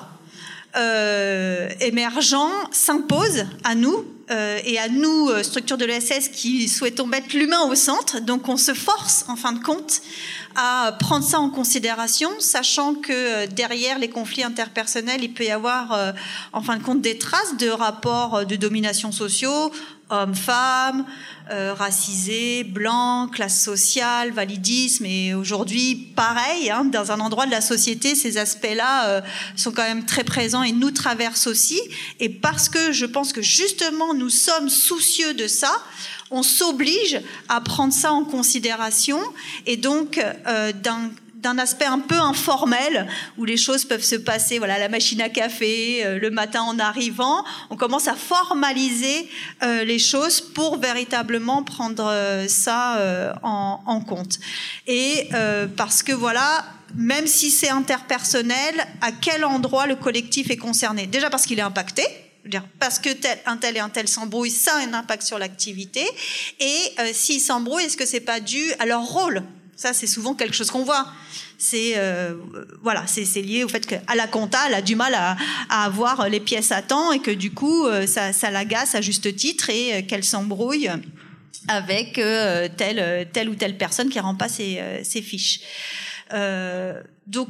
Speaker 2: euh, émergent s'impose à nous euh, et à nous, euh, structure de l'ESS, qui souhaitons mettre l'humain au centre. Donc on se force, en fin de compte, à prendre ça en considération, sachant que euh, derrière les conflits interpersonnels, il peut y avoir, en fin de compte, des traces de rapports de domination sociaux, hommes-femmes, euh, racisés, blancs, classe sociale, validisme. Et aujourd'hui, pareil, hein, dans un endroit de la société, ces aspects-là euh, sont quand même très présents et nous traversent aussi. Et parce que je pense que justement, nous sommes soucieux de ça, on s'oblige à prendre ça en considération et donc euh, d'un d'un aspect un peu informel où les choses peuvent se passer, voilà, la machine à café, euh, le matin en arrivant. On commence à formaliser euh, les choses pour véritablement prendre euh, ça en, compte. Et parce que voilà, même si c'est interpersonnel, à quel endroit le collectif est concerné? Déjà parce qu'il est impacté parce que tel, un tel et un tel s'embrouillent, ça a un impact sur l'activité. Et s'ils s'embrouillent, est-ce que c'est pas dû à leur rôle Ça, c'est souvent quelque chose qu'on voit c'est euh, voilà, c'est lié au fait qu'à la compta, elle a du mal à, avoir les pièces à temps et que du coup, euh, ça, ça l'agace à juste titre et euh, qu'elle s'embrouille avec telle, telle ou telle personne qui rend pas ses, ses fiches. donc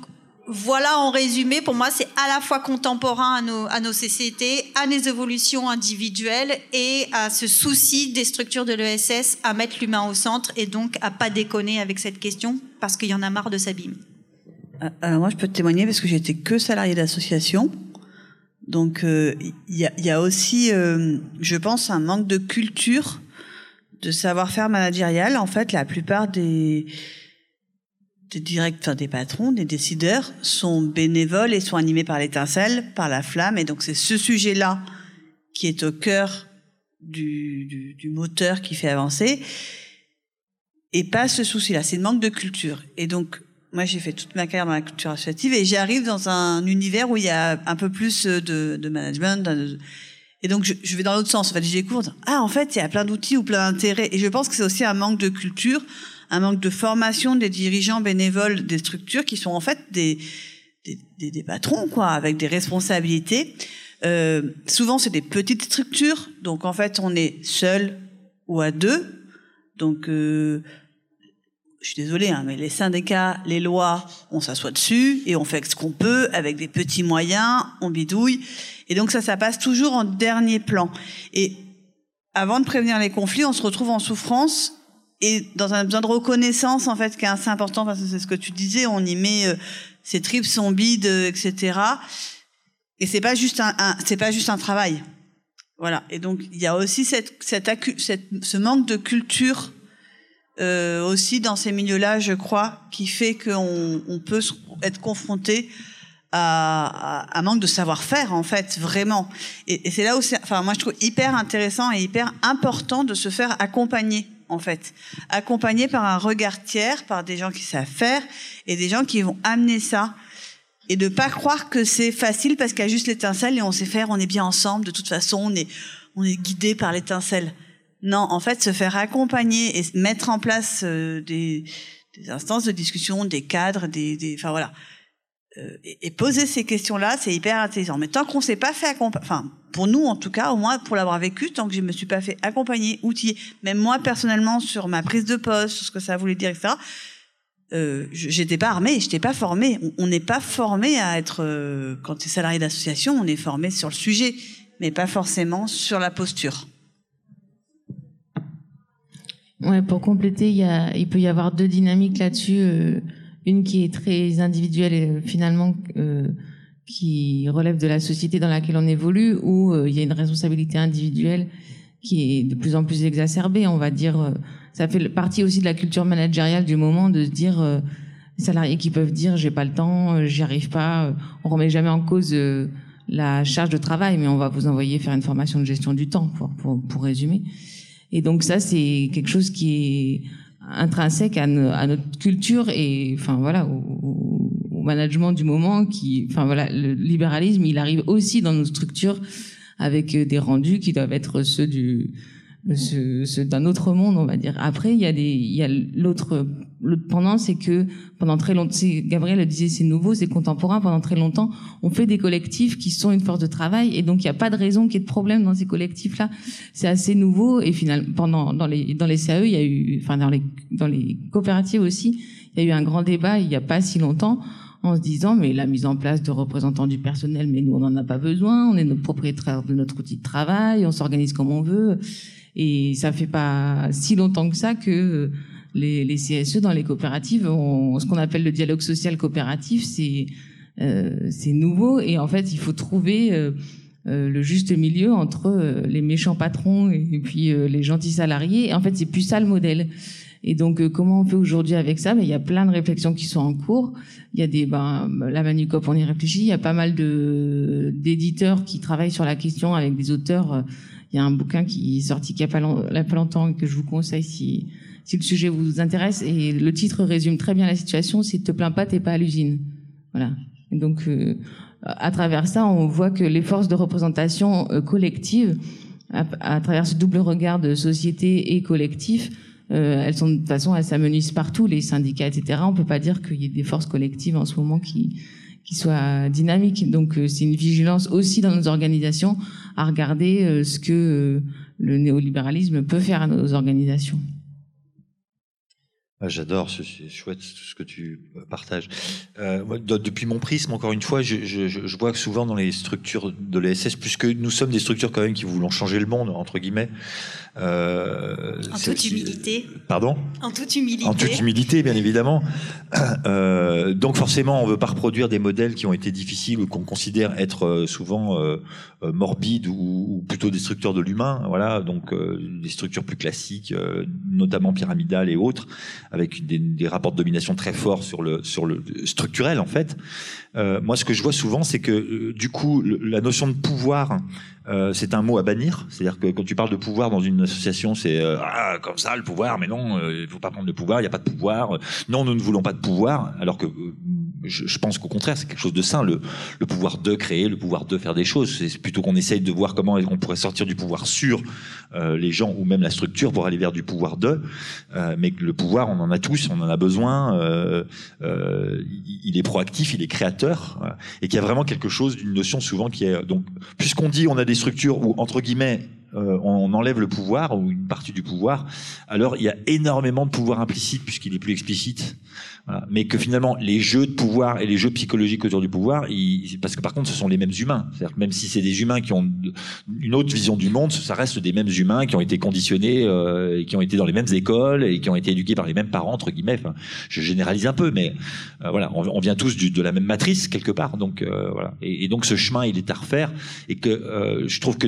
Speaker 2: voilà en résumé, pour moi, c'est à la fois contemporain à nos, à nos sociétés, à nos évolutions individuelles et à ce souci des structures de l'ESS à mettre l'humain au centre et donc à pas déconner avec cette question parce qu'il y en a marre de s'abîmer.
Speaker 3: Euh, alors moi, je peux témoigner parce que j'étais que salarié d'association. Donc euh, il y, a, y, a, aussi, euh, je pense, un manque de culture, de savoir-faire managérial. En fait, la plupart des des directeurs, des patrons, des décideurs sont bénévoles et sont animés par l'étincelle, par la flamme. Et donc c'est ce sujet-là qui est au cœur du, du, du, moteur qui fait avancer. Et pas ce souci-là, c'est le manque de culture. Et donc moi j'ai fait toute ma carrière dans la culture associative et j'arrive dans un univers où il y a un peu plus de, de management. et donc je, vais dans l'autre sens. En fait, je découvre ah en fait il y a plein d'outils ou plein d'intérêts. Et je pense que c'est aussi un manque de culture un manque de formation des dirigeants bénévoles des structures qui sont en fait des, des, des, patrons, quoi, avec des responsabilités. Euh, souvent, c'est des petites structures, donc en fait, on est seul ou à deux. Donc, euh, je suis désolée, hein, mais les syndicats, les lois, on s'assoit dessus et on fait ce qu'on peut avec des petits moyens, on bidouille. Et donc ça, ça passe toujours en dernier plan. Et avant de prévenir les conflits, on se retrouve en souffrance et dans un besoin de reconnaissance en fait qui est assez important parce que c'est ce que tu disais on y met euh, ses tripes son bide etc et c'est pas juste un, pas juste un travail. Voilà. Et donc il y a aussi ce manque de culture euh, aussi dans ces milieux-là je crois qui fait qu'on on peut être confronté à, un manque de savoir-faire en fait vraiment. Et, et c'est là où enfin moi je trouve hyper intéressant et hyper important de se faire accompagner en fait, accompagné par un regard tiers, par des gens qui savent faire et des gens qui vont amener ça et de pas croire que c'est facile parce qu'il y a juste l'étincelle et on sait faire, on est bien ensemble. De toute façon, on est on est guidé par l'étincelle. Non, en fait, se faire accompagner et mettre en place euh, des, des, instances de discussion, des cadres, des, des enfin voilà, et, poser ces questions-là, c'est hyper intéressant. Mais tant qu'on s'est pas fait accompagner, enfin pour nous en tout cas, au moins pour l'avoir vécu, tant que je me suis pas fait accompagner, outiller, même moi personnellement sur ma prise de poste, sur ce que ça voulait dire, etc. Euh, j'étais pas armée, j'étais pas formée. On n'est pas formé à être euh, quand tu es salarié d'association, on est formé sur le sujet, mais pas forcément sur la posture.
Speaker 5: Ouais, pour compléter, il peut y avoir deux dynamiques là-dessus. Euh, une qui est très individuelle et euh, finalement euh, qui relève de la société dans laquelle on évolue, où euh, il y a une responsabilité individuelle qui est de plus en plus exacerbée. On va dire, ça fait partie aussi de la culture managériale du moment de se dire les salariés qui peuvent dire j'ai pas le temps, j'y arrive pas. On remet jamais en cause la charge de travail, mais on va vous envoyer faire une formation de gestion du temps pour, pour, pour résumer. Et donc ça, c'est quelque chose qui est intrinsèque à, notre culture et enfin voilà au, management du moment qui enfin voilà le libéralisme il arrive aussi dans nos structures avec des rendus qui doivent être ceux du ce, d'un autre monde, on va dire. Après, il y a des, il y a l'autre, l'autre pendant, c'est que pendant très longtemps, Gabriel le disait, c'est nouveau, c'est contemporain. Pendant très longtemps, on fait des collectifs qui sont une force de travail, et donc il n'y a pas de raison qu'il y ait de problème dans ces collectifs-là. C'est assez nouveau, et finalement, pendant dans les dans les CAE, il y a eu, enfin dans les dans les coopératives aussi, il y a eu un grand débat il n'y a pas si longtemps en se disant mais la mise en place de représentants du personnel, mais nous on n'en a pas besoin, on est notre propriétaire de notre outil de travail, on s'organise comme on veut. Et ça fait pas si longtemps que ça que euh, les, les CSE dans les coopératives ont ce qu'on appelle le dialogue social coopératif. C'est euh, nouveau et en fait il faut trouver euh, euh le juste milieu entre euh, les méchants patrons et, puis les gentils salariés. Et en fait c'est plus ça le modèle. Et donc, comment on fait aujourd'hui avec ça? Ben, Il y a plein de réflexions qui sont en cours. Il y a des, ben, la Manucop, on y réfléchit. Il y a pas mal de d'éditeurs qui travaillent sur la question avec des auteurs il y a un bouquin qui est sorti il n'y a pas, longtemps que je vous conseille si, le sujet vous intéresse. Et le titre résume très bien la situation. Si te plains pas, t'es pas à l'usine. Voilà. Et donc, euh, à travers ça, on voit que les forces de représentation euh, collective, à, travers ce double regard de société et collectif, euh, elles sont de toute façon, elles s'amenuisent partout, les syndicats, etc. On peut pas dire qu'il y ait des forces collectives en ce moment qui qui soit dynamique. Donc euh, c'est une vigilance aussi dans nos organisations à regarder euh, ce que euh, le néolibéralisme peut faire à nos organisations.
Speaker 6: Ah, j'adore, c'est chouette tout ce que tu partages. Euh, depuis mon prisme, encore une fois, je, je, je, vois que souvent dans les structures de l'ESS, puisque nous sommes des structures quand même qui voulons changer le monde, entre guillemets.
Speaker 2: Euh, en toute humilité.
Speaker 6: Pardon?
Speaker 2: En toute humilité.
Speaker 6: En toute humilité, bien évidemment. Euh, donc forcément, on veut pas reproduire des modèles qui ont été difficiles ou qu'on considère être souvent morbides ou, ou, plutôt destructeurs de l'humain. Voilà, donc des structures plus classiques, notamment pyramidales et autres avec des, rapports de domination très forts sur le sur le structurel en fait. Euh, moi, ce que je vois souvent, c'est que euh, du coup, la notion de pouvoir, euh, c'est un mot à bannir. C'est-à-dire que quand tu parles de pouvoir dans une association, c'est ah comme ça le pouvoir, mais non, il faut pas prendre de pouvoir, il n'y a pas de pouvoir. Non, nous ne voulons pas de pouvoir, alors que je, je pense qu'au contraire, c'est quelque chose de sain, le, le, pouvoir de créer, le pouvoir de faire des choses. C'est plutôt qu'on essaye de voir comment on pourrait sortir du pouvoir sur euh, les gens ou même la structure pour aller vers du pouvoir de. Euh, mais le pouvoir, on en a tous, on en a besoin. Euh, euh il est proactif, il est créateur, et qu'il y a vraiment quelque chose d'une notion souvent qui est donc puisqu'on dit on a des structures où entre guillemets euh, on enlève le pouvoir ou une partie du pouvoir, alors il y a énormément de pouvoir implicite puisqu'il est plus explicite. Voilà. Mais que finalement, les jeux de pouvoir et les jeux psychologiques autour du pouvoir, ils, parce que par contre, ce sont les mêmes humains. C'est-à-dire que même si c'est des humains qui ont une autre vision du monde, ça reste des mêmes humains qui ont été conditionnés, euh, qui ont été dans les mêmes écoles et qui ont été éduqués par les mêmes parents entre guillemets. Enfin, je généralise un peu, mais euh, voilà, on, vient tous du, de la même matrice quelque part. Donc euh, voilà. Et, et, donc ce chemin, il est à refaire et que euh, je trouve que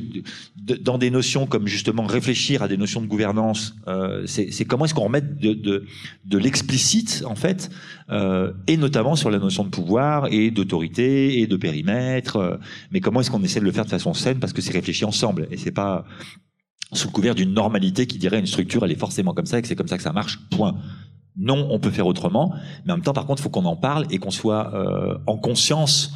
Speaker 6: dans des notions comme justement réfléchir à des notions de gouvernance, euh, c'est comment est-ce qu'on remet de, de, de l'explicite en fait, euh, et notamment sur la notion de pouvoir et d'autorité et de périmètre. Euh, mais comment est-ce qu'on essaie de le faire de façon saine parce que c'est réfléchi ensemble et c'est pas sous le couvert d'une normalité qui dirait une structure elle est forcément comme ça et que c'est comme ça que ça marche. Point. Non, on peut faire autrement, mais en même temps, par contre, il faut qu'on en parle et qu'on soit euh, en conscience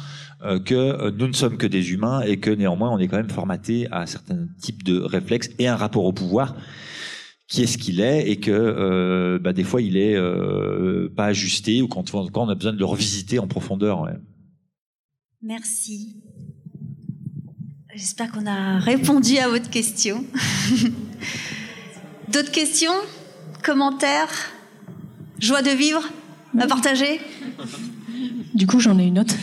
Speaker 6: que nous ne sommes que des humains et que néanmoins on est quand même formaté à certains types de réflexes et un rapport au pouvoir qui est ce qu'il est et que euh, bah, des fois il est euh, pas ajusté ou quand, quand, on a besoin de le revisiter en profondeur. Ouais.
Speaker 2: Merci. J'espère qu'on a répondu à votre question. D'autres questions Commentaires Joie de vivre À partager?
Speaker 9: Du coup, j'en ai une autre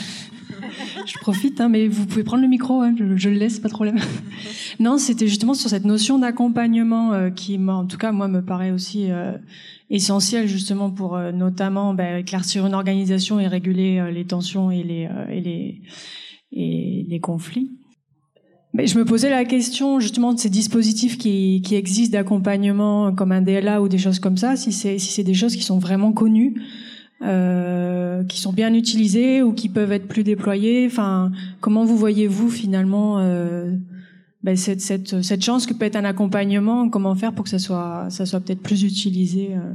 Speaker 9: je profite, hein, mais vous pouvez prendre le micro, hein, je, je, le laisse, pas de problème. non, c'était justement sur cette notion d'accompagnement euh, qui, en tout cas, moi, me paraît aussi euh, essentielle justement pour euh, notamment bah, éclaircir une organisation et réguler les tensions et les, et les, et les conflits. Mais je me posais la question justement de ces dispositifs qui, qui existent d'accompagnement comme un DLA ou des choses comme ça, si c'est si c'est des choses qui sont vraiment connues, euh, qui sont bien utilisées ou qui peuvent être plus déployées. Enfin, comment vous voyez-vous finalement euh, ben, cette, cette, cette chance que peut être un accompagnement? Comment faire pour que ça soit ça soit peut-être plus utilisé euh,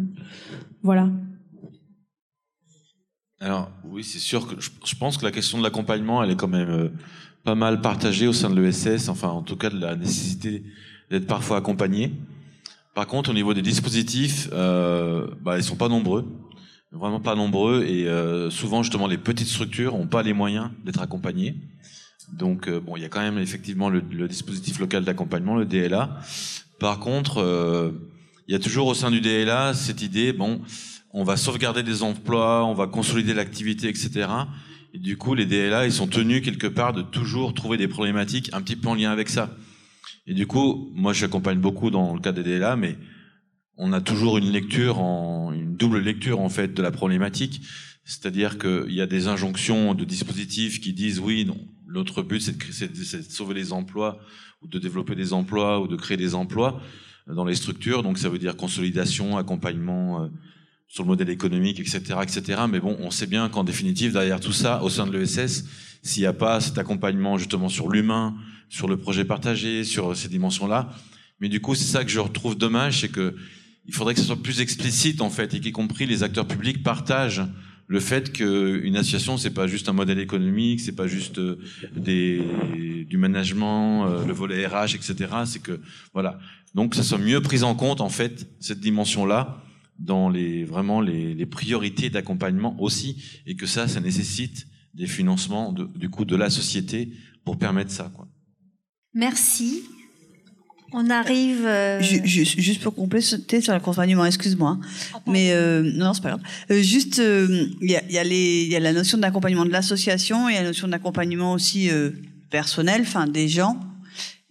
Speaker 9: Voilà.
Speaker 4: Alors oui, c'est sûr que je, pense que la question de l'accompagnement, elle est quand même pas mal partagée au sein de l'ESS, enfin en tout cas de la nécessité d'être parfois accompagné. Par contre, au niveau des dispositifs, euh, bah, sont pas nombreux, vraiment pas nombreux, et euh, souvent justement les petites structures ont pas les moyens d'être accompagnées. Donc euh, bon, il y a quand même effectivement le, le dispositif local d'accompagnement, le DLA. Par contre, euh, il y a toujours au sein du DLA cette idée, bon, on va sauvegarder des emplois, on va consolider l'activité, etc. Et du coup, les DLA, ils sont tenus quelque part de toujours trouver des problématiques un petit peu en lien avec ça. Et du coup, moi, j'accompagne beaucoup dans le cas des DLA, mais on a toujours une lecture, en, une double lecture en fait de la problématique. C'est-à-dire qu'il y a des injonctions de dispositifs qui disent oui, non, l'autre but c'est de, sauver les emplois ou de développer des emplois ou de créer des emplois dans les structures. Donc ça veut dire consolidation, accompagnement. Euh, sur le modèle économique, etc., etc. Mais bon, on sait bien qu'en définitive, derrière tout ça, au sein de l'ESS, s'il n'y a pas cet accompagnement justement sur l'humain, sur le projet partagé, sur ces dimensions-là, mais du coup, c'est ça que je retrouve dommage, c'est que il faudrait que ce soit plus explicite en fait, et qu'y compris les acteurs publics partagent le fait qu'une association, c'est pas juste un modèle économique, c'est pas juste euh, des, du management, euh, le volet RH, etc. C'est que voilà, donc ça soit mieux pris en compte en fait cette dimension-là dans les vraiment les, les priorités d'accompagnement aussi et que ça ça nécessite des financements de, du coup de la société pour permettre ça quoi.
Speaker 2: Merci. On arrive. Euh...
Speaker 3: Juste, juste, pour compléter sur l'accompagnement, excuse-moi, ah, mais euh, non, c'est pas grave. Euh, juste, il euh, y, a, y, a y a la notion d'accompagnement de l'association et la notion d'accompagnement aussi euh, personnel, enfin des gens.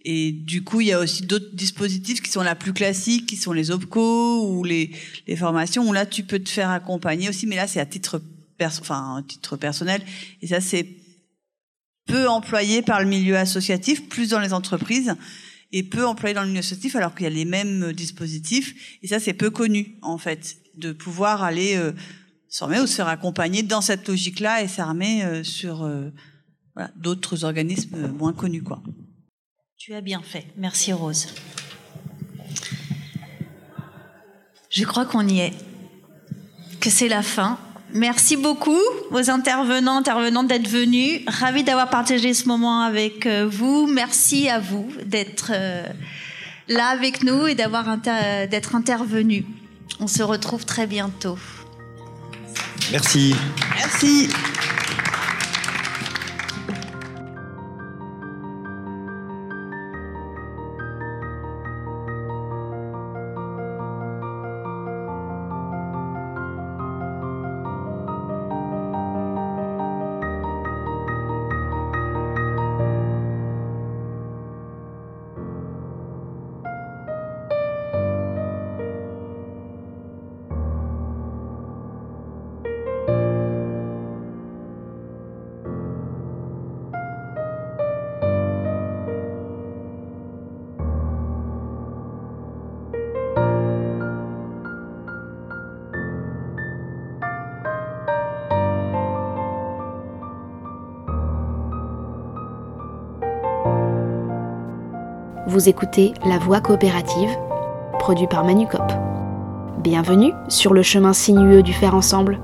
Speaker 3: Et du coup, il y a aussi d'autres dispositifs qui sont la plus classiques, qui sont les OPCO ou les, les formations, où là, tu peux te faire accompagner aussi, mais là, c'est à titre, perso enfin, à titre personnel. Et ça, c'est peu employé par le milieu associatif, plus dans les entreprises, et peu employé dans le milieu associatif, alors qu'il y a les mêmes dispositifs. Et ça, c'est peu connu, en fait, de pouvoir aller euh, s'armer ou se faire accompagner dans cette logique-là et s'armer euh, sur euh, d'autres organismes moins connus.
Speaker 2: Tu as bien fait. Merci Rose. Je crois qu'on y est, que c'est la fin. Merci beaucoup aux intervenants, intervenantes d'être venus. Ravi d'avoir partagé ce moment avec euh, vous. Merci à vous d'être euh, là avec nous et d'avoir inter d'être intervenus. On se retrouve très bientôt.
Speaker 6: Merci.
Speaker 3: Merci.
Speaker 10: Vous écoutez La Voix coopérative, produit par Manucop. Bienvenue sur le chemin sinueux du faire ensemble.